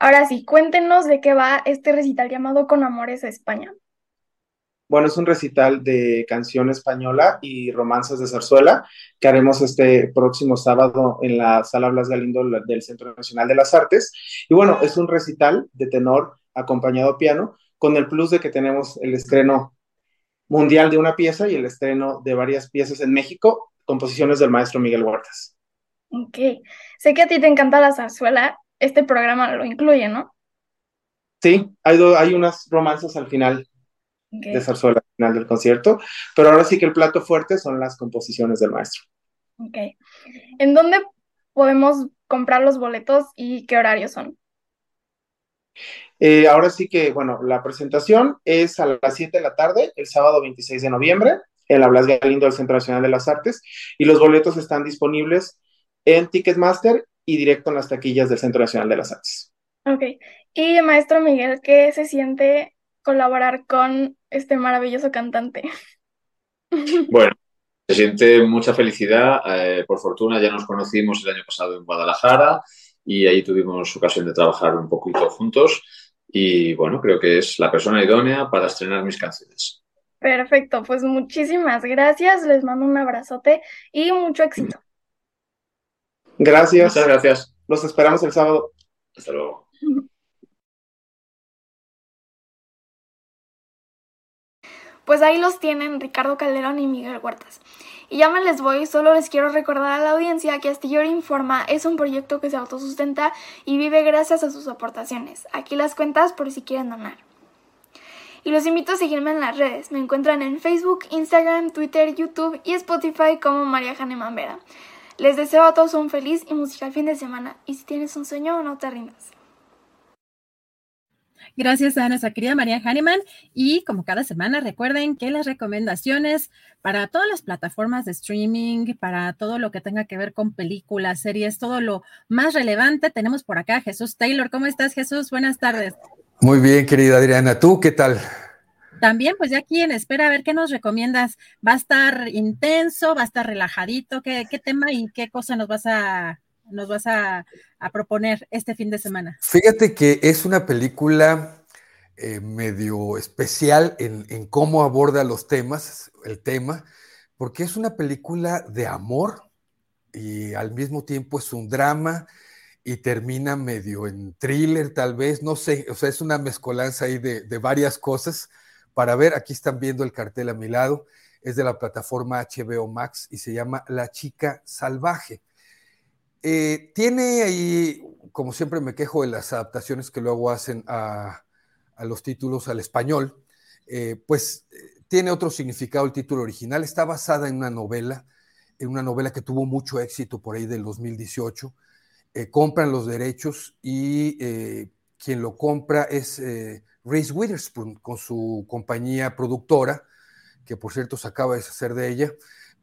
Ahora sí, cuéntenos de qué va este recital llamado Con Amores España. Bueno, es un recital de canción española y romanzas de zarzuela que haremos este próximo sábado en la Sala Blas Galindo del Centro Nacional de las Artes. Y bueno, es un recital de tenor acompañado piano, con el plus de que tenemos el estreno mundial de una pieza y el estreno de varias piezas en México, composiciones del maestro Miguel Huertas. Ok, sé que a ti te encanta la zarzuela, este programa lo incluye, ¿no? Sí, hay, hay unas romanzas al final de zarzuela al final del concierto, pero ahora sí que el plato fuerte son las composiciones del maestro. Ok. ¿En dónde podemos comprar los boletos y qué horarios son? Eh, ahora sí que, bueno, la presentación es a las 7 de la tarde, el sábado 26 de noviembre, en la Blas Galindo del Centro Nacional de las Artes, y los boletos están disponibles en Ticketmaster y directo en las taquillas del Centro Nacional de las Artes. Ok. Y maestro Miguel, ¿qué se siente colaborar con este maravilloso cantante. Bueno, se siente mucha felicidad. Eh, por fortuna ya nos conocimos el año pasado en Guadalajara y ahí tuvimos ocasión de trabajar un poquito juntos. Y bueno, creo que es la persona idónea para estrenar mis canciones. Perfecto, pues muchísimas gracias. Les mando un abrazote y mucho éxito. Gracias. Muchas gracias. Los esperamos el sábado. Hasta luego. Pues ahí los tienen Ricardo Calderón y Miguel Huertas. Y ya me les voy, solo les quiero recordar a la audiencia que Astillero Informa es un proyecto que se autosustenta y vive gracias a sus aportaciones. Aquí las cuentas por si quieren donar. Y los invito a seguirme en las redes. Me encuentran en Facebook, Instagram, Twitter, YouTube y Spotify como María Janeman Vera. Les deseo a todos un feliz y musical fin de semana. Y si tienes un sueño, no te rindas. Gracias a nuestra querida María Hahnemann. Y como cada semana, recuerden que las recomendaciones para todas las plataformas de streaming, para todo lo que tenga que ver con películas, series, todo lo más relevante, tenemos por acá Jesús Taylor. ¿Cómo estás, Jesús? Buenas tardes. Muy bien, querida Adriana. ¿Tú qué tal? También, pues ya aquí en espera, a ver qué nos recomiendas. ¿Va a estar intenso? ¿Va a estar relajadito? ¿Qué, qué tema y qué cosa nos vas a nos vas a, proponer este fin de semana? Fíjate que es una película eh, medio especial en, cómo aborda los temas, el tema, porque es una película de amor y al mismo tiempo es un drama y termina medio en thriller tal vez, no sé, o sea, es una mezcolanza ahí de, de varias cosas. Para ver, aquí están viendo el cartel a mi lado, es de la plataforma HBO Max y se llama La chica salvaje. Eh, tiene ahí, como siempre me quejo de las adaptaciones que luego hacen a, los títulos al español, eh, pues eh, tiene otro significado el título original. Está basada en una novela, en una novela que tuvo mucho éxito por ahí del 2018. compran los derechos y quien lo compra es Reese Witherspoon con su compañía productora, que por cierto se acaba de deshacer de ella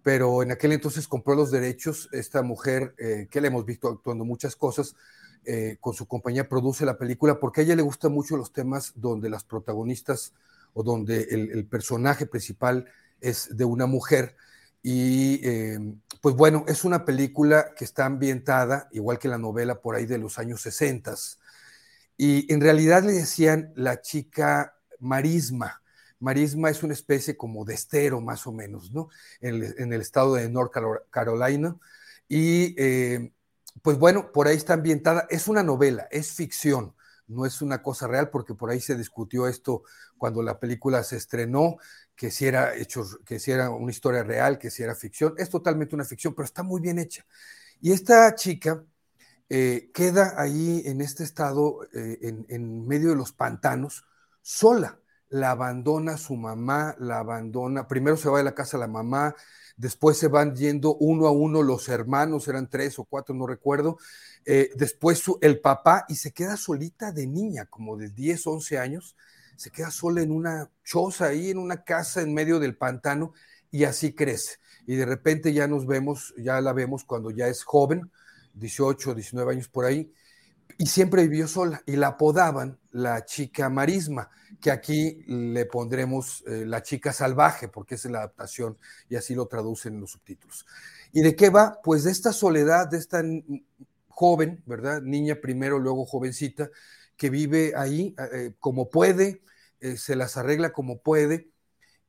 pero en aquel entonces compró los derechos. Esta mujer, eh, que le hemos visto actuando muchas cosas, eh, con su compañía produce la película porque a ella le gustan mucho los temas donde las protagonistas o donde el, personaje principal es de una mujer. Y eh, pues bueno, es una película que está ambientada, igual que la novela por ahí de los años 60. Y en realidad le decían la chica marisma, Marisma es una especie como de estero, más o menos, ¿no? En el, estado de North Carolina. Y eh, pues bueno, por ahí está ambientada. Es una novela, es ficción, no es una cosa real, porque por ahí se discutió esto cuando la película se estrenó, que si era hecho, que si era una historia real, que si era ficción. Es totalmente una ficción, pero está muy bien hecha. Y esta chica eh, queda ahí en este estado, eh, en medio de los pantanos, sola la abandona su mamá, la abandona, primero se va de la casa la mamá, después se van yendo uno a uno los hermanos, eran tres o cuatro, no recuerdo, eh, después el papá y se queda solita de niña, como de 10, 11 años, se queda sola en una choza ahí, en una casa en medio del pantano y así crece. Y de repente ya nos vemos, ya la vemos cuando ya es joven, 18, 19 años por ahí, y siempre vivió sola y la apodaban la chica marisma, que aquí le pondremos eh, la chica salvaje, porque es la adaptación y así lo traducen en los subtítulos. ¿Y de qué va? Pues de esta soledad, de esta joven, ¿verdad? Niña primero, luego jovencita, que vive ahí eh, como puede, eh, se las arregla como puede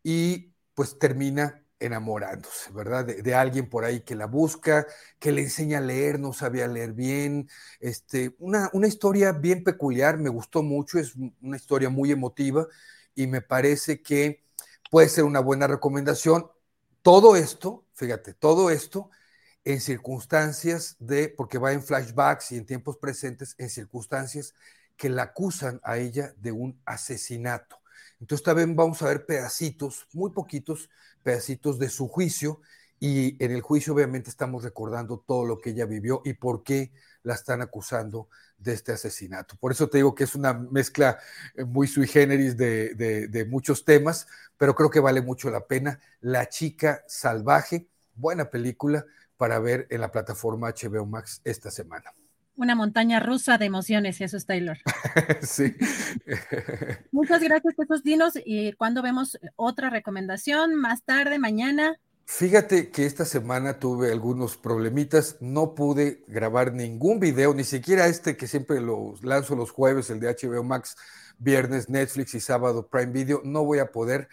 y pues termina enamorándose, ¿verdad? De, alguien por ahí que la busca, que le enseña a leer, no sabía leer bien. Este, una, una historia bien peculiar, me gustó mucho, es una historia muy emotiva y me parece que puede ser una buena recomendación. Todo esto, fíjate, todo esto en circunstancias de, porque va en flashbacks y en tiempos presentes, en circunstancias que la acusan a ella de un asesinato. Entonces también vamos a ver pedacitos, muy poquitos pedacitos de su juicio y en el juicio obviamente estamos recordando todo lo que ella vivió y por qué la están acusando de este asesinato. Por eso te digo que es una mezcla eh, muy sui generis de, de muchos temas, pero creo que vale mucho la pena. La chica salvaje, buena película para ver en la plataforma HBO Max esta semana una montaña rusa de emociones, Jesús Taylor. sí. Muchas gracias, Jesús. Dinos, ¿y cuándo vemos otra recomendación? ¿Más tarde, mañana? Fíjate que esta semana tuve algunos problemitas, no pude grabar ningún video, ni siquiera este que siempre lo lanzo los jueves, el de HBO Max, viernes Netflix y sábado Prime Video, no voy a poder,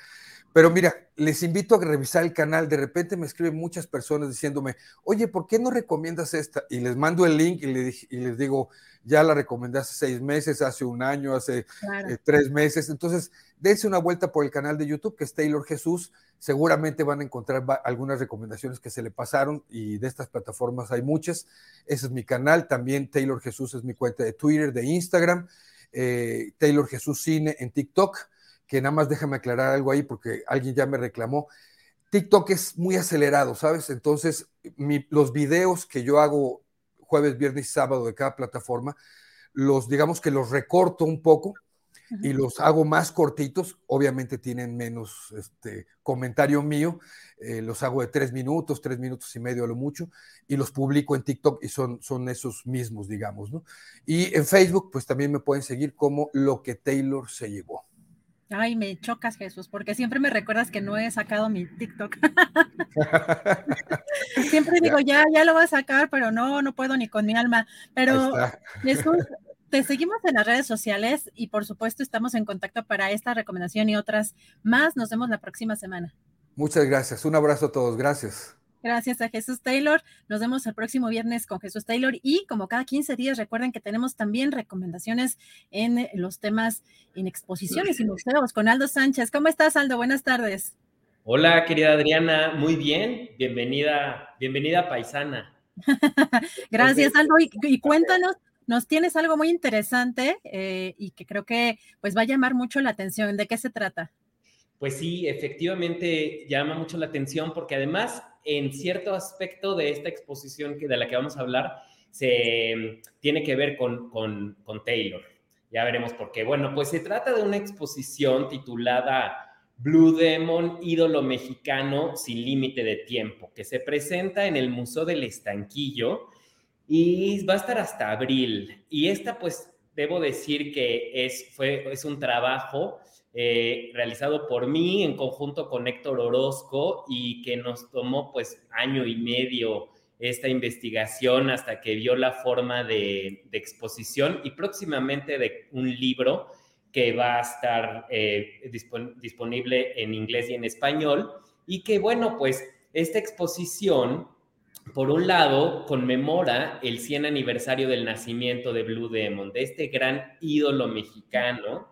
Pero mira, les invito a revisar el canal. De repente me escriben muchas personas diciéndome, oye, ¿por qué no recomiendas esta? Y les mando el link y les, digo, ya la recomendé hace seis meses, hace un año, hace eh, tres meses. Entonces, dense una vuelta por el canal de YouTube que es Taylor Jesús. Seguramente van a encontrar algunas recomendaciones que se le pasaron y de estas plataformas hay muchas. Ese es mi canal. También Taylor Jesús es mi cuenta de Twitter, de Instagram. Eh, Taylor Jesús Cine en TikTok que nada más déjame aclarar algo ahí porque alguien ya me reclamó. TikTok es muy acelerado, ¿sabes? Entonces, los videos que yo hago jueves, viernes y sábado de cada plataforma, los digamos que los recorto un poco y los hago más cortitos. Obviamente tienen menos este, comentario mío. Eh, los hago de tres minutos, tres minutos y medio a lo mucho, y los publico en TikTok y son, son esos mismos, digamos, ¿no? Y en Facebook, pues también me pueden seguir como lo que Taylor se llevó. Ay, me chocas, Jesús, porque siempre me recuerdas que no he sacado mi TikTok. siempre digo, ya, ya lo voy a sacar, pero no, no puedo ni con mi alma. Pero Jesús, te seguimos en las redes sociales y por supuesto estamos en contacto para esta recomendación y otras más. Nos vemos la próxima semana. Muchas gracias. Un abrazo a todos. Gracias. Gracias a Jesús Taylor. Nos vemos el próximo viernes con Jesús Taylor y como cada 15 días recuerden que tenemos también recomendaciones en los temas en exposiciones y museos con Aldo Sánchez. ¿Cómo estás, Aldo? Buenas tardes. Hola, querida Adriana. Muy bien. Bienvenida, bienvenida paisana. Gracias, Aldo. Y, cuéntanos, nos tienes algo muy interesante eh, y que creo que pues va a llamar mucho la atención. ¿De qué se trata? Pues sí, efectivamente llama mucho la atención porque además en cierto aspecto de esta exposición que, de la que vamos a hablar se tiene que ver con, con, con Taylor. Ya veremos por qué. Bueno, pues se trata de una exposición titulada Blue Demon, ídolo mexicano sin límite de tiempo, que se presenta en el Museo del Estanquillo y va a estar hasta abril. Y esta, pues, debo decir que es, fue, es un trabajo eh, realizado por mí en conjunto con Héctor Orozco y que nos tomó pues año y medio esta investigación hasta que vio la forma de, exposición y próximamente de un libro que va a estar eh, disponible en inglés y en español y que bueno pues esta exposición por un lado, conmemora el 100 aniversario del nacimiento de Blue Demon, de este gran ídolo mexicano,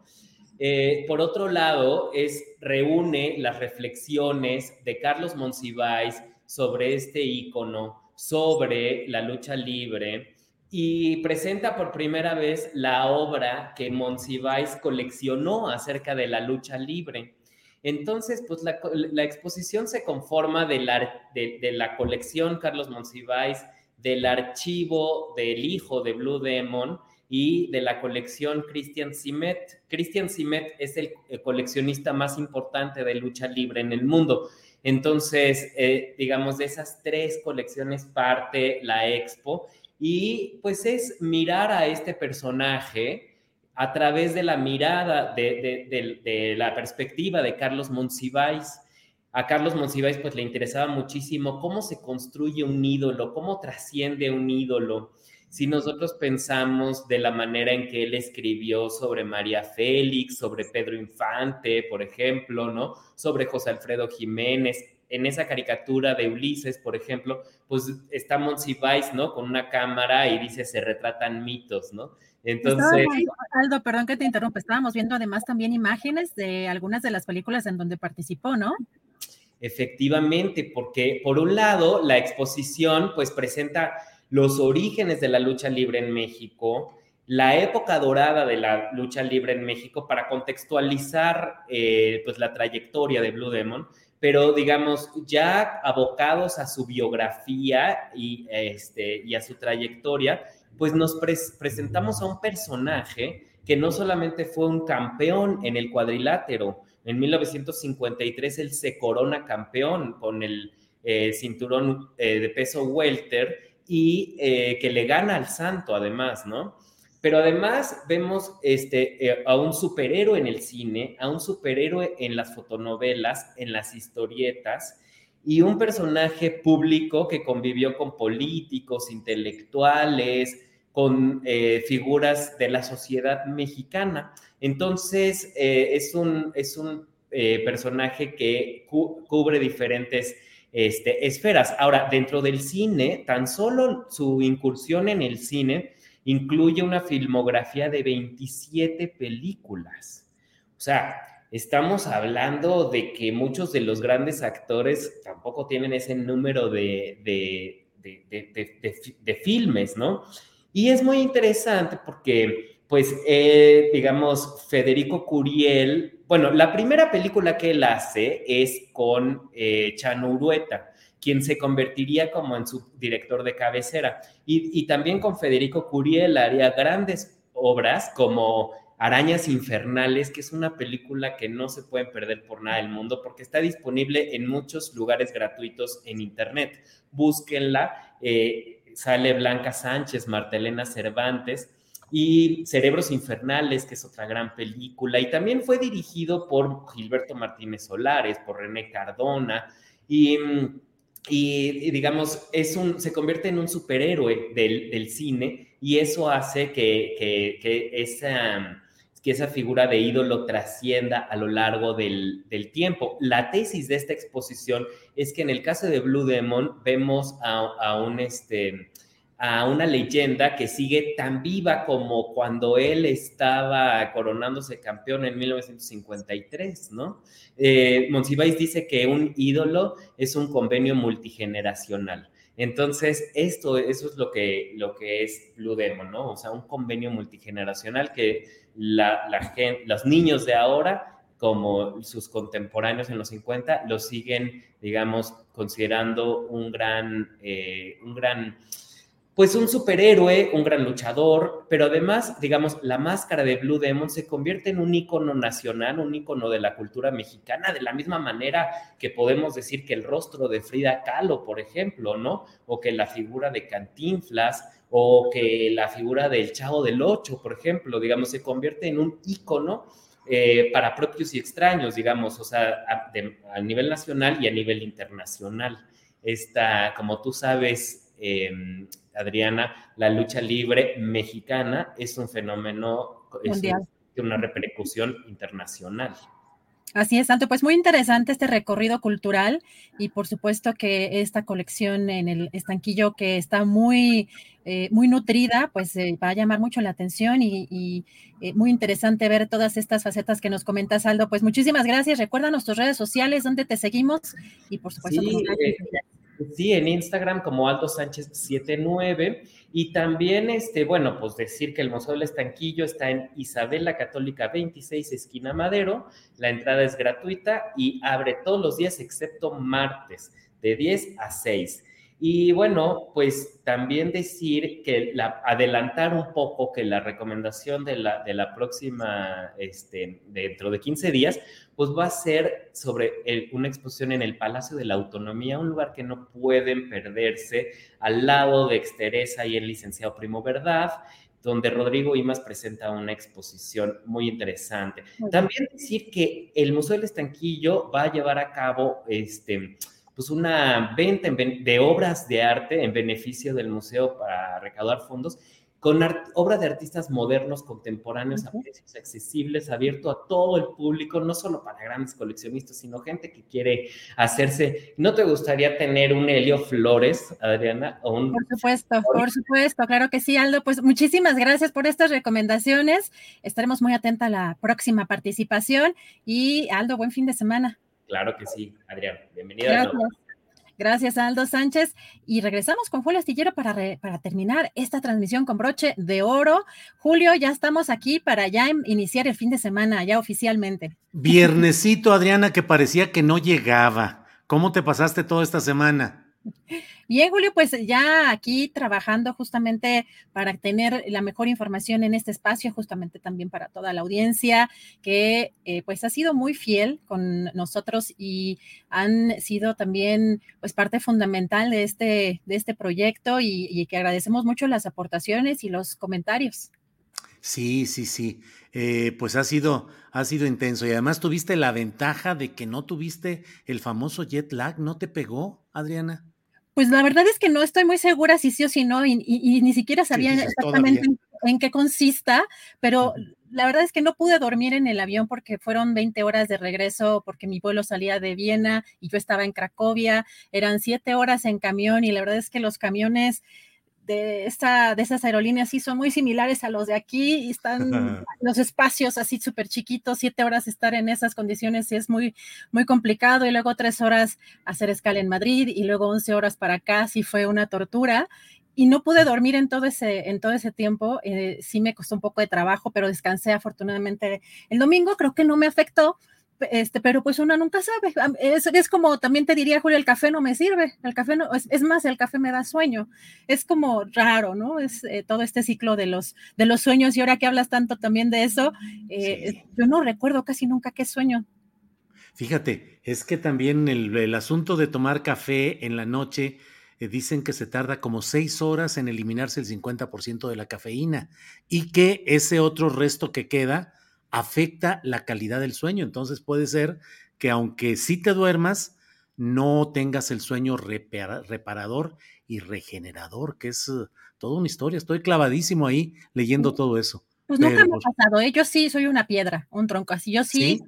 eh, por otro lado, es, reúne las reflexiones de Carlos Monsiváis sobre este ícono, sobre la lucha libre, y presenta por primera vez la obra que Monsiváis coleccionó acerca de la lucha libre. Entonces, pues la, exposición se conforma de la, de la colección Carlos Monsiváis, del archivo del hijo de Blue Demon, y de la colección Christian Simet. Christian Simet es el, coleccionista más importante de lucha libre en el mundo. Entonces, eh, digamos, de esas tres colecciones parte la expo y pues es mirar a este personaje a través de la mirada, de, la perspectiva de Carlos Monsiváis. A Carlos Monsiváis pues le interesaba muchísimo cómo se construye un ídolo, cómo trasciende un ídolo si nosotros pensamos de la manera en que él escribió sobre María Félix, sobre Pedro Infante, por ejemplo, ¿no? Sobre José Alfredo Jiménez, en esa caricatura de Ulises, por ejemplo, pues está Monsiváis, ¿no? Con una cámara y dice, se retratan mitos, ¿no? Entonces... Aldo, perdón que te interrumpa, estábamos viendo además también imágenes de algunas de las películas en donde participó, ¿no? Efectivamente, porque por un lado, la exposición pues presenta los orígenes de la lucha libre en México, la época dorada de la lucha libre en México para contextualizar eh, pues la trayectoria de Blue Demon, pero digamos ya abocados a su biografía y, este, y a su trayectoria, pues nos presentamos a un personaje que no solamente fue un campeón en el cuadrilátero, en 1953 él se corona campeón con el eh, cinturón eh, de peso welter, y eh, que le gana al santo además, ¿no? Pero además vemos este, eh, a un superhéroe en el cine, a un superhéroe en las fotonovelas, en las historietas, y un personaje público que convivió con políticos, intelectuales, con eh, figuras de la sociedad mexicana. Entonces, es, un, es un personaje que cubre diferentes este, esferas. Ahora, dentro del cine, tan solo su incursión en el cine incluye una filmografía de 27 películas. O sea, estamos hablando de que muchos de los grandes actores tampoco tienen ese número de, de, filmes, ¿no? Y es muy interesante porque, pues, eh, digamos, Federico Curiel, bueno, la primera película que él hace es con eh, Chano Urueta, quien se convertiría como en su director de cabecera. Y, también con Federico Curiel haría grandes obras como Arañas Infernales, que es una película que no se pueden perder por nada del mundo porque está disponible en muchos lugares gratuitos en Internet. Búsquenla. Eh, sale Blanca Sánchez, Martelena Cervantes y Cerebros Infernales, que es otra gran película. Y también fue dirigido por Gilberto Martínez Solares, por René Cardona. Y, digamos, es un, se convierte en un superhéroe del, del cine y eso hace que, que, que esa que esa figura de ídolo trascienda a lo largo del, tiempo. La tesis de esta exposición es que en el caso de Blue Demon vemos a, un, este, a una leyenda que sigue tan viva como cuando él estaba coronándose campeón en 1953, ¿no? Eh, dice que un ídolo es un convenio multigeneracional. Entonces, esto, eso es lo que, lo que es Blue ¿no? O sea, un convenio multigeneracional que la, gente, los niños de ahora como sus contemporáneos en los 50 lo siguen, digamos, considerando un gran, eh, un gran, pues un superhéroe, un gran luchador, pero además, digamos, la máscara de Blue Demon se convierte en un icono nacional, un icono de la cultura mexicana, de la misma manera que podemos decir que el rostro de Frida Kahlo, por ejemplo, ¿no? O que la figura de Cantinflas, o que la figura del Chavo del Ocho, por ejemplo, digamos, se convierte en un ícono eh, para propios y extraños, digamos, o sea, a, nivel nacional y a nivel internacional. Esta, como tú sabes, em, Adriana, la lucha libre mexicana es un fenómeno, es una repercusión internacional. Así es, Santo. Pues muy interesante este recorrido cultural y por supuesto que esta colección en el estanquillo que está muy, eh, muy nutrida, pues eh, va a llamar mucho la atención y, eh, muy interesante ver todas estas facetas que nos comentas, Aldo. Pues muchísimas gracias. Recuerda tus redes sociales, donde te seguimos y por supuesto. Sí, en Instagram como Aldo Sánchez 79 y también, este, bueno, pues decir que el Museo del Estanquillo está en Isabel la Católica 26, esquina Madero. La entrada es gratuita y abre todos los días excepto martes, de 10 a 6. Y bueno, pues también decir que la, adelantar un poco que la recomendación de la, de la próxima, este, dentro de 15 días, pues va a ser sobre una exposición en el Palacio de la Autonomía, un lugar que no pueden perderse, al lado de Exteresa y el licenciado Primo Verdad, donde Rodrigo Imas presenta una exposición muy interesante. También decir que el Museo del Estanquillo va a llevar a cabo este pues una venta de obras de arte en beneficio del museo para recaudar fondos con obras de artistas modernos, contemporáneos, a precios accesibles, abierto a todo el público, no solo para grandes coleccionistas, sino gente que quiere hacerse. ¿No te gustaría tener un Helio Flores, Adriana? Por supuesto, por supuesto, claro que sí, Aldo. Pues muchísimas gracias por estas recomendaciones. Estaremos muy atentos a la próxima participación y Aldo, buen fin de semana. Claro que sí, Adrián. Bienvenida. Gracias. Aldo Sánchez. Y regresamos con Julio Astillero para, para terminar esta transmisión con broche de oro. Julio, ya estamos aquí para ya iniciar el fin de semana, ya oficialmente. Viernesito, Adriana, que parecía que no llegaba. ¿Cómo te pasaste toda esta semana? Bien, Julio, pues ya aquí trabajando justamente para tener la mejor información en este espacio, justamente también para toda la audiencia que eh, pues ha sido muy fiel con nosotros y han sido también pues parte fundamental de este, de este proyecto y, que agradecemos mucho las aportaciones y los comentarios. Sí, sí, sí. Eh, pues ha sido, ha sido intenso y además tuviste la ventaja de que no tuviste el famoso jet lag, ¿no te pegó, Adriana? Pues la verdad es que no estoy muy segura si sí o si no, y, ni siquiera sabía exactamente en, qué consista, pero la verdad es que no pude dormir en el avión porque fueron 20 horas de regreso, porque mi vuelo salía de Viena y yo estaba en Cracovia, eran 7 horas en camión y la verdad es que los camiones de, esta, de esas aerolíneas sí son muy similares a los de aquí y están los espacios así súper chiquitos, siete horas estar en esas condiciones es muy, muy complicado y luego tres horas hacer escala en Madrid y luego 11 horas para acá, sí fue una tortura y no pude dormir en todo ese, en todo ese tiempo. Eh, sí me costó un poco de trabajo, pero descansé afortunadamente el domingo. Creo que no me afectó, este, pero pues uno nunca sabe. Es, es, como también te diría, Julio, el café no me sirve. El café no, es, más, el café me da sueño. Es como raro, ¿no? Es eh, todo este ciclo de los, de los sueños. Y ahora que hablas tanto también de eso, eh, yo no recuerdo casi nunca qué sueño. Fíjate, es que también el, el asunto de tomar café en la noche eh, dicen que se tarda como seis horas en eliminarse el 50% de la cafeína y que ese otro resto que queda afecta la calidad del sueño. Entonces puede ser que aunque sí te duermas, no tengas el sueño reparador y regenerador, que es uh, toda una historia. Estoy clavadísimo ahí leyendo todo eso. Pues nunca me ha pasado, ¿eh? yo sí soy una piedra, un tronco así. Yo sí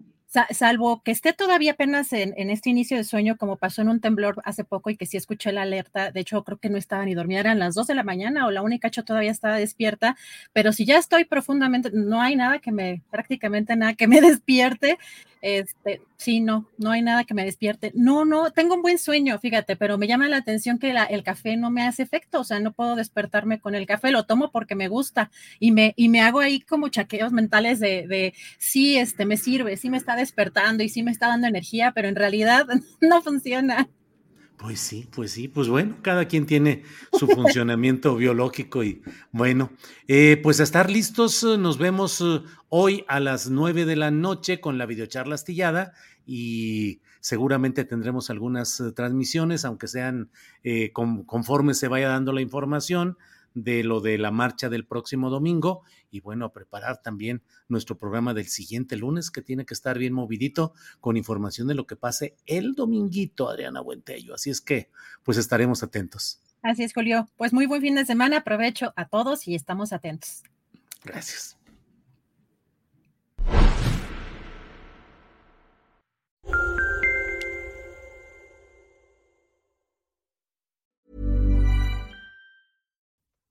salvo que esté todavía apenas en, este inicio de sueño, como pasó en un temblor hace poco y que sí escuché la alerta, de hecho creo que no estaba ni dormida, eran las dos de la mañana o la única yo todavía estaba despierta, pero si ya estoy profundamente, no hay nada que me, prácticamente nada que me despierte, este, sí, no, no hay nada que me despierte. No, no, tengo un buen sueño, fíjate, pero me llama la atención que el café no me hace efecto, o sea, no puedo despertarme con el café, lo tomo porque me gusta y me, y me hago ahí como chaqueos mentales de, de sí, este, me sirve, sí me está despertando y sí me está dando energía, pero en realidad no funciona. Pues sí, pues sí, pues bueno, cada quien tiene su funcionamiento biológico y bueno, eh, pues a estar listos, eh, nos vemos eh, hoy a las nueve de la noche con la videocharla astillada y seguramente tendremos algunas transmisiones, aunque sean conforme se vaya dando la información de lo de la marcha del próximo domingo y bueno, a preparar también nuestro programa del siguiente lunes que tiene que estar bien movidito con información de lo que pase el dominguito, Adriana Buentello. Así es que pues estaremos atentos. Así es, Julio. Pues muy buen fin de semana. Aprovecho a todos y estamos atentos. Gracias.